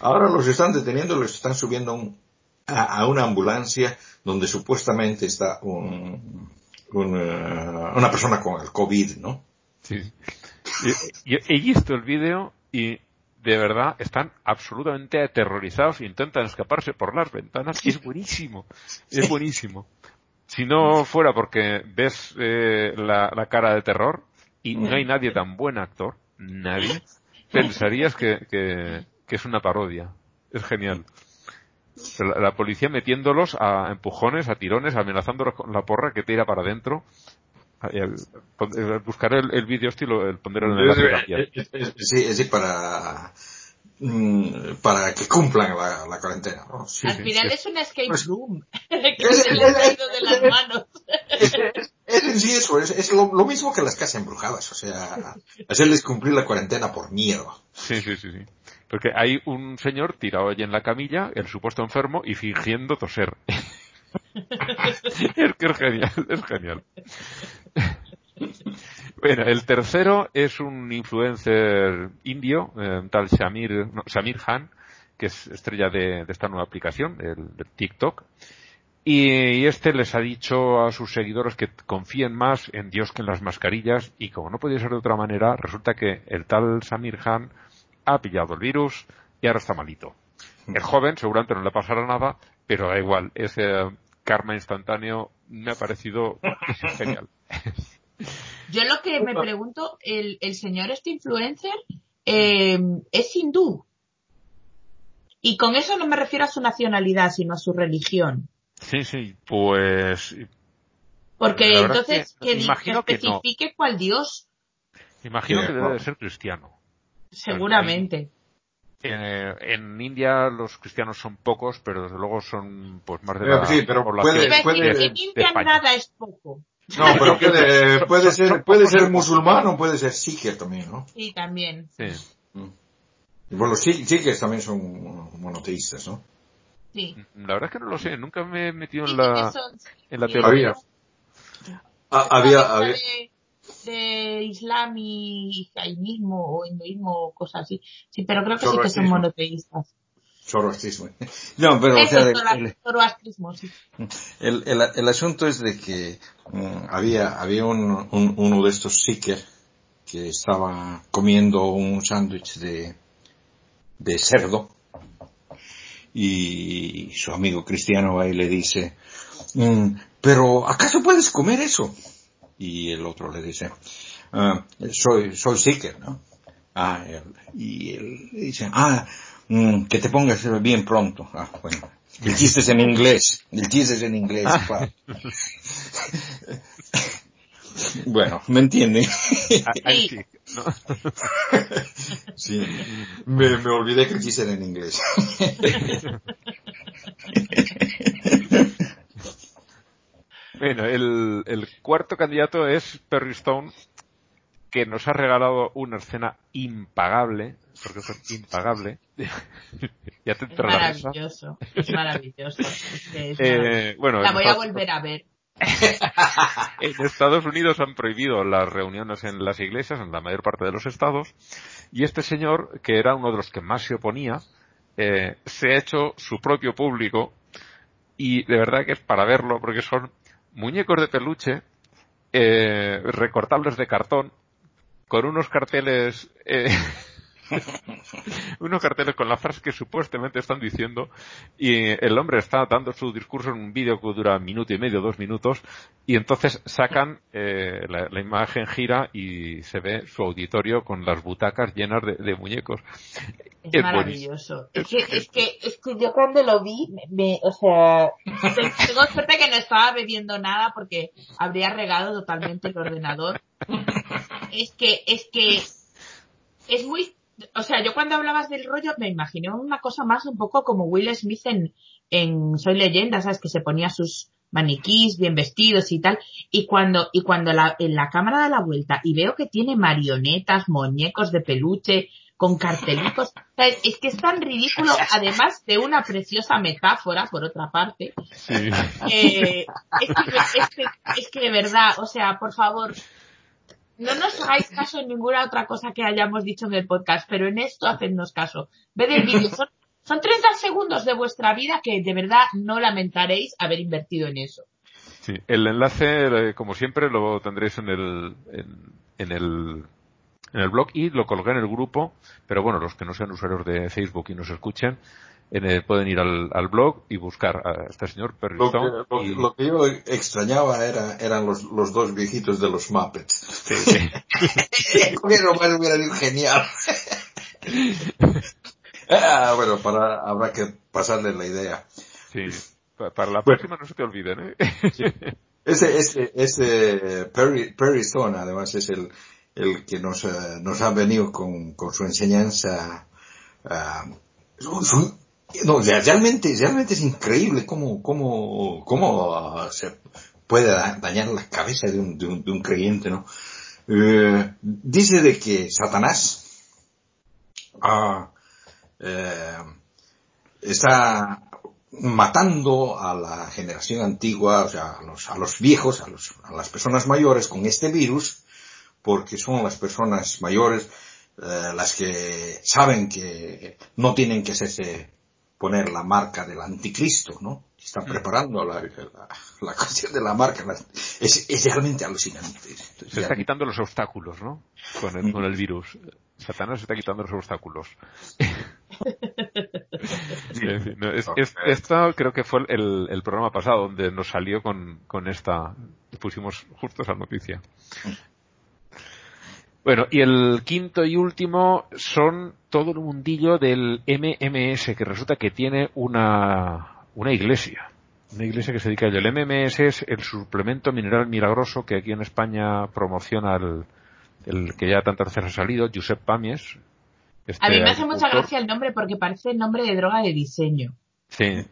Ahora los están deteniendo, los están subiendo a, un- a, a una ambulancia donde supuestamente está un, un, eh, una persona con el COVID, ¿no? Sí. Yo he visto el vídeo y de verdad están absolutamente aterrorizados e intentan escaparse por las ventanas. Es buenísimo, es buenísimo. Si no fuera porque ves eh, la, la cara de terror y no hay nadie tan buen actor, nadie, pensarías que, que, que es una parodia. Es genial. La, la policía metiéndolos a empujones, a tirones, amenazándolos con la porra que tira para adentro. Ay, el- eh, el, el vídeo este y lo el pondré en el enlace también. Sí, sí, para, mm, para que cumplan la, la cuarentena, ¿no? Sí, Al sí. final es una escape Pues- room. (laughs) que Es- se le ha ido de las manos. Es, es en sí eso, es, es lo, lo mismo que las casas embrujadas, o sea, hacerles cumplir la cuarentena por miedo. Sí, sí, sí, sí. Porque hay un señor tirado allí en la camilla, el supuesto enfermo, y fingiendo toser. (laughs) es que es genial, es genial. Bueno, el tercero es un influencer indio, eh, tal Shamir, no, Shamir Khan, que es estrella de, esta nueva aplicación, el, de TikTok. Y este les ha dicho a sus seguidores que confíen más en Dios que en las mascarillas y como no podía ser de otra manera, resulta que el tal Samir Khan ha pillado el virus y ahora está malito. El joven seguramente no le pasará nada, pero da igual, ese karma instantáneo me ha parecido genial. (laughs) Yo lo que me pregunto, el, el señor este influencer eh, es hindú. Y con eso no me refiero a su nacionalidad, sino a su religión. Sí, sí, pues Porque entonces que que, di- imagino que no. especifique cuál Dios, imagino que debe de ser cristiano. seguramente. Eh, en India los cristianos son pocos, pero desde luego son pues más de la sí, pero población puede- puede- de- en India nada es poco. No, pero puede, (laughs) puede ser, puede ser musulmán o puede ser sikh también, ¿no? Sí, también. Sí. Y bueno, los sikh- sikhs también son monoteístas, ¿no? Sí. La verdad es que no lo sé, nunca me he metido en la, en la teología. Había. Ah, había, De, de islam y jainismo o hinduismo o cosas así. Sí, pero creo que sí que son monoteístas. Zoroastrismo. (laughs) No, pero o sea, el, sí. el, asunto es de que mm, había, había un, un- uno de estos sikhs que estaba comiendo un sándwich de, de cerdo y su amigo cristiano va y le dice, "Mm, pero ¿acaso puedes comer eso? Y el otro le dice, "Ah, soy, soy sikh, ¿no? Ah, él- y él le dice, ah, mm, que te pongas bien pronto. Ah, bueno. El chiste es en inglés. El chiste es en inglés, claro. Bueno, ¿me entiende? Ah, sí. Sí. Me, me olvidé que el chiste era en inglés. Bueno, el, el cuarto candidato es Perry Stone, que nos ha regalado una escena impagable, porque es impagable. (laughs) ya te Es la maravilloso. Es maravilloso. Es (laughs) que es Eh, maravilloso. bueno, La voy a volver a ver. (laughs) En Estados Unidos han prohibido las reuniones en las iglesias, en la mayor parte de los estados, Y este señor, que era uno de los que más se oponía, eh, se ha hecho su propio público y de verdad que es para verlo porque son muñecos de peluche eh, recortables de cartón con unos carteles eh, (laughs) unos carteles con la frase que supuestamente están diciendo y el hombre está dando su discurso en un vídeo que dura un minuto y medio, dos minutos y entonces sacan eh, la, la, imagen gira y se ve su auditorio con las butacas llenas de, de muñecos. Es, es maravilloso. Es que, es que, es que yo cuando lo vi, me, me, o sea, tengo suerte que no estaba bebiendo nada porque habría regado totalmente el ordenador. Es que, es que es muy o sea, yo cuando hablabas del rollo me imaginé una cosa más un poco como Will Smith en, en Soy Leyenda, ¿sabes? Que se ponía sus maniquís bien vestidos y tal. Y cuando, y cuando la, en la cámara da la vuelta y veo que tiene marionetas, muñecos de peluche, con cartelitos, ¿sabes? Es que es tan ridículo, (laughs) además de una preciosa metáfora, por otra parte. Sí. Eh, es, que, es, que, es que de verdad, o sea, por favor, no nos hagáis caso en ninguna otra cosa que hayamos dicho en el podcast, pero en esto hacednos caso. Ved el vídeo. Son, son 30 segundos de vuestra vida que de verdad no lamentaréis haber invertido en eso. Sí, el enlace, como siempre, lo tendréis en el, en, en el, en el blog y lo colgué en el grupo, pero bueno, los que no sean usuarios de Facebook y nos escuchen, en el, pueden ir al, al, blog y buscar a este señor Perry lo, que, lo, y... lo que yo extrañaba era, eran los, los dos viejitos de los Muppets. Sí, sí. (laughs) Hubiera sido genial. (laughs) ah, bueno, para, habrá que pasarle la idea. Sí, para la próxima no se te olviden, ¿eh? Sí. Ese, ese, ese Perry, Perry Stone, además, es el, el que nos, uh, nos ha venido con, con su enseñanza uh, su, no, realmente, realmente es increíble cómo, cómo, cómo se puede dañar la cabeza de un, de un, de un creyente, ¿no? Eh, dice de que Satanás ah, eh, está matando a la generación antigua, o sea, a los, a los viejos, a, los, a las personas mayores con este virus, porque son las personas mayores eh, las que saben que no tienen que hacerse poner la marca del anticristo, ¿no? Están preparando la, la, la (laughs) cuestión de la marca. Es, es realmente alucinante. Se está realmente. quitando los obstáculos, ¿no? Con el, con el virus. Satanás se está quitando los obstáculos. (laughs) sí, no, es, es, esto creo que fue el, el, programa pasado donde nos salió con, con esta, pusimos justo esa noticia. Bueno, y el quinto y último son todo el mundillo del MMS, que resulta que tiene una, una iglesia. Una iglesia que se dedica a ello. El MMS es el suplemento mineral milagroso que aquí en España promociona el, el que ya tantas veces ha salido, Josep Pamies. Este a mí me hace mucha gracia el nombre porque parece el nombre de droga de diseño. Sí,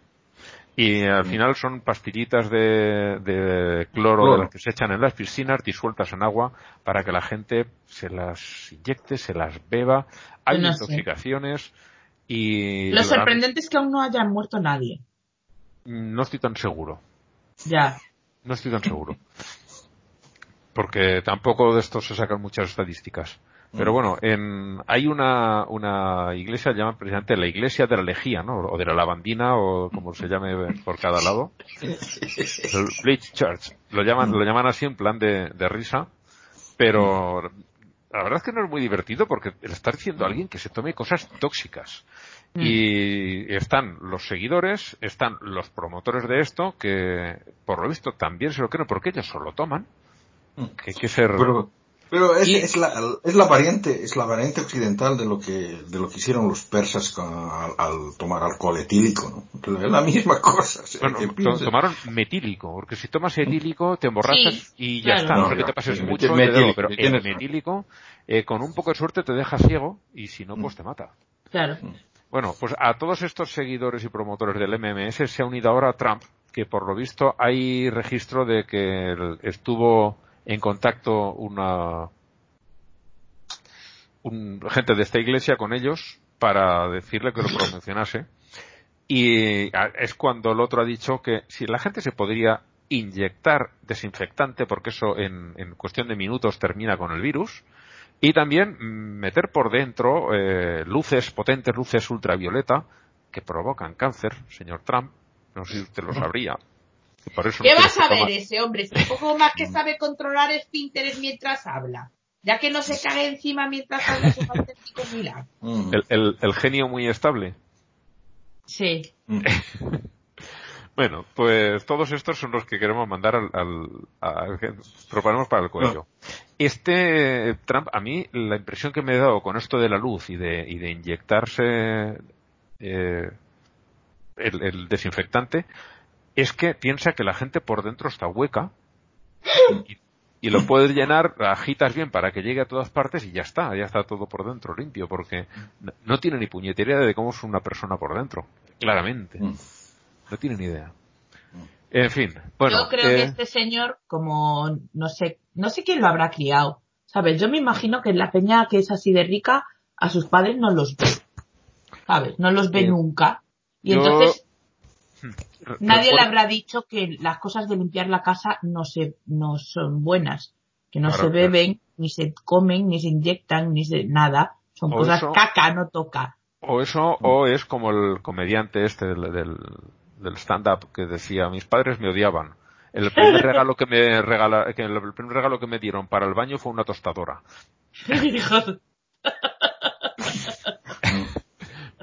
y al final son pastillitas de, de cloro, cloro, de las que se echan en las piscinas disueltas en agua para que la gente se las inyecte, se las beba. Hay no intoxicaciones sé. y... Lo sorprendente es que aún no haya muerto nadie. No estoy tan seguro. Ya. No estoy tan seguro. Porque tampoco de esto se sacan muchas estadísticas. Pero bueno, en, hay una, una iglesia, llaman precisamente la iglesia de la lejía, ¿no? O de la lavandina, o como se llame por cada lado. (laughs) El Bleach Church. Lo llaman, lo llaman así en plan de, de risa. Pero la verdad es que no es muy divertido porque le está diciendo a alguien que se tome cosas tóxicas. Y están los seguidores, están los promotores de esto, que por lo visto también se lo creen porque ellos solo toman. Que hay que ser... Pero pero es, y, es, la, es la variante, es la variante occidental de lo que, de lo que hicieron los persas con, al, al, tomar alcohol etílico, ¿no? Es la misma cosa. Bueno, to, tomaron metílico, porque si tomas etílico te emborrachas sí, y ya claro. está, no, no que te pases sí, mucho metílico, pero el metílico, eh, con un poco de suerte te deja ciego y si no, pues te mata. Claro. Bueno, pues a todos estos seguidores y promotores del MMS se ha unido ahora Trump, que por lo visto hay registro de que estuvo en contacto una un, gente de esta iglesia con ellos para decirle que lo promocionase y es cuando el otro ha dicho que si la gente se podría inyectar desinfectante porque eso en, en cuestión de minutos termina con el virus Y también meter por dentro eh, luces, potentes luces ultravioleta, que provocan cáncer, señor Trump. No sé si usted lo sabría. Y por eso ¿Qué no vas quiere a coma- ese hombre? Es un poco más que sabe controlar esfínteres mientras habla. Ya que no se cae encima mientras habla es un auténtico milagro. Mm. el, el- el genio muy estable. Sí. Mm. (laughs) Bueno, pues todos estos son los que queremos mandar al, al, al que proponemos para el cuello. Este Trump, a mí la impresión que me he dado con esto de la luz y de, y de inyectarse eh, el, el desinfectante es que piensa que la gente por dentro está hueca y, y lo puedes llenar, agitas bien para que llegue a todas partes y ya está, ya está todo por dentro limpio porque no- no tiene ni puñetería de cómo es una persona por dentro, claramente. Mm. No tiene ni idea. En fin, bueno. Yo creo eh, que este señor, como no sé, no sé quién lo habrá criado, ¿sabes? Yo me imagino que la peña que es así de rica, a sus padres no los ve, ¿sabes? No los ve Eh, nunca. Y yo- entonces re- nadie le habrá dicho que las cosas de limpiar la casa no se, no son buenas, que no Claro, se claro. beben, ni se comen, ni se inyectan, ni se nada. Son O cosas eso- caca, no toca. O eso, o es como el comediante este del, del, del stand-up que decía, mis padres me odiaban. El primer (laughs) regalo que me regala, que el primer regalo que me dieron para el baño fue una tostadora. (laughs)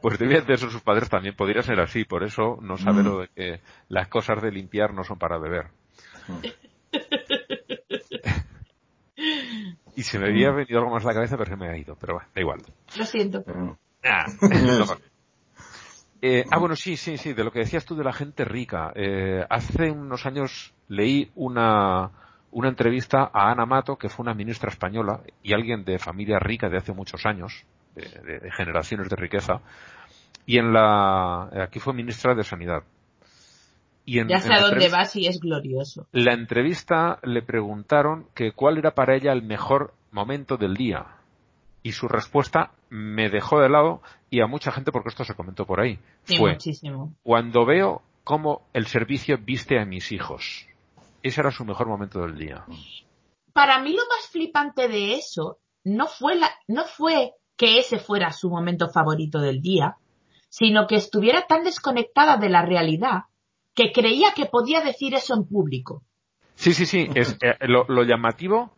Pues debían de ser sus padres también, podría ser así, por eso no sabe Mm. lo de que las cosas de limpiar no son para beber. y se me había venido algo más a la cabeza, pero se me ha ido, pero bueno, da igual. Lo siento. Mm. Ah. (laughs) Eh, ah, bueno, sí, sí, sí, de lo que decías tú de la gente rica. Eh, hace unos años leí una, una entrevista a Ana Mato, que fue una ministra española y alguien de familia rica de hace muchos años, de, generaciones de riqueza, y en la, aquí fue ministra de Sanidad. Y en, Ya sé la a dónde entrevista- vas y es glorioso. la entrevista le preguntaron que cuál era para ella el mejor momento del día. Y su respuesta me dejó de lado y a mucha gente, porque esto se comentó por ahí, Sí, fue muchísimo. cuando veo cómo el servicio viste a mis hijos. Ese era su mejor momento del día. para mí lo más flipante de eso no fue la, no fue que ese fuera su momento favorito del día, sino que estuviera tan desconectada de la realidad que creía que podía decir eso en público. Sí, sí, sí. Es, eh, lo, lo llamativo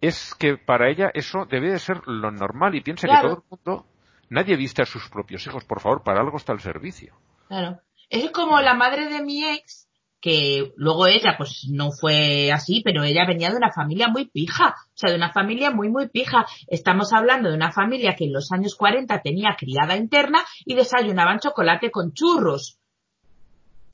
es que para ella eso debe de ser lo normal y piensa Claro. que todo el mundo, nadie viste a sus propios hijos. Por favor, para algo está el servicio. Claro. Es como la madre de mi ex, que luego ella pues no fue así, pero ella venía de una familia muy pija, o sea, de una familia muy, muy pija. Estamos hablando de una familia que en los años 40 tenía criada interna y desayunaban chocolate con churros.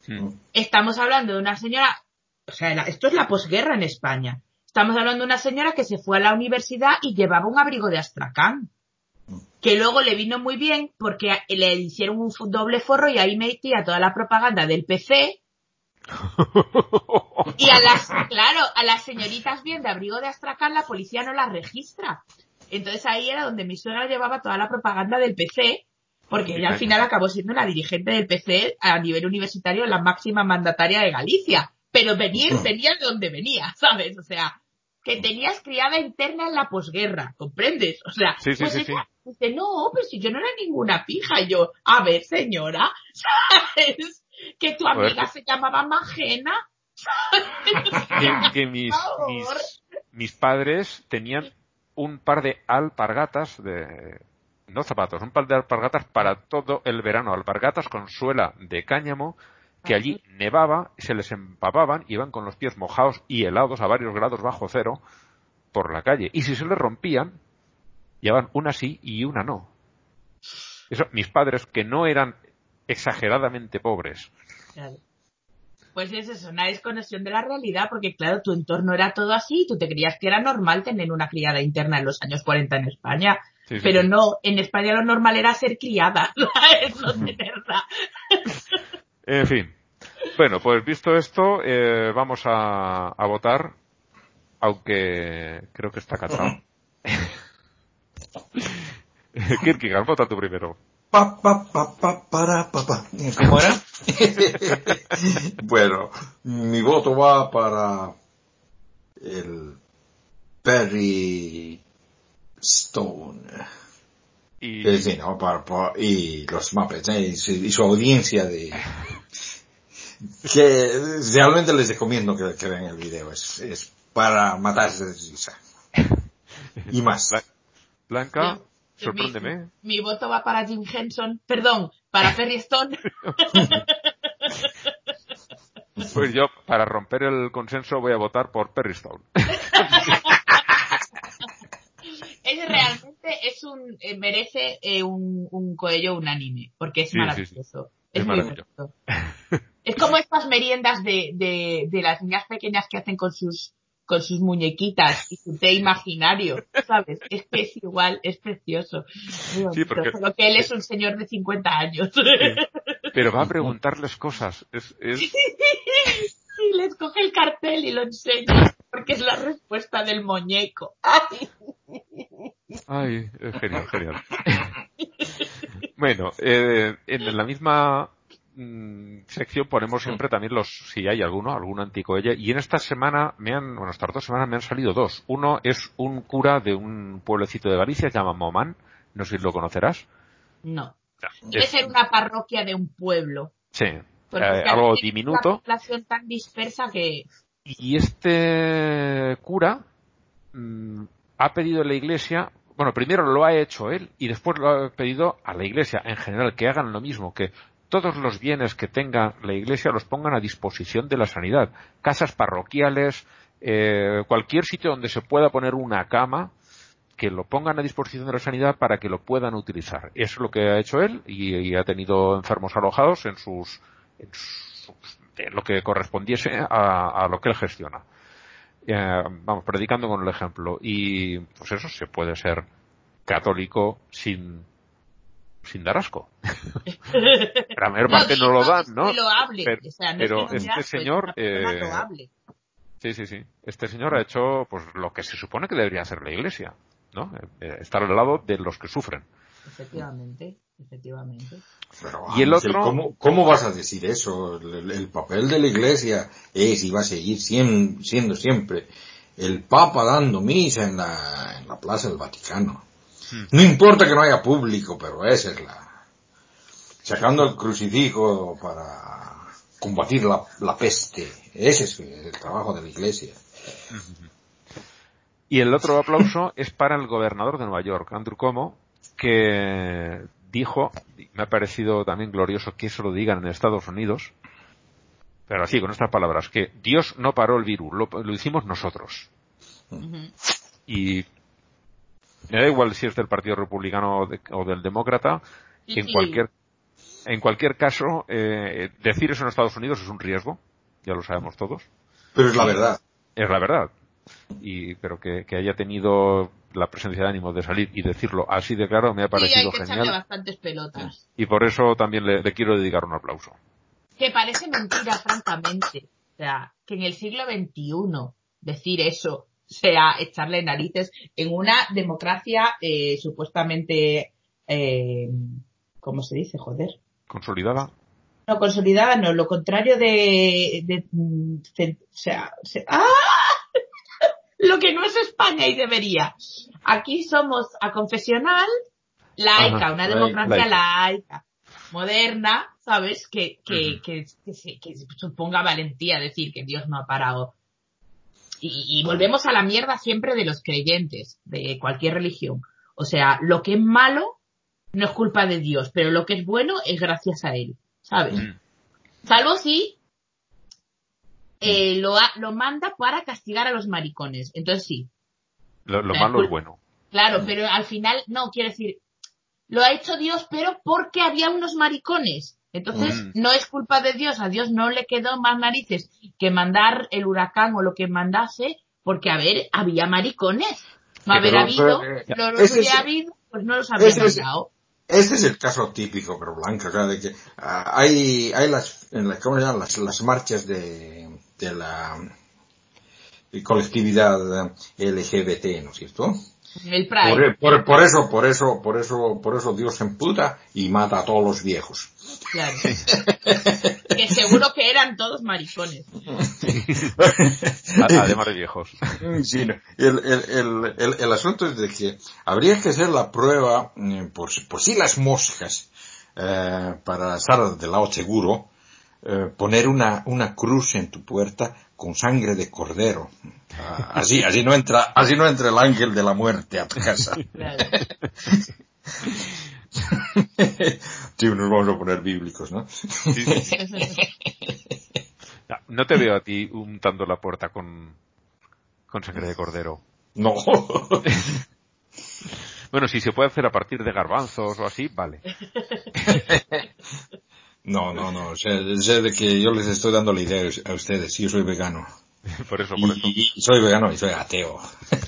Mm. Estamos hablando de una señora, o sea, esto es la posguerra en España. Estamos hablando de una señora que se fue a la universidad y llevaba un abrigo de astracán. Que luego le vino muy bien porque le hicieron un doble forro y ahí metía toda la propaganda del PC. Y a las, claro, a las señoritas bien de abrigo de astracán la policía no las registra. Entonces ahí era donde mi suegra llevaba toda la propaganda del PC, porque ella al final acabó siendo la dirigente del PC a nivel universitario, la máxima mandataria de Galicia. Pero venir, venía de donde venía, (laughs) ¿sabes? O sea, que tenías criada interna en la posguerra, ¿comprendes? O sea, Sí, sí, pues sí, ella dice, no, pero si yo no era ninguna pija, y yo, a ver, señora, (laughs) ¿sabes? Que tu amiga se llamaba Magena, (laughs) que, que mis, mis, mis padres tenían un par de alpargatas de no zapatos, un par de alpargatas para todo el verano, alpargatas con suela de cáñamo que allí nevaba, se les empapaban, iban con los pies mojados y helados a varios grados bajo cero por la calle. Y si se les rompían, llevaban una sí y una no. Eso, mis padres, que no eran exageradamente pobres, Claro. Pues es eso, una desconexión de la realidad, porque claro, tu entorno era todo así, y tú te creías que era normal tener una criada interna en los años 40 en España, Sí, sí, pero sí. no, en España lo normal era ser criada, ¿sabes? No tenerla. En fin. Bueno, pues visto esto, eh, vamos a, a votar, aunque creo que está cantado. (laughs) (laughs) Kierkegaard, vota tú primero. Pa, pa, pa, pa, para, pa, pa. ¿Cómo era? (laughs) bueno, mi voto va para el Perry Stone. Y, Sí, sí, ¿no? Por- por- y los Muppets, ¿eh? y, su, y su audiencia de... Que realmente les recomiendo que, que vean el video, es, es para matarse de risa. Y más. Bla- Blanca, sorpréndeme. Mi, mi voto va para Jim Henson, perdón, para (laughs) Ferry Stone. Pues yo, para romper el consenso, voy a votar por Perry Stone. (laughs) Ese realmente es un, eh, merece eh, un, un coello unánime, porque es Sí, sí, maravilloso. Es Es, muy maravilloso. bonito. Es como estas meriendas de, de, de las niñas pequeñas que hacen con sus, con sus muñequitas y su té imaginario, ¿sabes? Es que es igual, es precioso. Bonito, porque- Solo que él es un señor de 50 años. Pero va a preguntarles cosas. Es, es, y les coge el cartel y lo enseña, porque es la respuesta del muñeco. ¡Ay! ay, es genial, genial. bueno, eh, en la misma mm, sección ponemos siempre también los, si hay alguno, algún anticoelle. Y en esta semana me han, bueno, estas dos semanas me han salido dos. Uno es un cura de un pueblecito de Galicia, se llama Momán. No sé si lo conocerás. No. Debe Es- ser una parroquia de un pueblo. sí, Porque eh, algo diminuto. Una población tan dispersa que Y este cura mm, ha pedido a la iglesia, bueno, primero lo ha hecho él y después lo ha pedido a la iglesia en general que hagan lo mismo, que todos los bienes que tenga la iglesia los pongan a disposición de la sanidad. Casas parroquiales, eh, cualquier sitio donde se pueda poner una cama, que lo pongan a disposición de la sanidad para que lo puedan utilizar. Es lo que ha hecho él y, ha tenido enfermos alojados en sus, en sus- en lo que correspondiese a, a lo que él gestiona. Eh, vamos, predicando con el ejemplo. Y pues eso, se puede ser católico sin, sin dar asco. La mayor parte no, lo dan, ¿no? loable. Pero, o sea, no pero es que no este señor, eh, loable. Sí, sí, sí. Este señor ha hecho pues lo que se supone que debería hacer la iglesia, ¿no? Eh, estar al lado de los que sufren. Efectivamente, efectivamente. Pero, Y el Ángel, otro- ¿cómo, cómo vas a decir eso? El, el papel de la iglesia es y va a seguir sien- siendo siempre el Papa dando misa en la, en la Plaza del Vaticano. No importa que no haya público, pero esa es la... Sacando el crucifijo para combatir la, la peste. Ese es el trabajo de la iglesia. Y el otro aplauso (laughs) es para el gobernador de Nueva York, Andrew Cuomo, que dijo, me ha parecido también glorioso que eso lo digan en Estados Unidos, pero así, con estas palabras, que Dios no paró el virus, lo, lo hicimos nosotros. Y me da igual si es del Partido Republicano o, de- o del Demócrata, Sí, en sí. cualquier en cualquier caso, eh, decir eso en Estados Unidos es un riesgo, ya lo sabemos todos. Pero es la verdad. Es la verdad. Y, pero que, que haya tenido la presencia de ánimo de salir y decirlo así de claro me ha Sí, hay parecido que genial. bastantes pelotas. Y por eso también le, le quiero dedicar un aplauso. Que parece mentira, francamente. O sea, que en el siglo XXI decir eso sea echarle narices en una democracia eh, supuestamente, eh, ¿cómo se dice? Joder. Consolidada. No, consolidada no, lo contrario de, de, o sea, se- ¡ah! (laughs) lo que no es España y debería. Aquí somos a confesional, laica, Ajá, una democracia laica. laica, moderna, ¿sabes? Que, que, que, que se- que suponga valentía decir que Dios no ha parado. Y, y volvemos a la mierda siempre de los creyentes, de cualquier religión. O sea, lo que es malo no es culpa de Dios, pero lo que es bueno es gracias a Él, ¿sabes? Mm. Salvo si eh, lo, ha- lo manda para castigar a los maricones. Entonces sí, Lo, lo malo es bueno. claro, pero al final, no, quiero decir, lo ha hecho Dios, pero porque había unos maricones. Entonces, Mm. no es culpa de Dios, a Dios no le quedó más narices que mandar el huracán o lo que mandase, porque, a ver, había maricones. No haber habido, no los hubiera habido, pues no los habría mandado. Este es el caso típico, pero Blanca, o sea, de que ah, hay, hay las, en la, ¿cómo se llama? Las, las marchas de, de la de colectividad LGBT, ¿no es cierto? El. Por, por, por eso, por eso, por eso, por eso Dios se emputa y mata a todos los viejos. Claro. (laughs) que seguro que eran todos maricones. Además de viejos. Sí, no. el, el, el, el, el asunto es de que habría que hacer la prueba eh, por, si- por si las moscas eh, para estar del lado seguro, eh, poner una, una cruz en tu puerta con sangre de cordero. Ah, así, así no entra, así no entra el ángel de la muerte a tu casa. Claro. (laughs) (laughs) Sí, nos vamos a poner bíblicos, ¿no? No, No te veo a ti untando la puerta con, con sangre de cordero. No. (laughs) Bueno, si se puede hacer a partir de garbanzos o así, vale. No, no, no. Sé, sé de que yo les estoy dando la idea a ustedes. Yo soy vegano. Por (laughs) eso, por eso. Y, y soy vegano y soy ateo.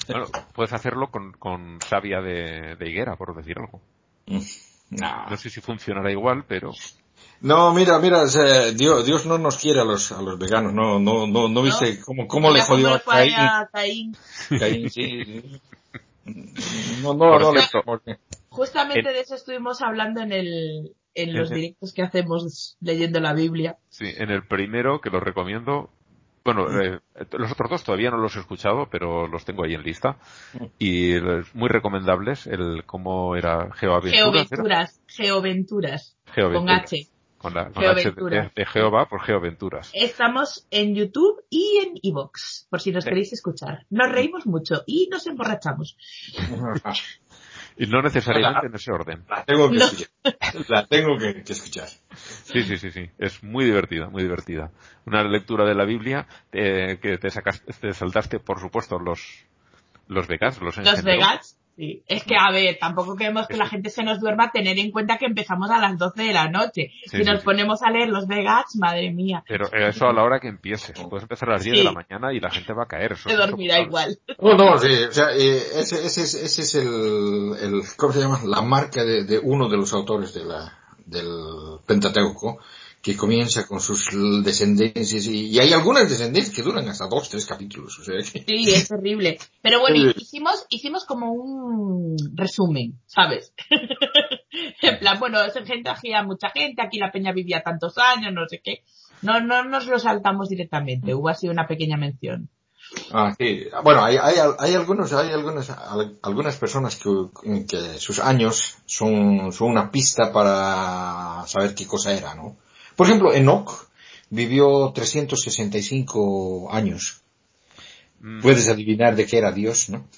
Bueno, puedes hacerlo con, con savia de, de higuera, por decir algo. No. No sé si funcionará igual, pero No, mira, mira, Dios, Dios no nos quiere a los, a los veganos. No, no, no, no viste cómo, cómo le jodió a Caín. a Caín. Caín, sí, sí. No, no, Por no le Justamente En- de eso estuvimos hablando en el, en los directos que hacemos leyendo la Biblia. sí, en el primero, que lo recomiendo, bueno, eh, los otros dos todavía no los he escuchado, pero los tengo ahí en lista. Y es muy recomendables, el cómo era Geoaventuras. ¿era? Geoventuras, Geoventuras, con. H. Con la, con H de, Geoventuras. de Jehová por Geoaventuras. Estamos en YouTube y en Evox, por si nos Sí. queréis escuchar. Nos reímos mucho y nos emborrachamos. (laughs) Y no necesariamente en ese orden. La tengo que No. escuchar. La tengo que, que escuchar. Sí, sí, sí, sí. Es muy divertida, muy divertida. Una lectura de la Biblia eh, que te sacaste, te saltaste, por supuesto, los los vegans, los Los. Sí. Es que, a ver, tampoco queremos que la gente se nos duerma, tener en cuenta que empezamos a las 12 de la noche. Sí, si nos sí, ponemos a leer los vegans, madre mía, Pero eso a la hora que empieces. Puedes empezar a las 10 Sí. de la mañana y la gente va a caer. Eso se es dormirá igual. No, no, sí, o sea, eh, ese, ese, es- ese es el, el, ¿cómo se llama? La marca de, de uno de los autores de la, del Pentateuco, que comienza con sus descendencias, y, y hay algunas descendencias que duran hasta dos, tres capítulos, o sea que... Sí, es terrible. Pero bueno, hicimos, hicimos como un resumen, ¿sabes? (laughs) en plan, bueno, se gente a mucha gente, aquí la peña vivía tantos años, no sé qué. No, no nos lo saltamos directamente, hubo así una pequeña mención. Ah, sí. Bueno, hay, hay, hay algunos, hay algunas, al- algunas personas que, que sus años son, son una pista para saber qué cosa era, ¿no? Por ejemplo, Enoch vivió 365 años. Mm, Puedes adivinar de qué era Dios, ¿no?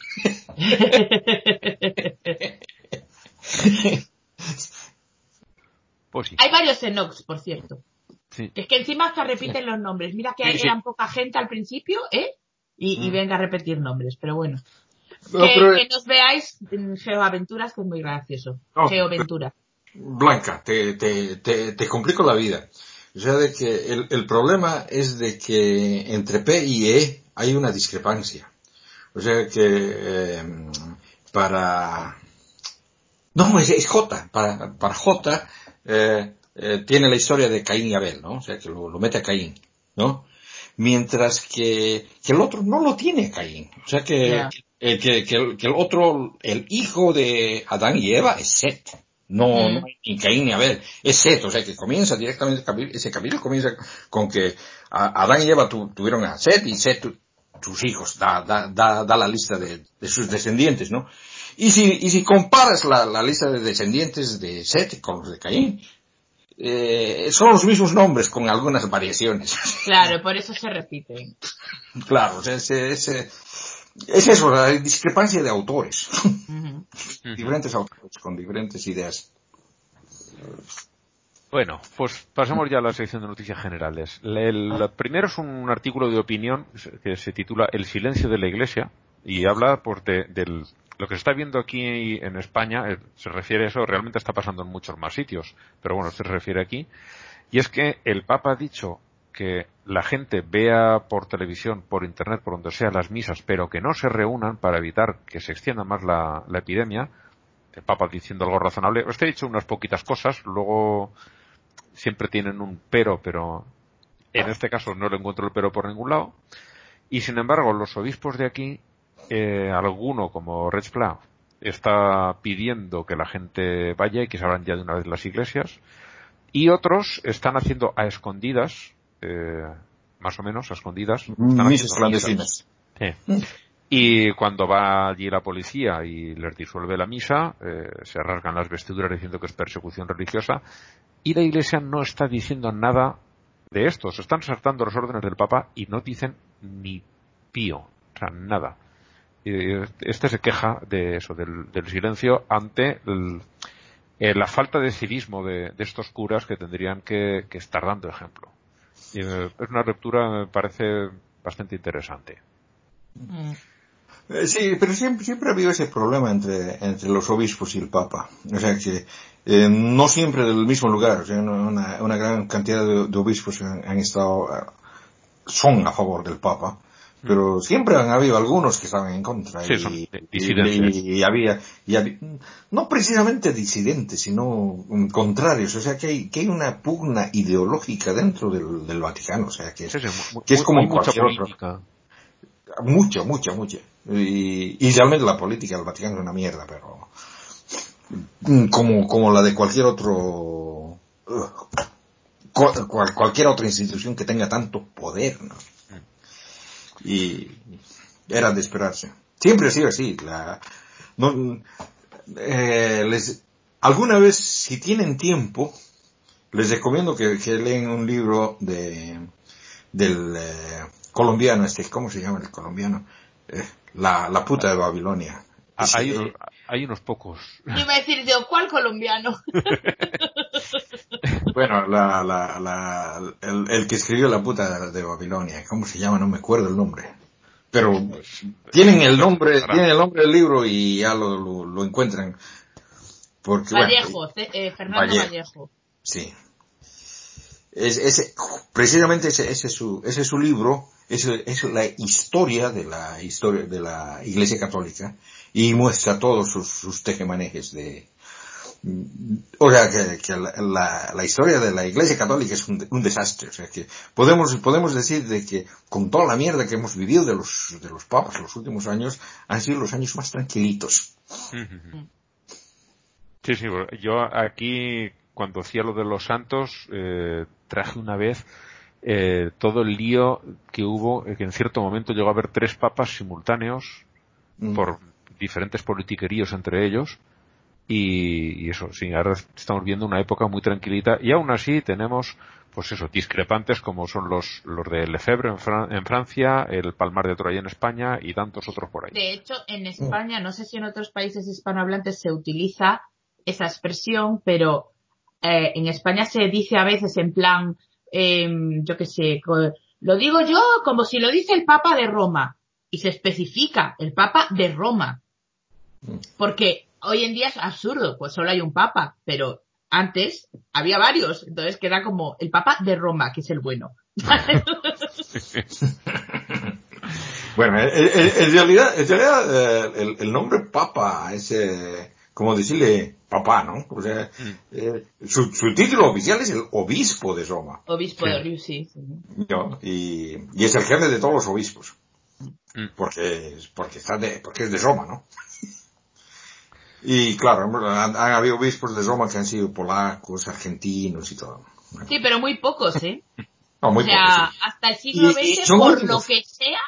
(laughs) Pues sí. Hay varios Enox, por cierto. sí. Que es que encima hasta repiten los nombres. Mira que Sí, sí. eran poca gente al principio, ¿eh? Y, y Mm. venga a repetir nombres, pero bueno. No, que, pero, que nos veáis en Geoaventuras, que es muy gracioso. No, Geoventura. Blanca, te, te, te, te complico la vida. O sea, de que el, el problema es de que entre P y E hay una discrepancia. O sea que eh, para... No, es, es J. Para, para J eh, eh, tiene la historia de Caín y Abel, ¿no? O sea, que lo, lo mete a Caín, ¿no? Mientras que, que el otro no lo tiene Caín. O sea que, que el, que el otro, el hijo de Adán y Eva es Set. No, Mm. no hay ni Caín ni Abel. Es Set, o sea que comienza directamente, ese capítulo comienza con que Adán y Eva tu- tuvieron a Set y Set tu- sus hijos. Da, da, da, da la lista de, de sus descendientes, ¿no? Y si, y si comparas la, la lista de descendientes de Set con los de Caín, eh, son los mismos nombres con algunas variaciones. Claro, por eso se repiten. (laughs) claro, o sea, es, es, es eso, la discrepancia de autores. (laughs) Diferentes autores con diferentes ideas. Bueno, pues pasamos ya a la sección de noticias generales. El, el primero es un artículo de opinión que se titula El silencio de la Iglesia y habla pues de, del lo que se está viendo aquí en España eh, se refiere a eso realmente está pasando en muchos más sitios, pero bueno, se refiere aquí y es que el Papa ha dicho que la gente vea por televisión, por internet, por donde sea las misas, pero que no se reúnan para evitar que se extienda más la, epidemia. El Papa diciendo algo razonable. Os he dicho unas poquitas cosas, luego siempre tienen un pero, pero en este caso no le encuentro el pero por ningún lado. Y sin embargo, los obispos de aquí, eh, alguno como Reg Pla, está pidiendo que la gente vaya y que se abran ya de una vez las iglesias. Y otros están haciendo a escondidas, eh, más o menos a escondidas, misas. clandestinas. Sí. Y cuando va allí la policía y les disuelve la misa, eh, se rasgan las vestiduras diciendo que es persecución religiosa. Y la Iglesia no está diciendo nada de esto. Se están saltando los órdenes del Papa y no dicen ni pío. O sea, nada. Este se queja de eso, del, del silencio ante el- eh, la falta de civismo de, de estos curas que tendrían que, que estar dando ejemplo. Y, es una lectura, me parece, bastante interesante. Eh, Sí, pero siempre, siempre ha habido ese problema entre, entre los obispos y el Papa. O sea que eh, no siempre del mismo lugar. O sea, una, una gran cantidad de, obispos han, han estado, eh, son a favor del Papa. Pero siempre han habido algunos que estaban en contra. Sí, y, y- y- había, y había- no precisamente disidentes, sino mm, contrarios. O sea que hay, que hay una pugna ideológica dentro del, del Vaticano. O sea que es, Sí, sí, mu- que es como mucha cualquier otro. Mucha, mucha, mucha. Y, y realmente la política del Vaticano es una mierda, pero mm, como, como la de cualquier otro, cual- cualquier otra institución que tenga tanto poder, ¿no? Y era de esperarse. Siempre ha sido así. La, no, eh, les, alguna vez, si tienen tiempo, les recomiendo que, que leen un libro de, del eh, colombiano este, ¿cómo se llama el colombiano? Eh, la, la puta de Babilonia. Ah, Hay, eh, unos, hay unos pocos. Yo iba a decir, yo, ¿cuál colombiano? (laughs) bueno, la, la, la, el, el que escribió la puta de Babilonia, ¿cómo se llama? No me acuerdo el nombre. Pero tienen el nombre, tienen el nombre del libro y ya lo, lo, lo encuentran. Porque, Vallejo, eh, Fernando Vallejo. Vallejo. Sí. Es, ese, precisamente ese, ese es su, ese es su libro, es, es la historia de la historia de la Iglesia Católica y muestra todos sus, sus tejemanejes de, o sea, que, que la, la, la historia de la Iglesia Católica es un, un desastre, o sea, que podemos, podemos decir de que con toda la mierda que hemos vivido de los, de los papas los últimos años, han sido los años más tranquilitos. Sí, sí, yo aquí cuando hacía lo de los santos eh, traje una vez eh, todo el lío que hubo, eh, que en cierto momento llegó a haber tres papas simultáneos Mm. por diferentes politiqueríos entre ellos y, y eso, sí, ahora estamos viendo una época muy tranquilita y aún así tenemos pues eso, discrepantes como son los, los de Lefebvre en, Fran- en Francia, el Palmar de Troya en España y tantos otros por ahí. De hecho, en España, no sé si en otros países hispanohablantes se utiliza esa expresión, pero eh, en España se dice a veces en plan, em, yo qué sé, co- lo digo yo como si lo dice el Papa de Roma y se especifica el Papa de Roma. Porque hoy en día es absurdo, pues solo hay un Papa, pero antes había varios, entonces queda como el Papa de Roma, que es el bueno. (laughs) Bueno, en, en- en realidad, en realidad eh, el, el nombre papa es eh, como decirle papá, ¿no? O sea, eh, su, su título oficial es el obispo de Roma, Obispo Sí. de sí, sí. ¿no? Y, y es el jefe de todos los obispos, Mm. porque, porque está de, porque es de Roma, ¿no? Y claro, han, han habido obispos de Roma que han sido polacos, argentinos y todo. Sí, pero muy pocos, ¿eh? (laughs) No, muy o sea, pocos, sí. hasta el siglo XX, por únicos. lo que sea,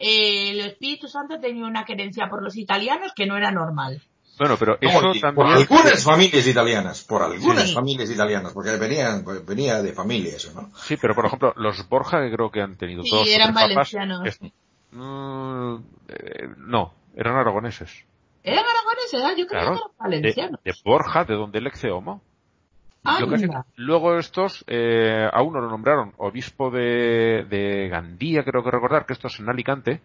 eh, el Espíritu Santo tenía una querencia por los italianos que no era normal. Bueno, pero eso también... Por algunas familias italianas, por algunas Sí. familias italianas, porque venían, venía de familia eso, ¿no? Sí, pero por ejemplo, los Borja que creo que han tenido Sí, todos eran papas, valencianos. es- mm, eh, no, eran aragoneses. ¿Eran aragoneses? Ah, yo creía Claro, que eran de, valencianos. de Borja, de donde el Exeomo. Ah, que luego estos, eh, a uno lo nombraron obispo de, de Gandía, creo que recordar, que esto es en Alicante.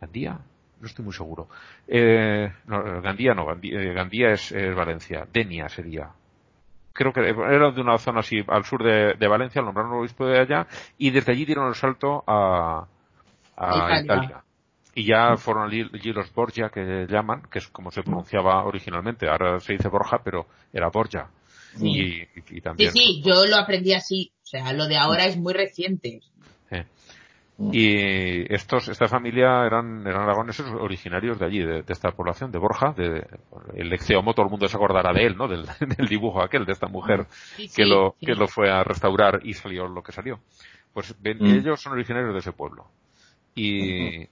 ¿Gandía? No estoy muy seguro. Eh, no, Gandía no, Gandía, eh, Gandía es, es Valencia. Denia sería. Creo que era de una zona así al sur de, de Valencia, lo nombraron obispo de allá, y desde allí dieron el salto a, a Italia. Italia. Y ya fueron allí, los Borgia, que llaman, que es como se pronunciaba originalmente. Ahora se dice Borja, pero era Borgia. Y, y- y Sí, también. sí, yo lo aprendí así. O sea, lo de ahora es muy reciente. Eh. Y estos, esta familia eran, eran aragoneses originarios de allí, de, de esta población, de Borja, de, el Exeomo, todo el mundo se acordará de él, ¿no? Del, (laughs) del dibujo aquel, de esta mujer Sí, que lo, que lo fue a restaurar y salió lo que salió. Pues ven- Mm. ellos son originarios de ese pueblo. Y,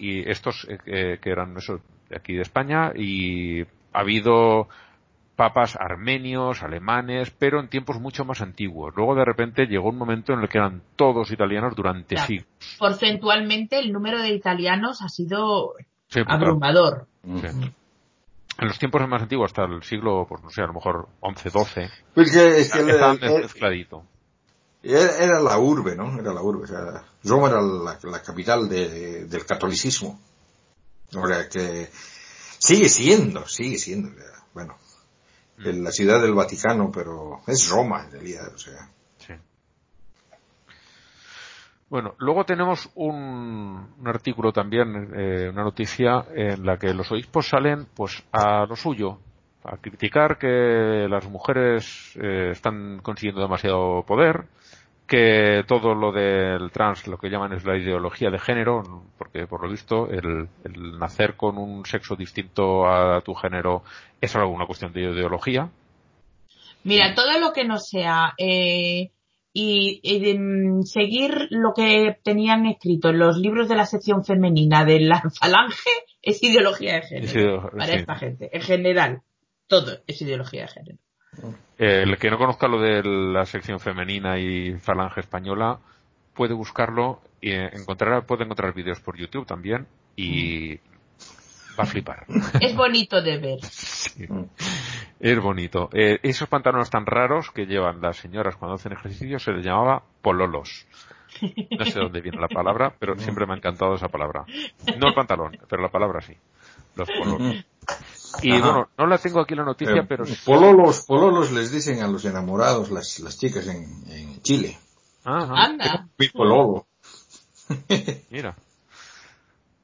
y estos eh, que eran eso, de aquí de España y ha habido papas armenios, alemanes, pero en tiempos mucho más antiguos. Luego de repente llegó un momento en el que eran todos italianos durante Claro. siglos. Porcentualmente el número de italianos ha sido Sí, abrumador. Mm. En los tiempos más antiguos, hasta el siglo, pues no sé, a lo mejor 11, 12, Pues que, es que el- estaban el- mezcladito. Era, era la urbe, ¿no? Era la urbe. O sea, Roma era la, la capital de- del catolicismo. O sea, que sigue siendo, sigue siendo. bueno, en la ciudad del Vaticano, pero es Roma en realidad. O sea, Sí. Bueno, luego tenemos un, un artículo también, eh, una noticia en la que los obispos salen pues a lo suyo, a criticar que las mujeres eh, están consiguiendo demasiado poder, que todo lo del trans, lo que llaman es la ideología de género, porque por lo visto el, el nacer con un sexo distinto a tu género es algo una cuestión de ideología. Mira, todo lo que no sea eh, y, y de, mm, seguir lo que tenían escrito en los libros de la sección femenina de la falange es ideología de género para sí. esta gente. En general, todo es ideología de género. Eh, El que no conozca lo de la sección femenina y falange española puede buscarlo y encontrar, puede encontrar vídeos por YouTube también y va a flipar. (laughs) Es bonito de ver. Sí. Es bonito. Eh, esos pantalones tan raros que llevan las señoras cuando hacen ejercicio se les llamaba pololos. No sé de dónde viene la palabra, pero (laughs) siempre me ha encantado esa palabra. No el pantalón, pero la palabra sí. Los pololos. (laughs) Y Ajá. bueno, no la tengo aquí la noticia, eh, pero... pololos, pololos les dicen a los enamorados las, las chicas en, en Chile. Ajá. Anda. Mi pololo. (laughs) Mira.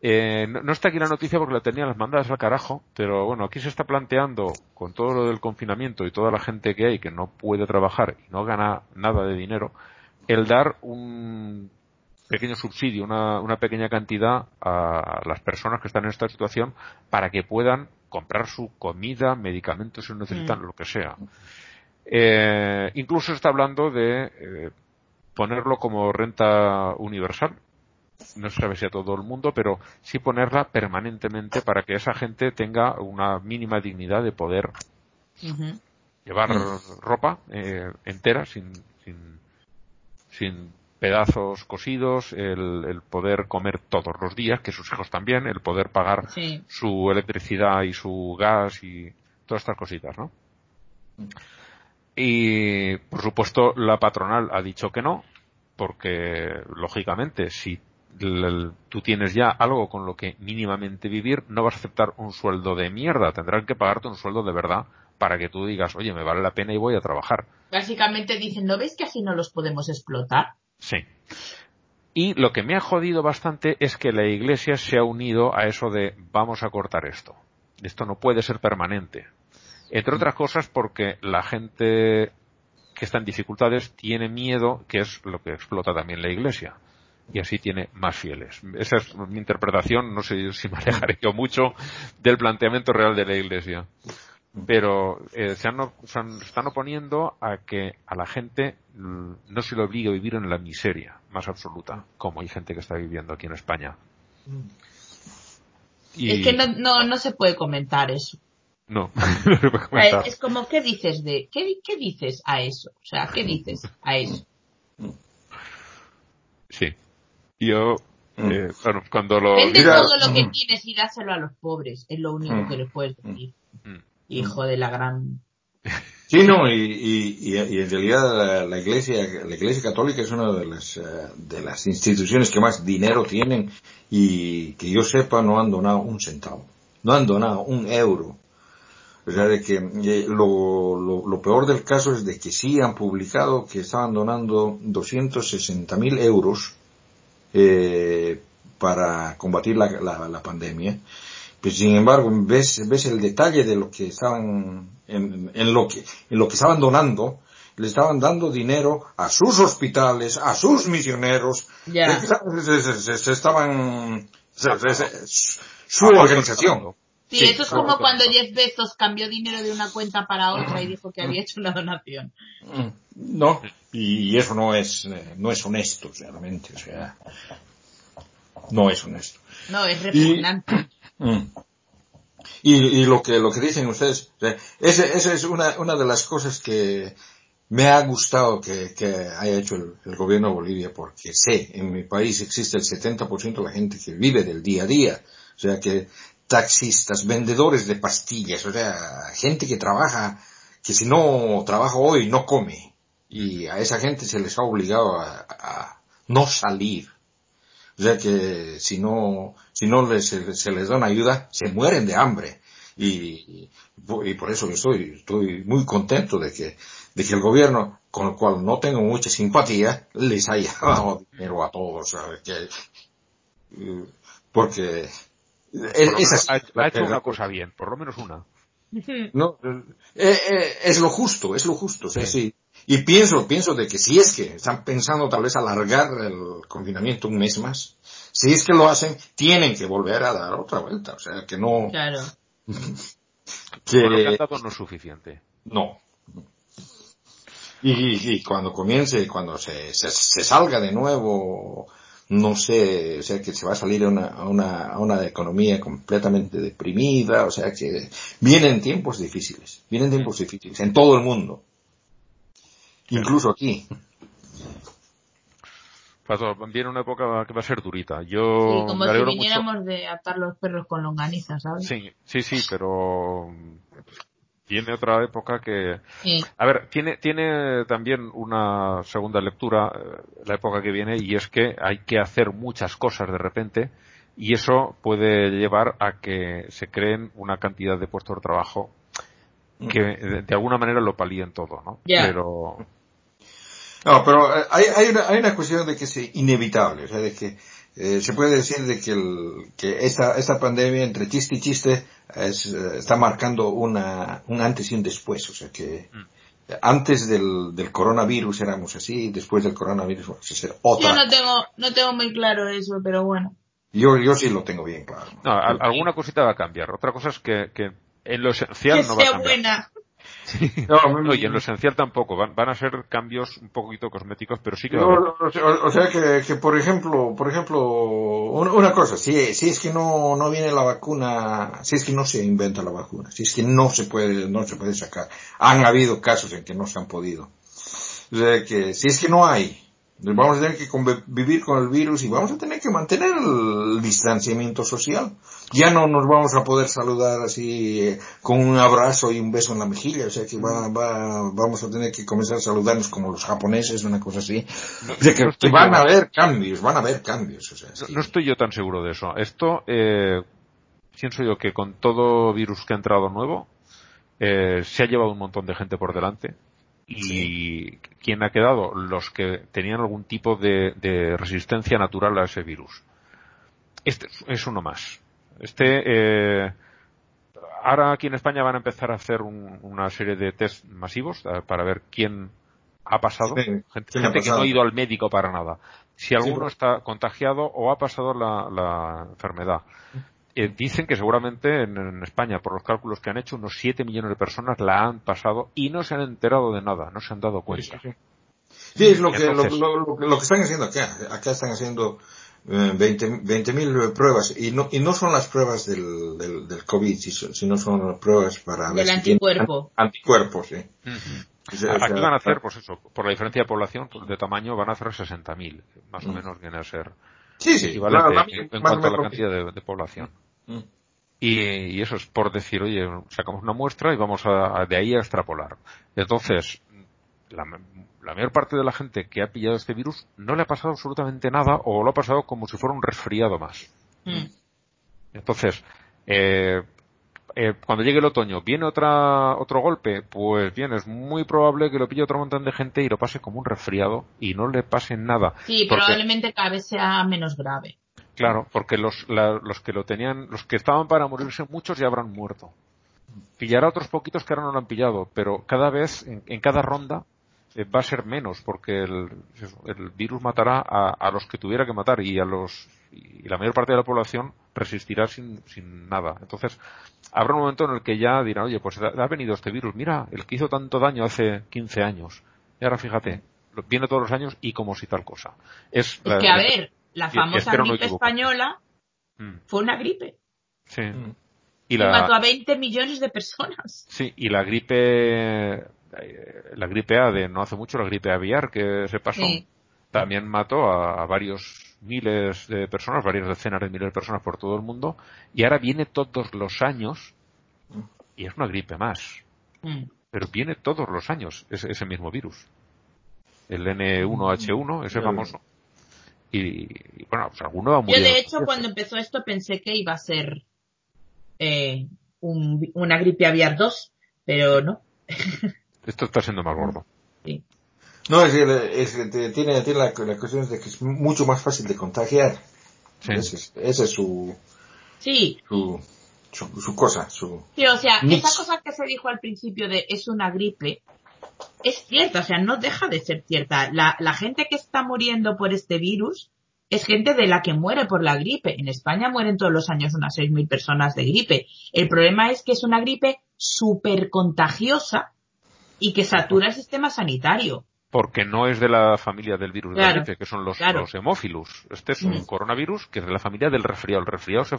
Eh, no, no está aquí la noticia porque la tenía las mandadas al carajo, pero bueno, aquí se está planteando, con todo lo del confinamiento y toda la gente que hay que no puede trabajar y no gana nada de dinero, el dar un pequeño subsidio, una, una pequeña cantidad a las personas que están en esta situación para que puedan comprar su comida, medicamentos si necesitan, lo que sea. Eh, incluso está hablando de eh, ponerlo como renta universal, no se sabe si a todo el mundo, pero sí ponerla permanentemente para que esa gente tenga una mínima dignidad de poder llevar ropa eh, entera sin, sin, sin pedazos cosidos, el, el poder comer todos los días, que sus hijos también, el poder pagar Sí. su electricidad y su gas y todas estas cositas, ¿no? Y, por supuesto, la patronal ha dicho que no, porque, lógicamente, si tú tienes ya algo con lo que mínimamente vivir, no vas a aceptar un sueldo de mierda. Tendrán que pagarte un sueldo de verdad para que tú digas, oye, me vale la pena y voy a trabajar. Básicamente dicen, ¿no ves que así no los podemos explotar? Sí. Y lo que me ha jodido bastante es que la iglesia se ha unido a eso de vamos a cortar esto. Esto no puede ser permanente. Entre otras cosas porque la gente que está en dificultades tiene miedo, que es lo que explota también la iglesia. Y así tiene más fieles. Esa es mi interpretación, no sé si me (laughs) alejaré yo mucho del planteamiento real de la iglesia. Pero eh, se, han, se han- se están oponiendo a que a la gente mm, no se le obligue a vivir en la miseria más absoluta, como hay gente que está viviendo aquí en España. Y Es que no, no, no se puede comentar eso. no, (laughs) no se puede comentar. es como, ¿qué dices de, qué, qué dices a eso? O sea, ¿qué dices a eso? Sí. Yo, eh, bueno, cuando lo... Vende mira, todo lo que mm. tienes y dáselo a los pobres. Es lo único Mm. que les puedes decir. Hijo de la gran... (laughs) Sí, no, y, y, y, en realidad la, iglesia, la iglesia católica es una de las, eh, de las instituciones que más dinero tienen y que yo sepa no han donado un centavo, no han donado un euro. O sea, de que eh, lo, lo, lo peor del caso es de que sí han publicado que estaban donando 260 mil euros eh, para combatir la, la pandemia. Pues sin embargo, ves, ves el detalle de lo que estaban, en, en lo que, en lo que estaban donando le estaban dando dinero a sus hospitales, a sus misioneros, se, se- se- se estaban, se- se- se- su organización. Sí, Sí, eso es como cuando Jeff Bezos cambió dinero de una cuenta para otra y dijo que había hecho una donación. Mm, No, y eso no es, eh, no es honesto, realmente, o sea, no es honesto. No, es repugnante. Mm. Y, y lo que lo que dicen ustedes, ese- esa es una, una de las cosas que me ha gustado que, que haya hecho el, gobierno de Bolivia, porque sé, en mi país existe el 70% de la gente que vive del día a día, o sea que taxistas, vendedores de pastillas, o sea, gente que trabaja, que si no trabaja hoy no come, y a esa gente se les ha obligado a no salir. O sea que si no, si no les, se, se les da una ayuda, se mueren de hambre. Y, y por eso yo estoy, estoy muy contento de que, de que el gobierno, con el cual no tengo mucha simpatía, les haya (laughs) dado dinero a todos, ¿sabes? Que, porque Por lo es menos así, ha, ha hecho la- una cosa bien, por lo menos una. no, eh, eh, es lo justo, es lo justo, sea, sí. Y pienso, pienso de que si es que están pensando tal vez alargar el confinamiento un mes más, si es que lo hacen, tienen que volver a dar otra vuelta, o sea, que no, Claro. (laughs) que, dado no es suficiente. no. Y, y- y cuando comience, cuando se, se, se salga de nuevo, no sé, o sea, que se va a salir a una, a una, a una economía completamente deprimida, o sea, que vienen tiempos difíciles, vienen tiempos difíciles en todo el mundo. Incluso aquí. Pato, Viene una época que va a ser durita. Sí, Yo como me si mucho. viniéramos de atar los perros con longaniza, ¿sabes? Sí, sí, sí, pero viene otra época que, Sí. a ver, tiene, tiene también una segunda lectura eh, la época que viene y es que hay que hacer muchas cosas de repente y eso puede llevar a que se creen una cantidad de puestos de trabajo que de, de alguna manera lo palíen todo, ¿no? Ya. Pero No, pero eh, hay, hay, una, hay una cuestión de que es inevitable, o sea, de que eh, se puede decir de que, el, que esta, esta pandemia entre chiste y chiste es, eh, está marcando una, un antes y un después, o sea que antes del, del coronavirus éramos así, después del coronavirus vamos a ser otra. Yo no tengo, no tengo muy claro eso, pero bueno. Yo, yo sí lo tengo bien claro. no, al- alguna cosita va a cambiar. Otra cosa es que, que en lo esencial Que no va a sea cambiar. buena. No, No, y en lo esencial tampoco. Van, van a ser cambios un poquito cosméticos, pero sí que No, o sea- o sea que, que por ejemplo, por ejemplo, una, una cosa, si, si es que no, no viene la vacuna, si es que no se inventa la vacuna, si es que no se puede, no se puede sacar, han habido casos en que no se han podido. O sea que, si es que no hay, vamos a tener que convivir con el virus y vamos a tener que mantener el distanciamiento social. Ya no nos vamos a poder saludar así eh, con un abrazo y un beso en la mejilla, o sea que va, va, vamos a tener que comenzar a saludarnos como los japoneses, una cosa así. O sea que, no van yo- a haber cambios, van a haber cambios. O sea, No, no estoy yo tan seguro de eso. Esto, eh, pienso yo que con todo virus que ha entrado nuevo, eh, se ha llevado un montón de gente por delante. Y quien ha quedado, los que tenían algún tipo de, de resistencia natural a ese virus. Este es- uno más. Este, eh, ahora aquí en España van a empezar a hacer un- una serie de test masivos eh, para ver quién ha pasado. Sí, gente quién ha que no ha ido al médico para nada. Si alguno está contagiado o ha pasado la, la enfermedad. Eh, dicen que seguramente en, en España, por los cálculos que han hecho, unos 7 millones de personas la han pasado y no se han enterado de nada, no se han dado cuenta. Sí, es lo que, lo, Entonces- lo- lo- lo que están haciendo acá. Acá están haciendo eh, 20 mil pruebas y no, y no son las pruebas del, del, del COVID, sino son las pruebas para ver Del anticuerpo. an- Anticuerpos, sí. Aquí van a hacer, pues eso, por la diferencia de población, pues de tamaño, van a hacer 60.000, más o Mm. menos viene a ser Sí, sí. equivalente la- la- en, cuanto a la cantidad de, de población. Mm. Y, y eso es por decir, oye, sacamos una muestra y vamos a, a- de ahí a extrapolar. Entonces, la, la mayor parte de la gente que ha pillado este virus no le ha pasado absolutamente nada o lo ha pasado como si fuera un resfriado más. Mm. Entonces, eh, eh, cuando llegue el otoño, ¿viene otra, otro golpe? Pues bien, es muy probable que lo pille otro montón de gente y lo pase como un resfriado y no le pase nada. Sí, Porque- probablemente cada vez sea menos grave. Claro, porque los, la- los que lo tenían, los que estaban para morirse, muchos ya habrán muerto. Pillará otros poquitos que ahora no lo han pillado, pero cada vez, en, en cada ronda, eh, va a ser menos porque el, el virus matará a, a, los que tuviera que matar y a los y la mayor parte de la población resistirá sin, sin nada. Entonces, habrá un momento en el que ya dirán, oye, pues ha venido este virus, mira, el que hizo tanto daño hace 15 años. Y ahora fíjate, viene todos los años y como si tal cosa. Es, es la, que, a ver, la famosa gripe no española mm. fue una gripe. Sí. Mm. Y, la, mató a 20 millones de personas. Sí, y la gripe, la gripe A de no hace mucho, la gripe aviar que se pasó, sí. también mató a, a, varios miles de personas, varias decenas de miles de personas por todo el mundo, y ahora viene todos los años, y es una gripe más. Mm. Pero viene todos los años ese, ese mismo virus. El N1H1, ese famoso. Y, y bueno, pues alguno Yo de hecho cuando empezó esto pensé que iba a ser eh, un, una gripe aviar 2, pero no. (laughs) Esto está siendo más gordo. Sí. No, es que, es que tiene, tiene la, la, cuestión de que es mucho más fácil de contagiar. Sí. Ese, es, ese es su, sí. su, su, su, cosa. Su sí, o sea, mix. esa cosa que se dijo al principio de es una gripe, es cierta, o sea, no deja de ser cierta. La, la gente que está muriendo por este virus es gente de la que muere por la gripe. En España mueren todos los años unas 6.000 personas de gripe. El problema es que es una gripe súper contagiosa y que satura el sistema sanitario. Porque no es de la familia del virus Claro, de la gripe, que son los, claro. los hemófilos. Este es un Mm. coronavirus que es de la familia del resfriado. El resfriado se,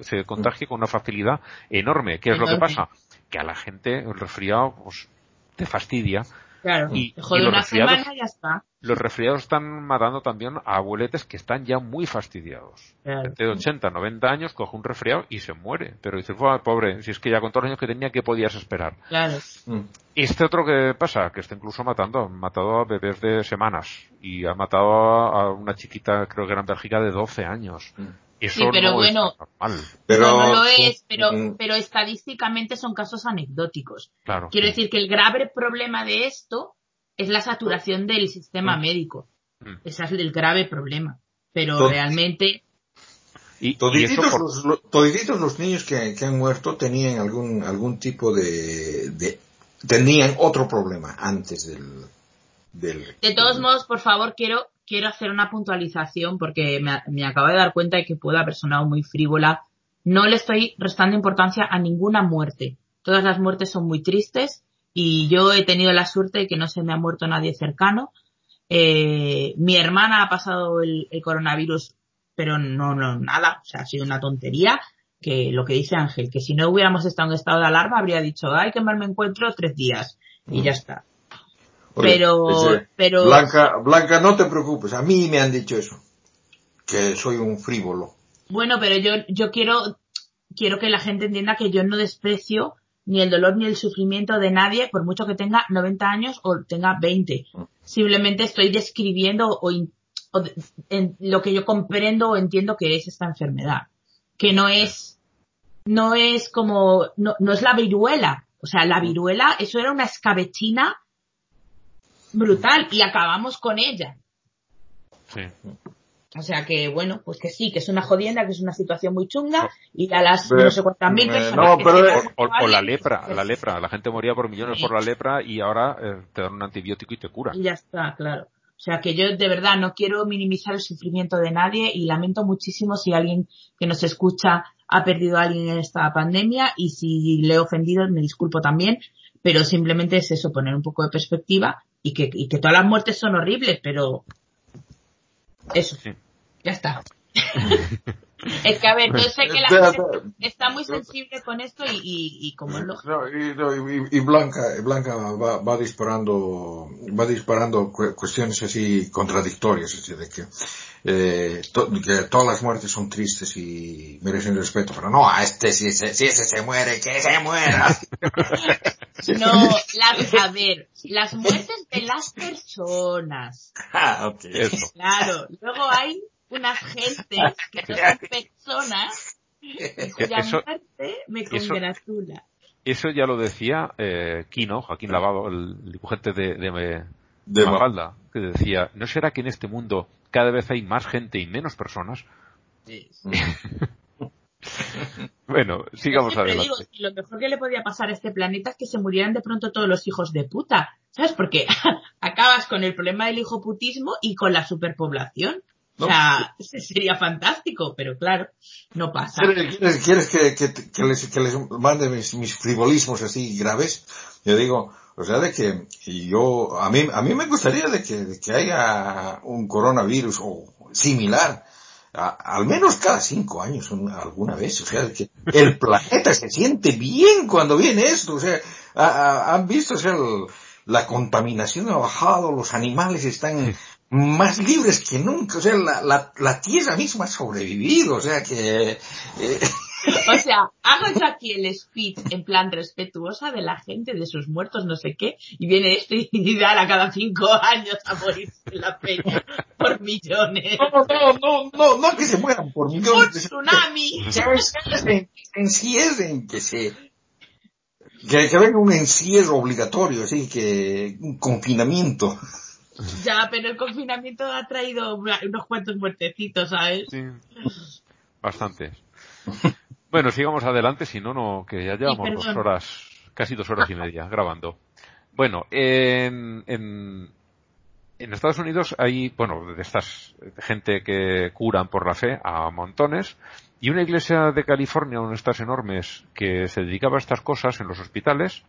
se contagia con una facilidad enorme. ¿Qué es lo que pasa? Que a la gente el resfriado pues, te fastidia. Claro, Y- y los una resfriados- semana y ya está. Los resfriados están matando también a abueletes que están ya muy fastidiados. Claro. De 80, 90 años coge un resfriado y se muere. Pero dices, "Buah, pobre, si es que ya con todos los años que tenía, ¿qué podías esperar? Claro. Mm. Este otro que pasa, que está incluso matando, ha matado a bebés de semanas y ha matado a a una chiquita, creo que era en Bélgica, de 12 años. Mm. Eso Sí, pero no bueno, es normal, Pero, no, no lo es, pero, pero estadísticamente son casos anecdóticos. claro. Quiero decir que el grave problema de esto es la saturación del sistema Mm. médico. Mm. Ese es el grave problema. Pero realmente, Y, y eso Todititos, por- los, lo- todititos los niños que, que han muerto tenían algún, algún tipo de, de, tenían otro problema antes del, del de todos del- modos, por favor, quiero, quiero hacer una puntualización porque me, me acabo de dar cuenta de que puedo haber sonado muy frívola. No le estoy restando importancia a ninguna muerte. Todas las muertes son muy tristes y yo he tenido la suerte de que no se me ha muerto nadie cercano. Eh, mi hermana ha pasado el, el coronavirus, pero no, no, nada. O sea, ha sido una tontería. Que lo que dice Ángel, que si no hubiéramos estado en estado de alarma, habría dicho, ay, que mal me encuentro tres días. Y ya está. Oye, pero, dice, pero, Blanca, Blanca, no te preocupes, a mí me han dicho eso, que soy un frívolo. Bueno, pero yo, yo quiero, quiero que la gente entienda que yo no desprecio ni el dolor ni el sufrimiento de nadie, por mucho que tenga 90 años o tenga 20. Simplemente estoy describiendo o, in- o en lo que yo comprendo o entiendo que es esta enfermedad. Que no es, no es como, no, no es la viruela. O sea, la viruela, eso era una escabechina brutal y acabamos con ella. sí. O sea que, bueno, pues que sí, que es una jodienda, que es una situación muy chunga y a las Pero, no sé cuántas mil personas no, que pero, se van O, o- o la lepra, la lepra. La gente moría por millones Sí. por la lepra y ahora eh, te dan un antibiótico y te cura. Y ya está, claro. O sea que yo de verdad no quiero minimizar el sufrimiento de nadie y lamento muchísimo si alguien que nos escucha ha perdido a alguien en esta pandemia y si le he ofendido me disculpo también, pero simplemente es eso, poner un poco de perspectiva y que, y que todas las muertes son horribles, pero eso, Sí. ya está. (laughs) es que a ver, yo sé que la Espera, gente está muy sensible con esto y, y, y como. No, y, no, y- Blanca, Blanca va, va disparando, va disparando cu- cuestiones así contradictorias, decir, de que, eh, to- que todas las muertes son tristes y merecen respeto, pero no, a este si ese, si ese se muere, que se muera. (laughs) No, las, a ver, las muertes de las personas. (laughs) ah, ok. Eso. Claro, luego hay unas gentes (laughs) que no son personas y cuya Eso- muerte me congratula. Eso ya lo decía eh, Kino, Joaquín Lavado, el dibujante de, de, De Ma- Mafalda, que decía, ¿no será que en este mundo cada vez hay más gente y menos personas? (laughs) Bueno, sigamos Siempre adelante. digo, y lo mejor que le podía pasar a este planeta es que se murieran de pronto todos los hijos de puta. ¿Sabes? Porque (laughs) acabas con el problema del hijoputismo y con la superpoblación. O sea, (laughs) sería fantástico, pero claro, no pasa. ¿Quieres, quieres- que, que, les, que les mande mis, mis frivolismos así graves? Yo digo, o sea, de que yo, a mí, a mí me gustaría de que, de que haya un coronavirus o similar, a- al menos cada cinco años un- alguna vez, o sea, de que el (laughs) planeta se siente bien cuando viene esto, o sea, a- a- han visto, o sea, el- la contaminación ha bajado, los animales están más libres que nunca, o sea, la, la, la tierra misma ha sobrevivido, o sea que, eh, (laughs) O sea, hago yo aquí el speech en plan respetuosa de la gente, de sus muertos, no sé qué, y viene esto y da a cada cinco años a morirse la peña por millones. no, no, no, no, no que se mueran por ¡Un millones. tsunami! ¿Sabes? En, encierren, que se, que, que venga un encierro obligatorio, así que, un confinamiento. Ya, pero el confinamiento ha traído unos cuantos muertecitos, ¿sabes? Sí. Bastantes. Bueno, sigamos adelante, si no, no, que ya llevamos dos horas, casi dos horas y media grabando. Bueno, en, en, en Estados Unidos hay, bueno, de estas gente que curan por la fe a montones, y una iglesia de California, una de estas enormes, que se dedicaba a estas cosas en los hospitales,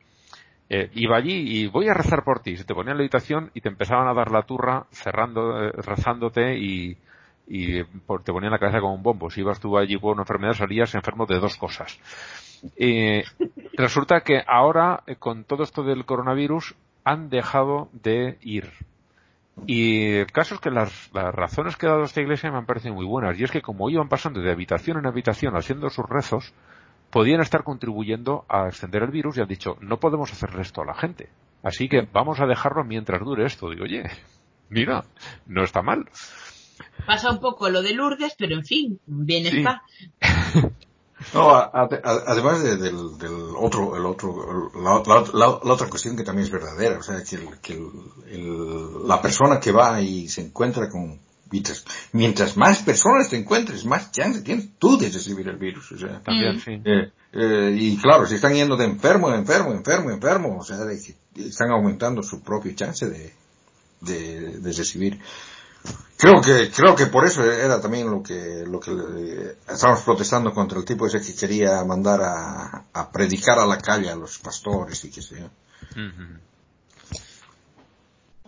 eh, iba allí y voy a rezar por ti. Se te ponía en la habitación y te empezaban a dar la turra cerrando, eh, rezándote y, y por- te ponían la cabeza como un bombo. Si ibas tú allí por una enfermedad salías enfermo de dos cosas. Eh, resulta que ahora, eh, con todo esto del coronavirus, han dejado de ir. Y el caso es que las, las razones que ha dado esta iglesia me han parecido muy buenas. Y es que como iban pasando de habitación en habitación haciendo sus rezos, podían estar contribuyendo a extender el virus y han dicho, no podemos hacerle esto a la gente. Así que vamos a dejarlo mientras dure esto. Digo, oye, mira, no está mal. Pasa un poco lo de Lourdes, pero en fin, bien Sí. está. (laughs) No, a- a- a- además de- del, del otro, el otro, la, la- la- la otra cuestión que también es verdadera, o sea, que, el- que el- el- la persona que va y se encuentra con, mientras, mientras más personas te encuentres, más chance tienes tú de recibir el virus, o sea. También, Mm. sí. Eh, eh, y claro, si están yendo de enfermo, en enfermo, enfermo, enfermo, o sea, de que están aumentando su propio chance de, de, de recibir. Creo que, creo que por eso era también lo que, lo que eh, estábamos protestando contra el tipo ese que quería mandar a, a predicar a la calle a los pastores y qué sé yo.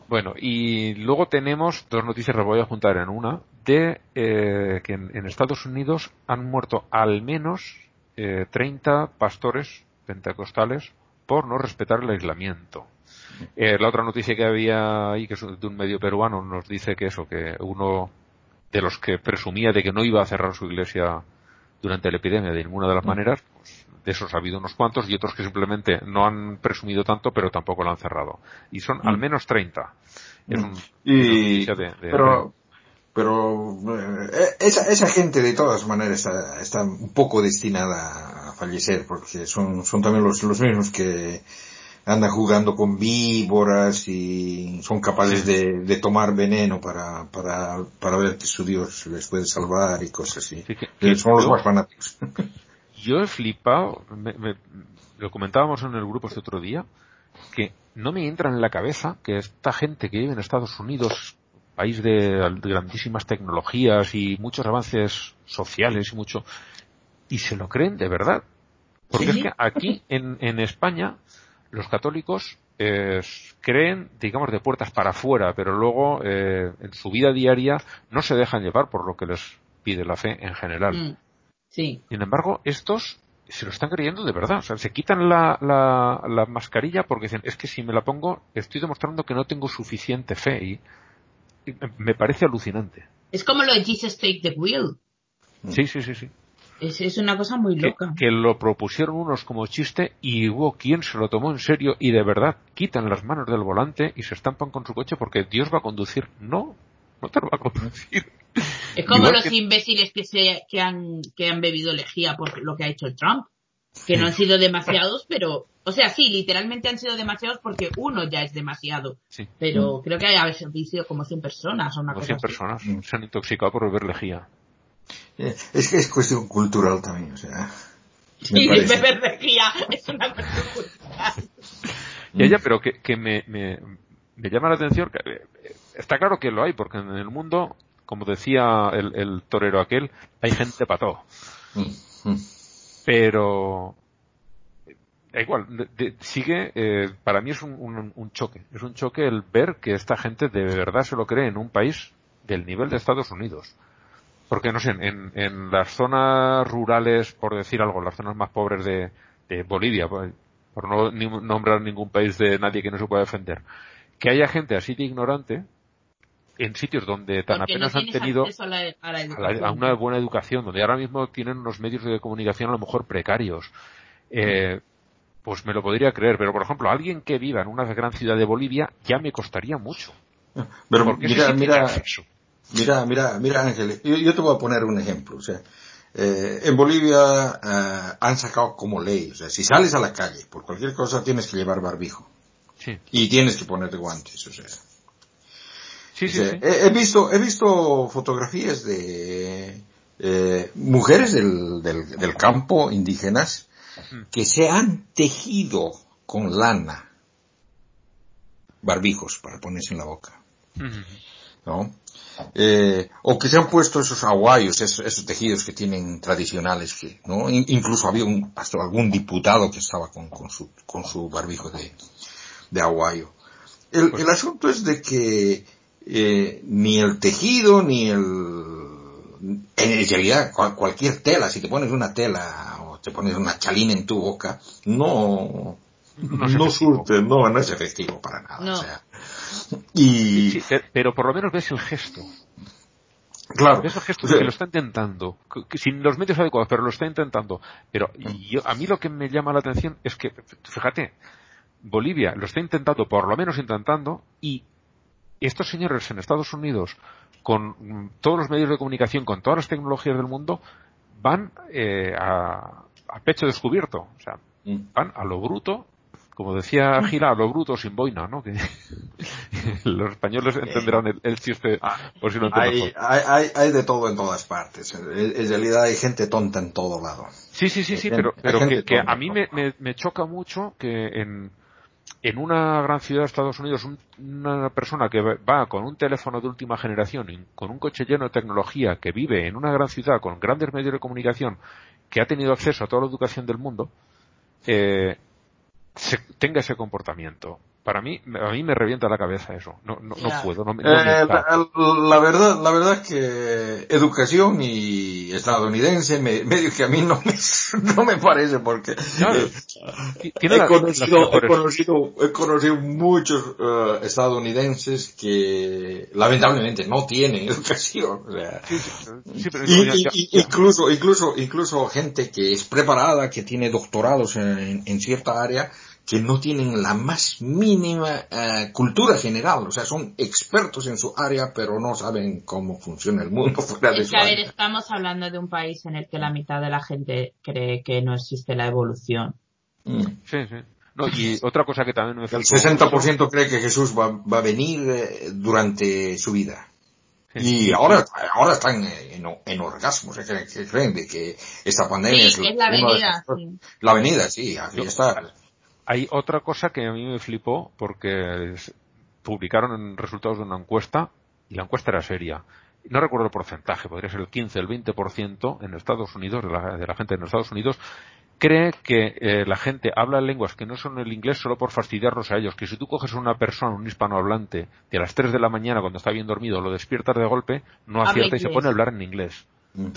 Bueno, y luego tenemos dos noticias, las voy a juntar en una, de eh, que en, en Estados Unidos han muerto al menos eh, 30 pastores pentecostales por no respetar el aislamiento. Eh, la otra noticia que había ahí, que es de un medio peruano, nos dice que eso, que uno de los que presumía de que no iba a cerrar su iglesia durante la epidemia de ninguna de las maneras, pues, de esos ha habido unos cuantos y otros que simplemente no han presumido tanto pero tampoco lo han cerrado. Y son al menos 30. Es un- Y, es una noticia de- de- pero, pero eh, esa, esa gente de todas maneras está, está un poco destinada a fallecer porque son, son también los, los mismos que andan jugando con víboras y son capaces de, de tomar veneno para, para, para ver que su Dios les puede salvar y cosas así. Sí, que- Eh, que son los más fanáticos. (laughs) Yo he flipado, me- me- lo comentábamos en el grupo este otro día, que no me entra en la cabeza que esta gente que vive en Estados Unidos, país de de grandísimas tecnologías y muchos avances sociales y mucho, y se lo creen de verdad. Porque Sí. es que aquí en, en España los católicos eh, creen, digamos, de puertas para afuera, pero luego eh, en su vida diaria no se dejan llevar por lo que les pide la fe en general. Mm. Sí. Sin embargo, estos se lo están creyendo de verdad. O sea, se quitan la, la, la mascarilla porque dicen, es que si me la pongo, estoy demostrando que no tengo suficiente fe. Y, y me- parece alucinante. Es como lo de Jesus Take the Wheel. Sí, sí, sí, sí. Es, es una cosa muy Que, loca. que lo propusieron unos como chiste y hubo quien se lo tomó en serio y de verdad quitan las manos del volante y se estampan con su coche porque Dios va a conducir. No, no te lo va a conducir. Es como Igual los que- imbéciles que se que han que han bebido lejía por lo que ha hecho Trump, que no han sido demasiados, pero o sea, sí, literalmente han sido demasiados porque uno ya es demasiado, Sí. pero creo que habéis sido como 100 personas o una Como cosa 100 así. personas Mm. se han intoxicado por beber lejía. Eh, Es que es cuestión cultural también, o sea. parece. beber lejía es una cuestión cultural. Ya, ya, pero que, que me, me, me llama la atención, que, eh, está claro que lo hay, porque en el mundo, como decía el, torero aquel, hay gente para todo. Pero, eh, igual, de- sigue, eh, para mí es un, un- choque. Es un choque el ver que esta gente de verdad se lo cree en un país del nivel de Estados Unidos. Porque, no sé, en, en las zonas rurales, por decir algo, las zonas más pobres de, de Bolivia, por, por no ni- nombrar ningún país de nadie que no se pueda defender, que haya gente así de ignorante en sitios donde tan Porque no apenas han tenido a la, a la a, la- educación. a una buena educación, donde ahora mismo tienen unos medios de comunicación a lo mejor precarios. Eh, pues me lo podría creer, pero por ejemplo, alguien que viva en una gran ciudad de Bolivia ya me costaría mucho. Pero Porque mira, mira, acceso. mira, mira, mira, Ángel, yo, yo te voy a poner un ejemplo, o sea, eh, en Bolivia eh, han sacado como ley, o sea, si sales a la calle por cualquier cosa tienes que llevar barbijo Sí, y tienes que ponerte guantes, o sea. Sí, sí. He, he visto, he visto fotografías de eh, mujeres del, del, del campo indígenas que se han tejido con lana barbijos para ponerse en la boca. ¿no? Eh, o que se han puesto esos aguayos, esos, esos tejidos que tienen tradicionales, que, ¿no? In- incluso había un, hasta algún diputado que estaba con, con su, con su barbijo de, de aguayo. El, el asunto es de que eh, ni el tejido ni el en realidad cual- cualquier tela si te pones una tela o te pones una chalina en tu boca no No no surte no no es efectivo para nada No. o sea y Sí, pe- pero por lo menos ves el gesto. claro Ves el gesto o de sea, que lo está intentando, que- que sin los medios adecuados, pero lo está intentando. Pero yo, a mí lo que me llama la atención es que, fíjate, Bolivia lo está intentando, por lo menos intentando, y estos señores en Estados Unidos, con mm, todos los medios de comunicación, con todas las tecnologías del mundo, van eh, a, a pecho descubierto. O sea, Mm. van a lo bruto, como decía Gila, a lo bruto sin boina, ¿no? Que (laughs) los españoles entenderán el, el chiste por si no entienden hay, hay, hay, de todo en todas partes en, realidad hay gente tonta en todo lado Sí, sí, sí, sí, pero, pero que, a mí me, me, me choca mucho que en, en una gran ciudad de Estados Unidos un- una persona que va con un teléfono de última generación, con un coche lleno de tecnología, que vive en una gran ciudad con grandes medios de comunicación, que ha tenido acceso a toda la educación del mundo, eh, se- tenga ese comportamiento. Para mí, a mí me revienta la cabeza eso. No, no, puedo, no, no Eh, la, la verdad, la verdad que educación y estadounidense me, medio que a mí no me, (laughs) no me parece porque Claro. (laughs) eh, Tiene he, la- conocido, he conocido, he conocido muchos eh, estadounidenses que lamentablemente no tienen (laughs) educación. o sea, Sí, pero y, ya- y- ya- y- ya. incluso, incluso, incluso gente que es preparada, que tiene doctorados en, en cierta área, que no tienen la más mínima eh, cultura general, o sea, son expertos en su área, pero no saben cómo funciona el mundo (laughs) fuera de Es su que, a ver, área. estamos hablando de un país en el que la mitad de la gente cree que no existe la evolución. Mm. Sí, sí. No, y otra cosa que también me El flipó 60% cree que Jesús va, va a venir eh, durante su vida. Y ahora, ahora están en, en orgasmos, ¿eh? que creen de que esta pandemia Sí, es, es la de avenida, sí. La avenida, sí, aquí está. Hay otra cosa que a mí me flipó porque publicaron en resultados de una encuesta y la encuesta era seria. No recuerdo el porcentaje, podría ser el 15, el 20% en Estados Unidos, de la, de la gente en Estados Unidos, cree que eh, la gente habla lenguas que no son el inglés solo por fastidiarlos a ellos. Que si tú coges a una persona, un hispanohablante, que a las 3 de la mañana cuando está bien dormido lo despiertas de golpe, no acierta y se pone a hablar en inglés. Mm.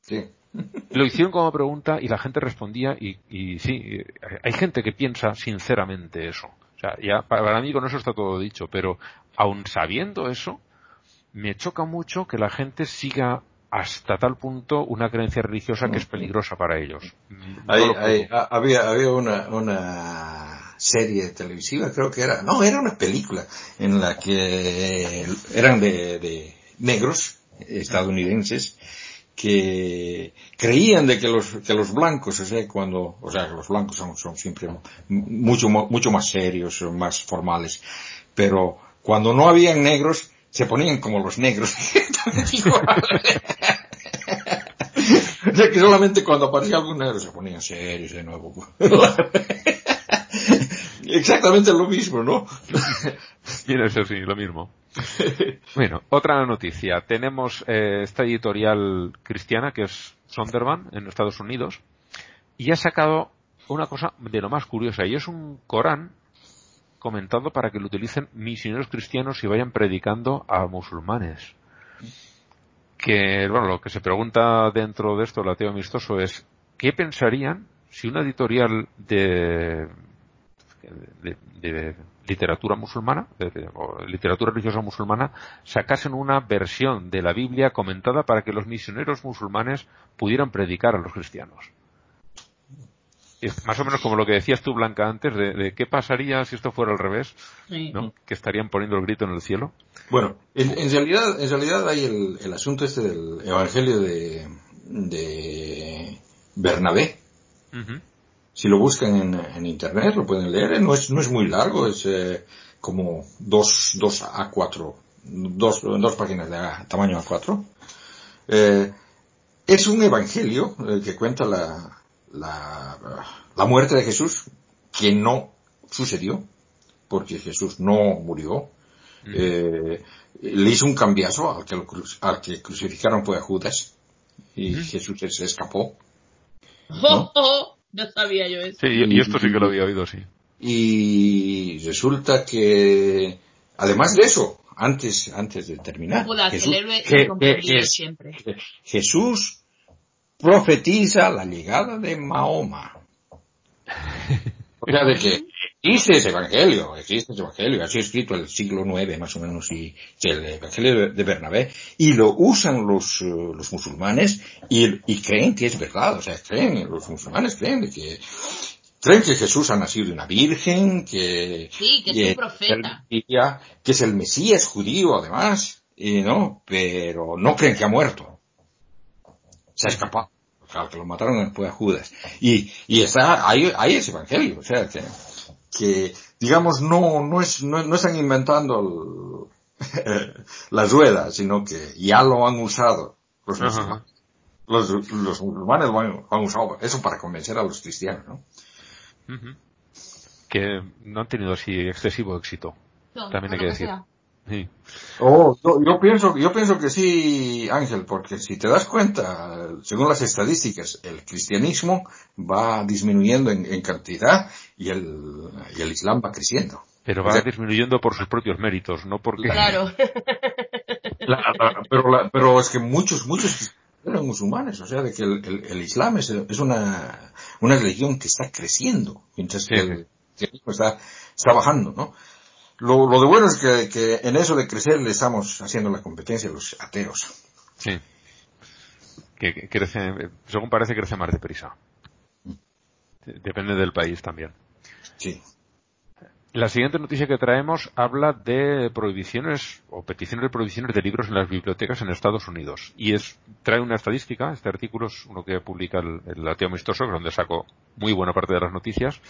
Sí. Lo hicieron como pregunta y la gente respondía y, y sí, hay gente que piensa sinceramente eso. O sea, ya para mí con eso está todo dicho, pero aun sabiendo eso, me choca mucho que la gente siga hasta tal punto una creencia religiosa que es peligrosa para ellos. No Hay- lo puedo. hay- ha- había, había una, una serie televisiva, creo que era, no, era una película en la que eran de, de negros estadounidenses que creían de que los, que los blancos, o sea, cuando, o sea, los blancos son, son siempre mu- mucho, mucho más serios, más formales, pero cuando no habían negros, se ponían como los negros. (laughs) de que solamente cuando aparecía algún negro se ponían serios de nuevo. (laughs) Exactamente lo mismo, ¿no? (laughs) Mira, eso sí, lo mismo. (laughs) Bueno, otra noticia. Tenemos eh, esta editorial cristiana que es Sonderban en Estados Unidos y ha sacado una cosa de lo más curiosa y es un Corán comentado para que lo utilicen misioneros cristianos y vayan predicando a musulmanes. Que, bueno, lo que se pregunta dentro de esto, el ateo amistoso, es ¿qué pensarían si una editorial de literatura musulmana, o literatura religiosa musulmana, sacasen una versión de la Biblia comentada para que los misioneros musulmanes pudieran predicar a los cristianos? Es más o menos como lo que decías tú, Blanca, antes, de, de qué pasaría si esto fuera al revés, Sí. ¿no? Que estarían poniendo el grito en el cielo. Bueno, en, en realidad, en realidad hay el, el asunto este del Evangelio de, de Bernabé. Si lo buscan en, en internet lo pueden leer. No es, no es muy largo, es eh, como dos, dos A4, dos, dos páginas de A- tamaño A4. Eh, es un evangelio eh, que cuenta la, la, la muerte de Jesús, que no sucedió, porque Jesús no murió. Eh, le hizo un cambiazo al que, lo al que crucificaron fue a Judas y Jesús se escapó. (laughs) ¡Oh, oh! (laughs) No sabía yo eso. Sí, y, y esto sí que lo había oído, sí. Y resulta que, además de eso, antes, antes de terminar, el héroe siempre. Jesús profetiza la llegada de Mahoma. (laughs) O sea, de que existe ese evangelio, existe ese evangelio, así escrito en el siglo IX más o menos, y que el evangelio de- Bernabé, y lo usan los, eh, los musulmanes y, y creen que es verdad, o sea, creen, los musulmanes creen de que, creen que Jesús ha nacido de una virgen, que, Sí, que es y un el- profeta. que es el Mesías judío además, y no, pero no creen que ha muerto. Se ha escapado. O sea, que lo mataron fue a Judas. Y, y está, ahí, ahí es evangelio, o sea, que, que digamos, no, no es, no, no están inventando el- (laughs) las ruedas, sino que ya lo han usado los musulmanes. Los, los musulmanes lo han, lo han usado, eso para convencer a los cristianos, ¿no? Que no han tenido así excesivo éxito. No, También hay que decir. sea. Sí. Oh, yo, yo pienso, yo pienso que sí, Ángel, porque si te das cuenta, según las estadísticas, el cristianismo va disminuyendo en, en cantidad y el, y el islam va creciendo. Pero O va sea, disminuyendo por sus propios méritos, no porque... Claro. (laughs) la- la- pero, la- pero es que muchos, muchos eran musulmanes, o sea, de que el, el- el islam es, es una, una religión que está creciendo, mientras que el cristianismo está, está bajando, ¿no? Lo, lo de bueno es que, que en eso de crecer le estamos haciendo la competencia a los ateos. Sí. Que, que crece, según parece, crece más deprisa. Depende del país también. Sí. La siguiente noticia que traemos habla de prohibiciones o peticiones de prohibiciones de libros en las bibliotecas en Estados Unidos. Y es, trae una estadística, este artículo es uno que publica el, el ateo amistoso, donde saco muy buena parte de las noticias.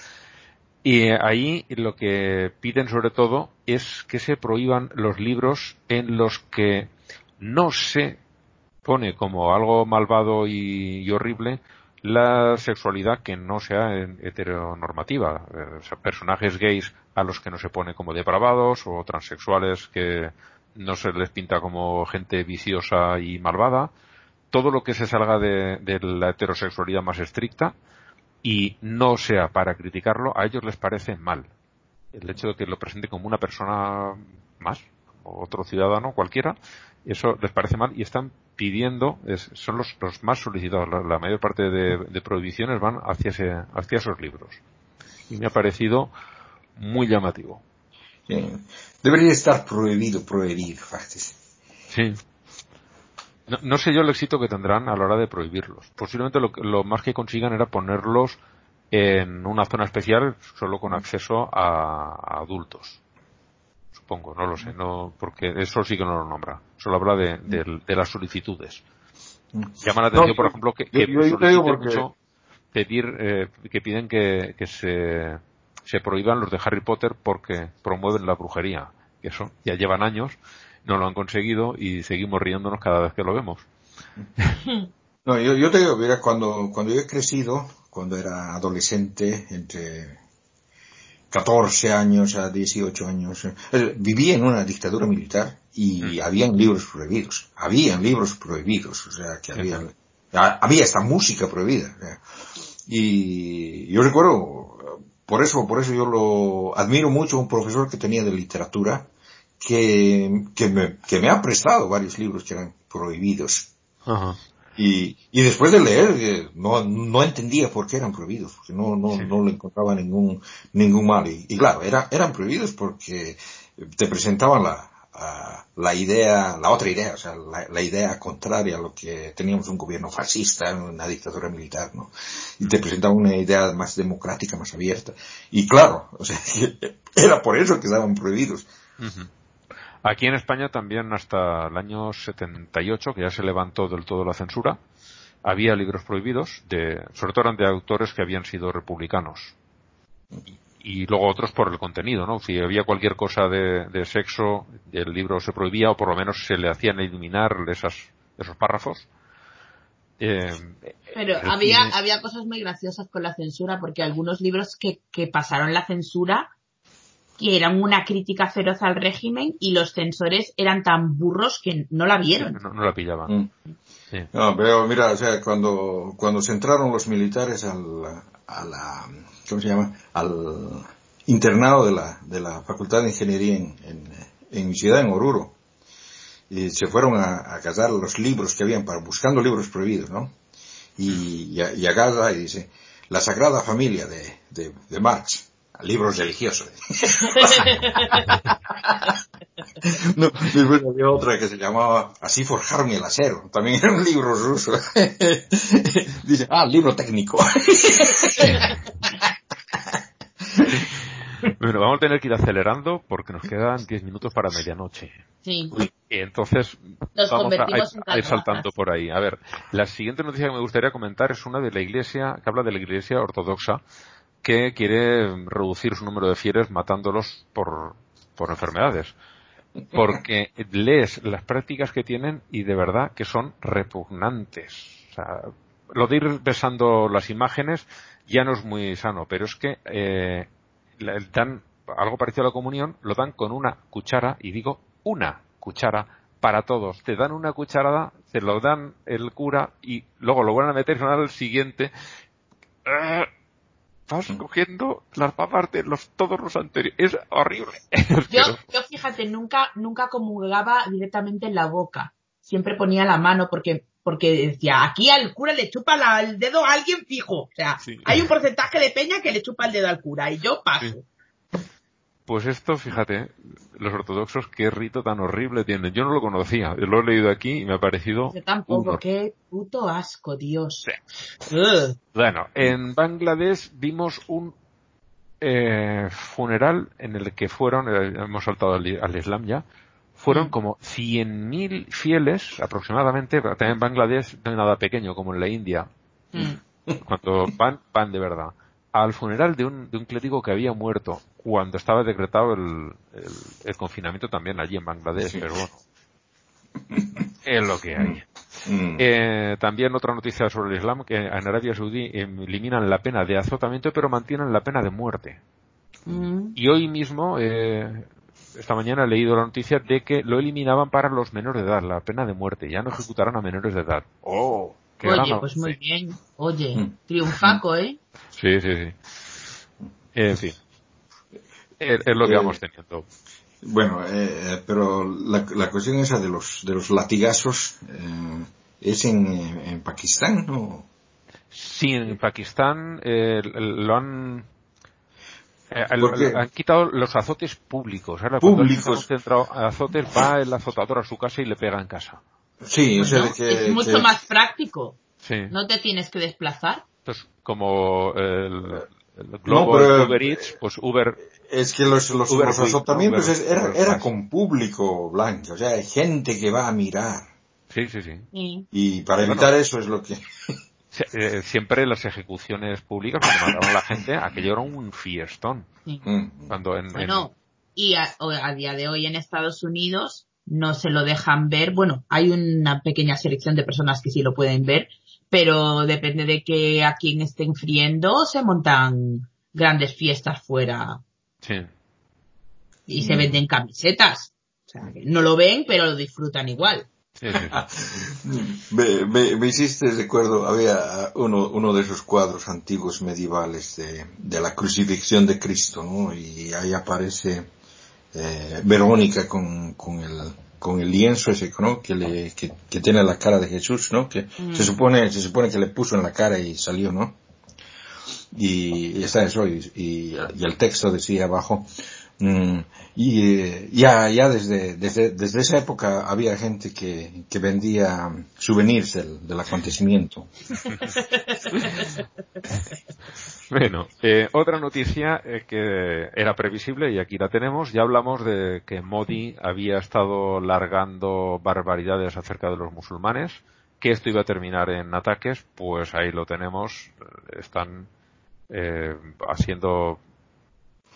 Y ahí lo que piden sobre todo es que se prohíban los libros en los que no se pone como algo malvado y, horrible la sexualidad que no sea heteronormativa. Eh, personajes gays a los que no se pone como depravados o transexuales que no se les pinta como gente viciosa y malvada. Todo lo que se salga de la heterosexualidad más estricta y no sea para criticarlo, a ellos les parece mal. El hecho de que lo presente como una persona más, otro ciudadano cualquiera, eso les parece mal y están pidiendo, es- son los, los más solicitados, la, la mayor parte de, de prohibiciones van hacia, ese, hacia esos libros. Y me ha parecido muy llamativo. Sí. Debería estar prohibido prohibir. Sí. No, no sé yo el éxito que tendrán a la hora de prohibirlos. Posiblemente lo, lo más que consigan era ponerlos en una zona especial solo con acceso a, a adultos. Supongo, no lo sé, no, porque eso sí que no lo nombra. Solo habla de, de- de las solicitudes. Llama la atención, No, por ejemplo, que, que yo- yo porque- mucho pedir, eh, que piden que, que se, se prohíban los de Harry Potter porque promueven la brujería. Que eso ya llevan años, no lo han conseguido y seguimos riéndonos cada vez que lo vemos. No, yo, yo te digo, mira, cuando, cuando yo he crecido, cuando era adolescente, entre 14 años a 18 años, eh, viví en una dictadura militar y habían libros prohibidos. Habían libros prohibidos, o sea, que había, ha- había esta música prohibida. Y yo recuerdo, por eso, por eso yo lo admiro mucho a un profesor que tenía de literatura que, que me, que me ha prestado varios libros que eran prohibidos. Ajá. Y, y después de leer, eh, no, no entendía por qué eran prohibidos, porque no, no, Sí. no le encontraba ningún, ningún mal. Y, y claro, era, eran prohibidos porque te presentaban la, a- la idea, la otra idea, o sea, la, la idea contraria a lo que teníamos un gobierno fascista, una dictadura militar, ¿no? Y te presentaban una idea más democrática, más abierta. Y claro, o sea, (laughs) era por eso que estaban prohibidos. Aquí en España también hasta el año 78, que ya se levantó del todo la censura, había libros prohibidos, de, sobre todo eran de autores que habían sido republicanos. Y, y luego otros por el contenido, ¿no? Si había cualquier cosa de, de sexo, el libro se prohibía o por lo menos se le hacían eliminar esas, esos párrafos. Eh, Pero había, cine- había cosas muy graciosas con la censura, porque algunos libros que, que pasaron la censura, que eran una crítica feroz al régimen, y los censores eran tan burros que no la vieron. no, no la pillaban. Mm. Sí. No, pero mira, o sea, cuando, cuando se entraron los militares al, a la, ¿cómo se llama? Al internado de la, de la Facultad de Ingeniería en, en, en mi ciudad, en Oruro, y se fueron a, a cazar los libros que habían para, buscando libros prohibidos, ¿no? Y, y, a- y agarra y dice, la Sagrada Familia de, de, de Marx, libros religiosos. (laughs) No, después había otra que se llamaba Así forjaron el acero. También era un libro ruso. (laughs) Dice, ah, libro técnico. (laughs) Bueno, vamos a tener que ir acelerando porque nos quedan 10 minutos para medianoche. Sí. Y entonces Nos vamos a, ir saltando por ahí. A ver, la siguiente noticia que me gustaría comentar es una de la iglesia, que habla de la iglesia ortodoxa, que quiere reducir su número de fieles matándolos por, por enfermedades. Porque (laughs) lees las prácticas que tienen y de verdad que son repugnantes. O sea, lo de ir besando las imágenes ya no es muy sano, pero es que eh, dan algo parecido a la comunión, lo dan con una cuchara, y digo una cuchara para todos. Te dan una cucharada, te lo dan el cura y luego lo vuelven a meter y al siguiente. Vas cogiendo las papas de los, todos los anteriores. Es horrible. (laughs) Yo, yo fíjate, nunca, nunca comulgaba directamente en la boca. Siempre ponía la mano porque, porque decía, aquí al cura le chupa la- el dedo a alguien fijo. O sea, Sí. hay un porcentaje de peña que le chupa el dedo al cura y yo paso. Sí. Pues esto, fíjate, los ortodoxos, qué rito tan horrible tienen. Yo no lo conocía, lo he leído aquí y me ha parecido Yo tampoco, un qué puto asco, Dios. Ugh. Bueno, en Bangladesh vimos un eh, funeral en el que fueron, eh, hemos saltado al, al Islam ya, fueron Mm. como 100.000 fieles aproximadamente, también en Bangladesh no hay nada pequeño como en la India, Mm. cuando van, van de verdad, al funeral de un, de un clérigo que había muerto cuando estaba decretado el, el, el confinamiento también allí en Bangladesh, Sí. pero bueno, es lo que hay. Mm. Eh, también otra noticia sobre el Islam, que en Arabia Saudí eliminan la pena de azotamiento, pero mantienen la pena de muerte. Mm. Y hoy mismo, eh, esta mañana he leído la noticia de que lo eliminaban para los menores de edad, la pena de muerte. Ya no ejecutarán a menores de edad. ¡Oh! Qué Oye, pues muy bien. Oye, Mm. triunfaco, ¿eh? Sí, sí, sí. En fin. Es, es lo que Eh, vamos teniendo. Bueno, eh, pero la, la cuestión esa de los, de los latigazos, eh, es en, eh, en Pakistán, ¿no? Sí, en Pakistán eh, lo han... eh, han quitado los azotes públicos. Ahora, cuando alguien Públicos. está concentrado a azotes, va el azotador a su casa y le pega en casa. Sí, o sea, que, es mucho que- más práctico. Sí. No te tienes que desplazar. Entonces, como el, el Globo pero- Uber Eats, pues Uber... Es que los, los, Uber los Quick, azotamientos Uber- es- era, Uber era con público blanco, o sea, hay gente que va a mirar. Sí, sí, sí. Sí. Y para evitar eso es lo que... (laughs) Eh, Siempre las ejecuciones públicas, cuando mataron a la gente, aquello era un fiestón. sí. Mm. Cuando en, en- Bueno, y a, a día de hoy en Estados Unidos no se lo dejan ver. Bueno, hay una pequeña selección de personas que sí lo pueden ver, pero depende de que a quien estén friendo se montan grandes fiestas fuera Sí. y se venden camisetas. O sea, que no lo ven, pero lo disfrutan igual. Sí, sí, sí. (laughs) Me, me, me hiciste recuerdo, había uno, uno de esos cuadros antiguos medievales de, de la crucifixión de Cristo, ¿no? Y ahí aparece eh, Verónica con, con el con el lienzo ese, ¿no? Que le, que, que tiene la cara de Jesús, ¿no? Que se supone, se supone que le puso en la cara y salió, ¿no? Y, y está eso, y, y, y el texto decía abajo, Mm, y eh, ya, ya desde, desde, desde esa época había gente que, que vendía souvenirs del, del acontecimiento. (laughs) Bueno, eh, otra noticia eh, que era previsible y aquí la tenemos. Ya hablamos de que Modi había estado largando barbaridades acerca de los musulmanes, que esto iba a terminar en ataques, pues ahí lo tenemos. Están eh, haciendo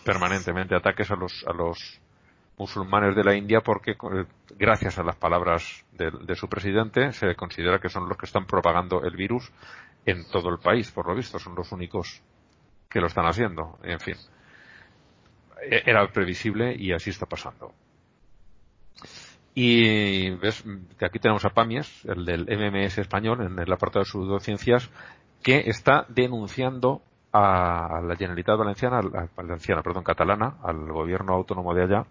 permanentemente ataques a los, a los musulmanes de la India porque eh, gracias a las palabras de, de su presidente se considera que son los que están propagando el virus en todo el país, por lo visto, son los únicos que lo están haciendo. En fin, E- era previsible y así está pasando. Y ves que aquí tenemos a Pamies, el del MMS español, en el apartado de pseudociencias, que está denunciando a la Generalitat Valenciana, a- Valenciana, perdón, catalana, al gobierno autónomo de allá,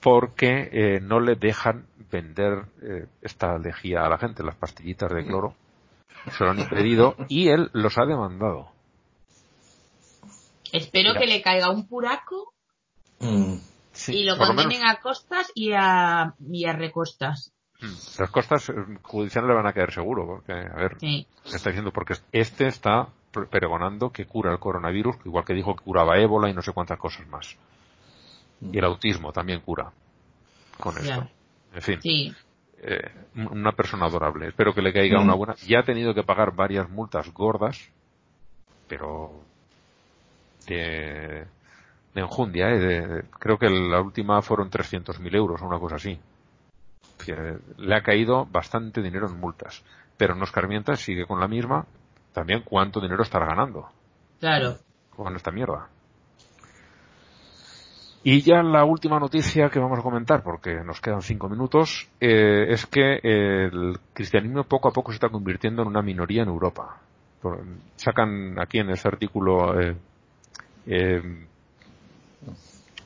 porque eh, no le dejan vender eh, esta lejía a la gente, las pastillitas de cloro. Se lo han impedido y él los ha demandado. Espero Mira. que le caiga un puraco Mm, Sí, y lo condenen a costas y a, y a recostas. Mm, Las costas eh, judiciales le van a caer seguro, porque, a ver, Sí. ¿qué está diciendo? Porque este está pregonando que cura el coronavirus, igual que dijo que curaba ébola y no sé cuántas cosas más. Y el autismo también cura con esto. Ya. En fin, Sí. eh, una persona adorable. Espero que le caiga una buena. Ya ha tenido que pagar varias multas gordas, pero de, de enjundia, ¿eh? De- creo que la última fueron 300.000 euros o una cosa así. Que le ha caído bastante dinero en multas. Pero no escarmienta, sigue con la misma. También cuánto dinero estará ganando Claro. con esta mierda. Y ya la última noticia que vamos a comentar, porque nos quedan cinco minutos, eh, es que el cristianismo poco a poco se está convirtiendo en una minoría en Europa. Por- sacan aquí en este artículo eh, eh,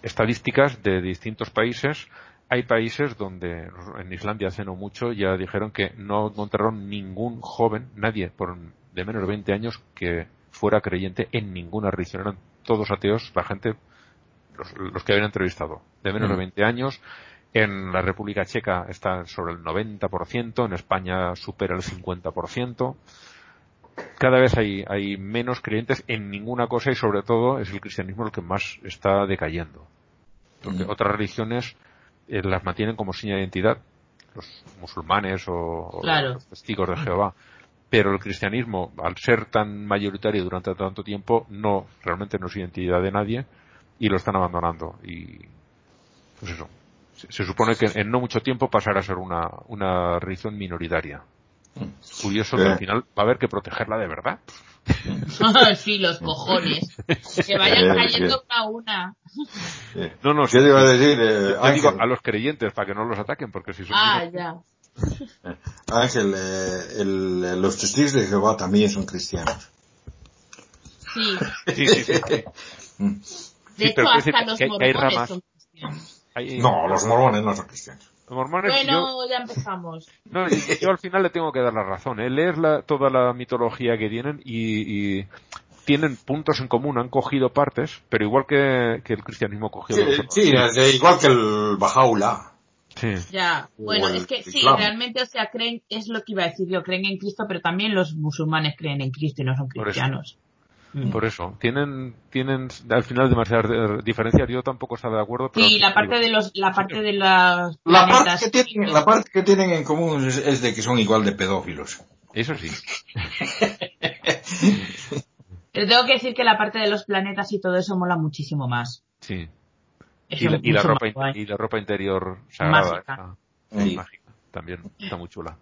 estadísticas de distintos países. Hay países donde, en Islandia hace no mucho, ya dijeron que no encontraron ningún joven, nadie por, de menos de 20 años que fuera creyente en ninguna religión. Eran todos ateos, la gente, los, los que habían entrevistado, de menos de 20 años. En la República Checa está sobre el 90%, en España supera el 50%. Cada vez hay, hay menos creyentes en ninguna cosa y sobre todo es el cristianismo el que más está decayendo. Porque otras religiones eh, las mantienen como seña de identidad, los musulmanes o, o Claro. los testigos de Jehová. Pero el cristianismo, al ser tan mayoritario durante tanto tiempo, no, realmente no es identidad de nadie y lo están abandonando. Y, pues eso. Se, se supone que en no mucho tiempo pasará a ser una, una religión minoritaria. Curioso que al final va a haber que protegerla de verdad. (laughs) sí, los cojones. Que vayan cayendo una a una. No, no, ¿Qué te iba a decir, eh, yo digo a los creyentes para que no los ataquen, porque si son Ah, ya. Ángel, eh, el- los testigos de Jehová también son cristianos. Sí. Sí, sí, sí. De Sí, hecho, pero quiero decir hasta los que- que hay mormones son cristianos. No, los mormones no son cristianos. los mormones, yo, Bueno, ya empezamos. no, yo, yo al final le tengo que dar la razón. ¿eh? Lees la- toda la mitología que tienen y, y tienen puntos en común, han cogido partes, pero igual que, que el cristianismo cogió Sí, de sí, de- igual que el Bajaula. Sí. Ya, bueno, es que sí, Islam. realmente, o sea, creen, es lo que iba a decir yo, creen en Cristo, pero también los musulmanes creen en Cristo y no son Por eso. cristianos. Mm. Por eso, tienen, tienen al final demasiadas diferencias. Yo tampoco estaba de acuerdo. Pero Sí, la parte de los, la parte de las La parte, que tienen, la parte que tienen en común es, es de que son igual de pedófilos. Eso sí. (laughs) Pero tengo que decir que la parte de los planetas y todo eso mola muchísimo más. Sí. Y la, y ropa, y la ropa interior sagrada. Mágica. esa, Sí. mágica. También está muy chula.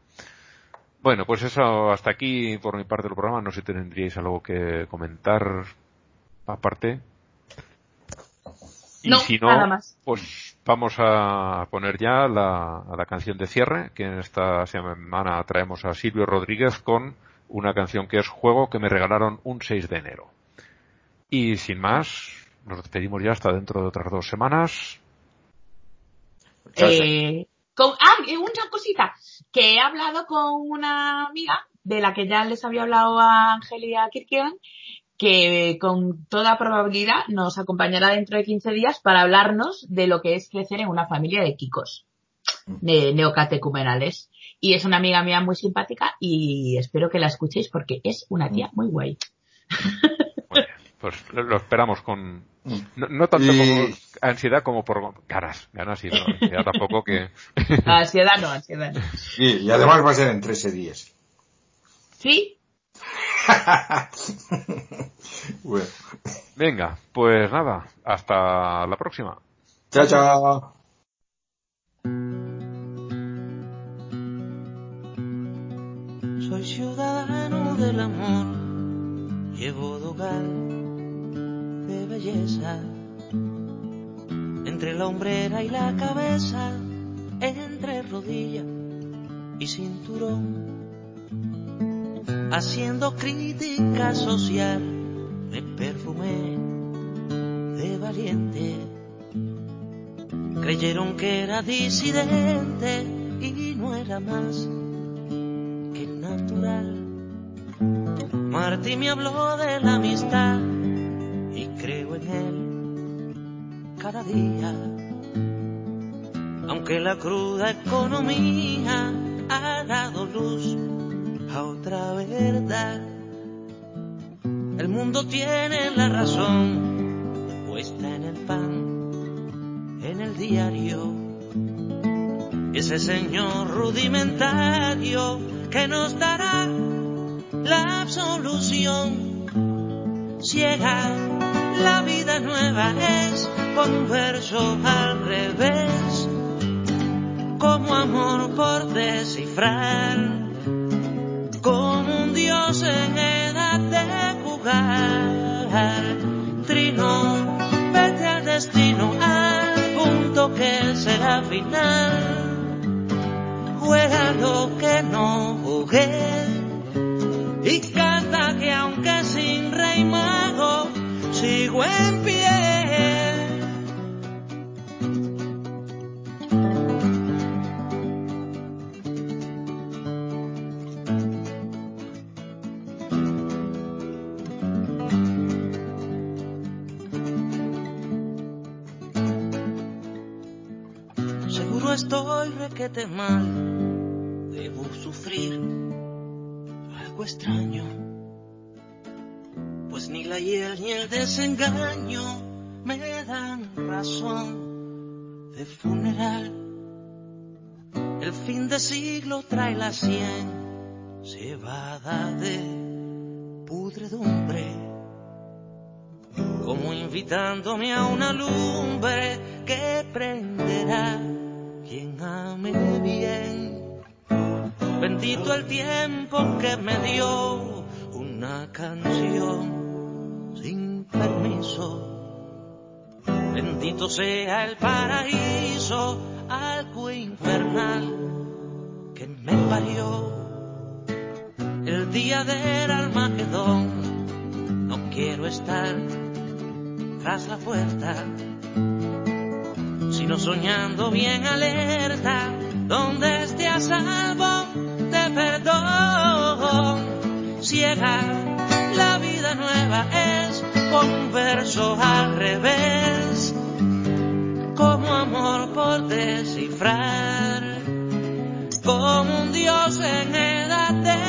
Bueno, pues eso, hasta aquí por mi parte del programa. No sé si tendríais algo que comentar aparte. Y No, si no, nada más. pues vamos a poner ya la, a la canción de cierre, que en esta semana traemos a Silvio Rodríguez con una canción que es Juego que me regalaron un 6 de enero. Y sin más, nos despedimos ya hasta dentro de otras dos semanas. Eh, con, ah, y una cosita, que he hablado con una amiga de la que ya les había hablado a Angelia Kirkian, que con toda probabilidad nos acompañará dentro de 15 días para hablarnos de lo que es crecer en una familia de kikos, de neocatecumenales. Y es una amiga mía muy simpática y espero que la escuchéis porque es una tía muy guay. (laughs) Pues lo esperamos con, no, no tanto Y- como ansiedad como por ganas, ganas y no, ansiedad tampoco que, (laughs) Ansiedad no, ansiedad no. Y, y además va a ser en 13 días. ¿Sí? (laughs) bueno. venga, pues nada, hasta la próxima. Chao, chao. Soy ciudadano del amor, llevo dogal Entre la hombrera y la cabeza, entre rodilla y cinturón. Haciendo crítica social, me perfumé de valiente. Creyeron que era disidente y no era más que natural. Martí me habló de la amistad y creo en él cada día. Aunque la cruda economía ha dado luz a otra verdad. El mundo tiene la razón puesta en el pan, en el diario ese Señor rudimentario que nos dará la absolución. Ciega, la vida nueva es con un verso al revés, como amor por descifrar, como un Dios en edad de jugar. Trino, vete al destino, al punto que será final juega lo que no jugué y canta en pie. Seguro estoy requete mal, debo sufrir algo extraño, ni la hiel ni el desengaño me dan razón de funeral. El fin de siglo trae la sien cebada de pudredumbre, como invitándome a una lumbre que prenderá quien ame bien. Bendito el tiempo que me dio una canción permiso. Bendito sea el paraíso, algo infernal que me parió. El día del Armagedón, no quiero estar tras la puerta sino soñando bien alerta, donde esté a salvo de perdón. Ciega, la vida nueva es con un verso al revés, como amor por descifrar, como un dios en edad de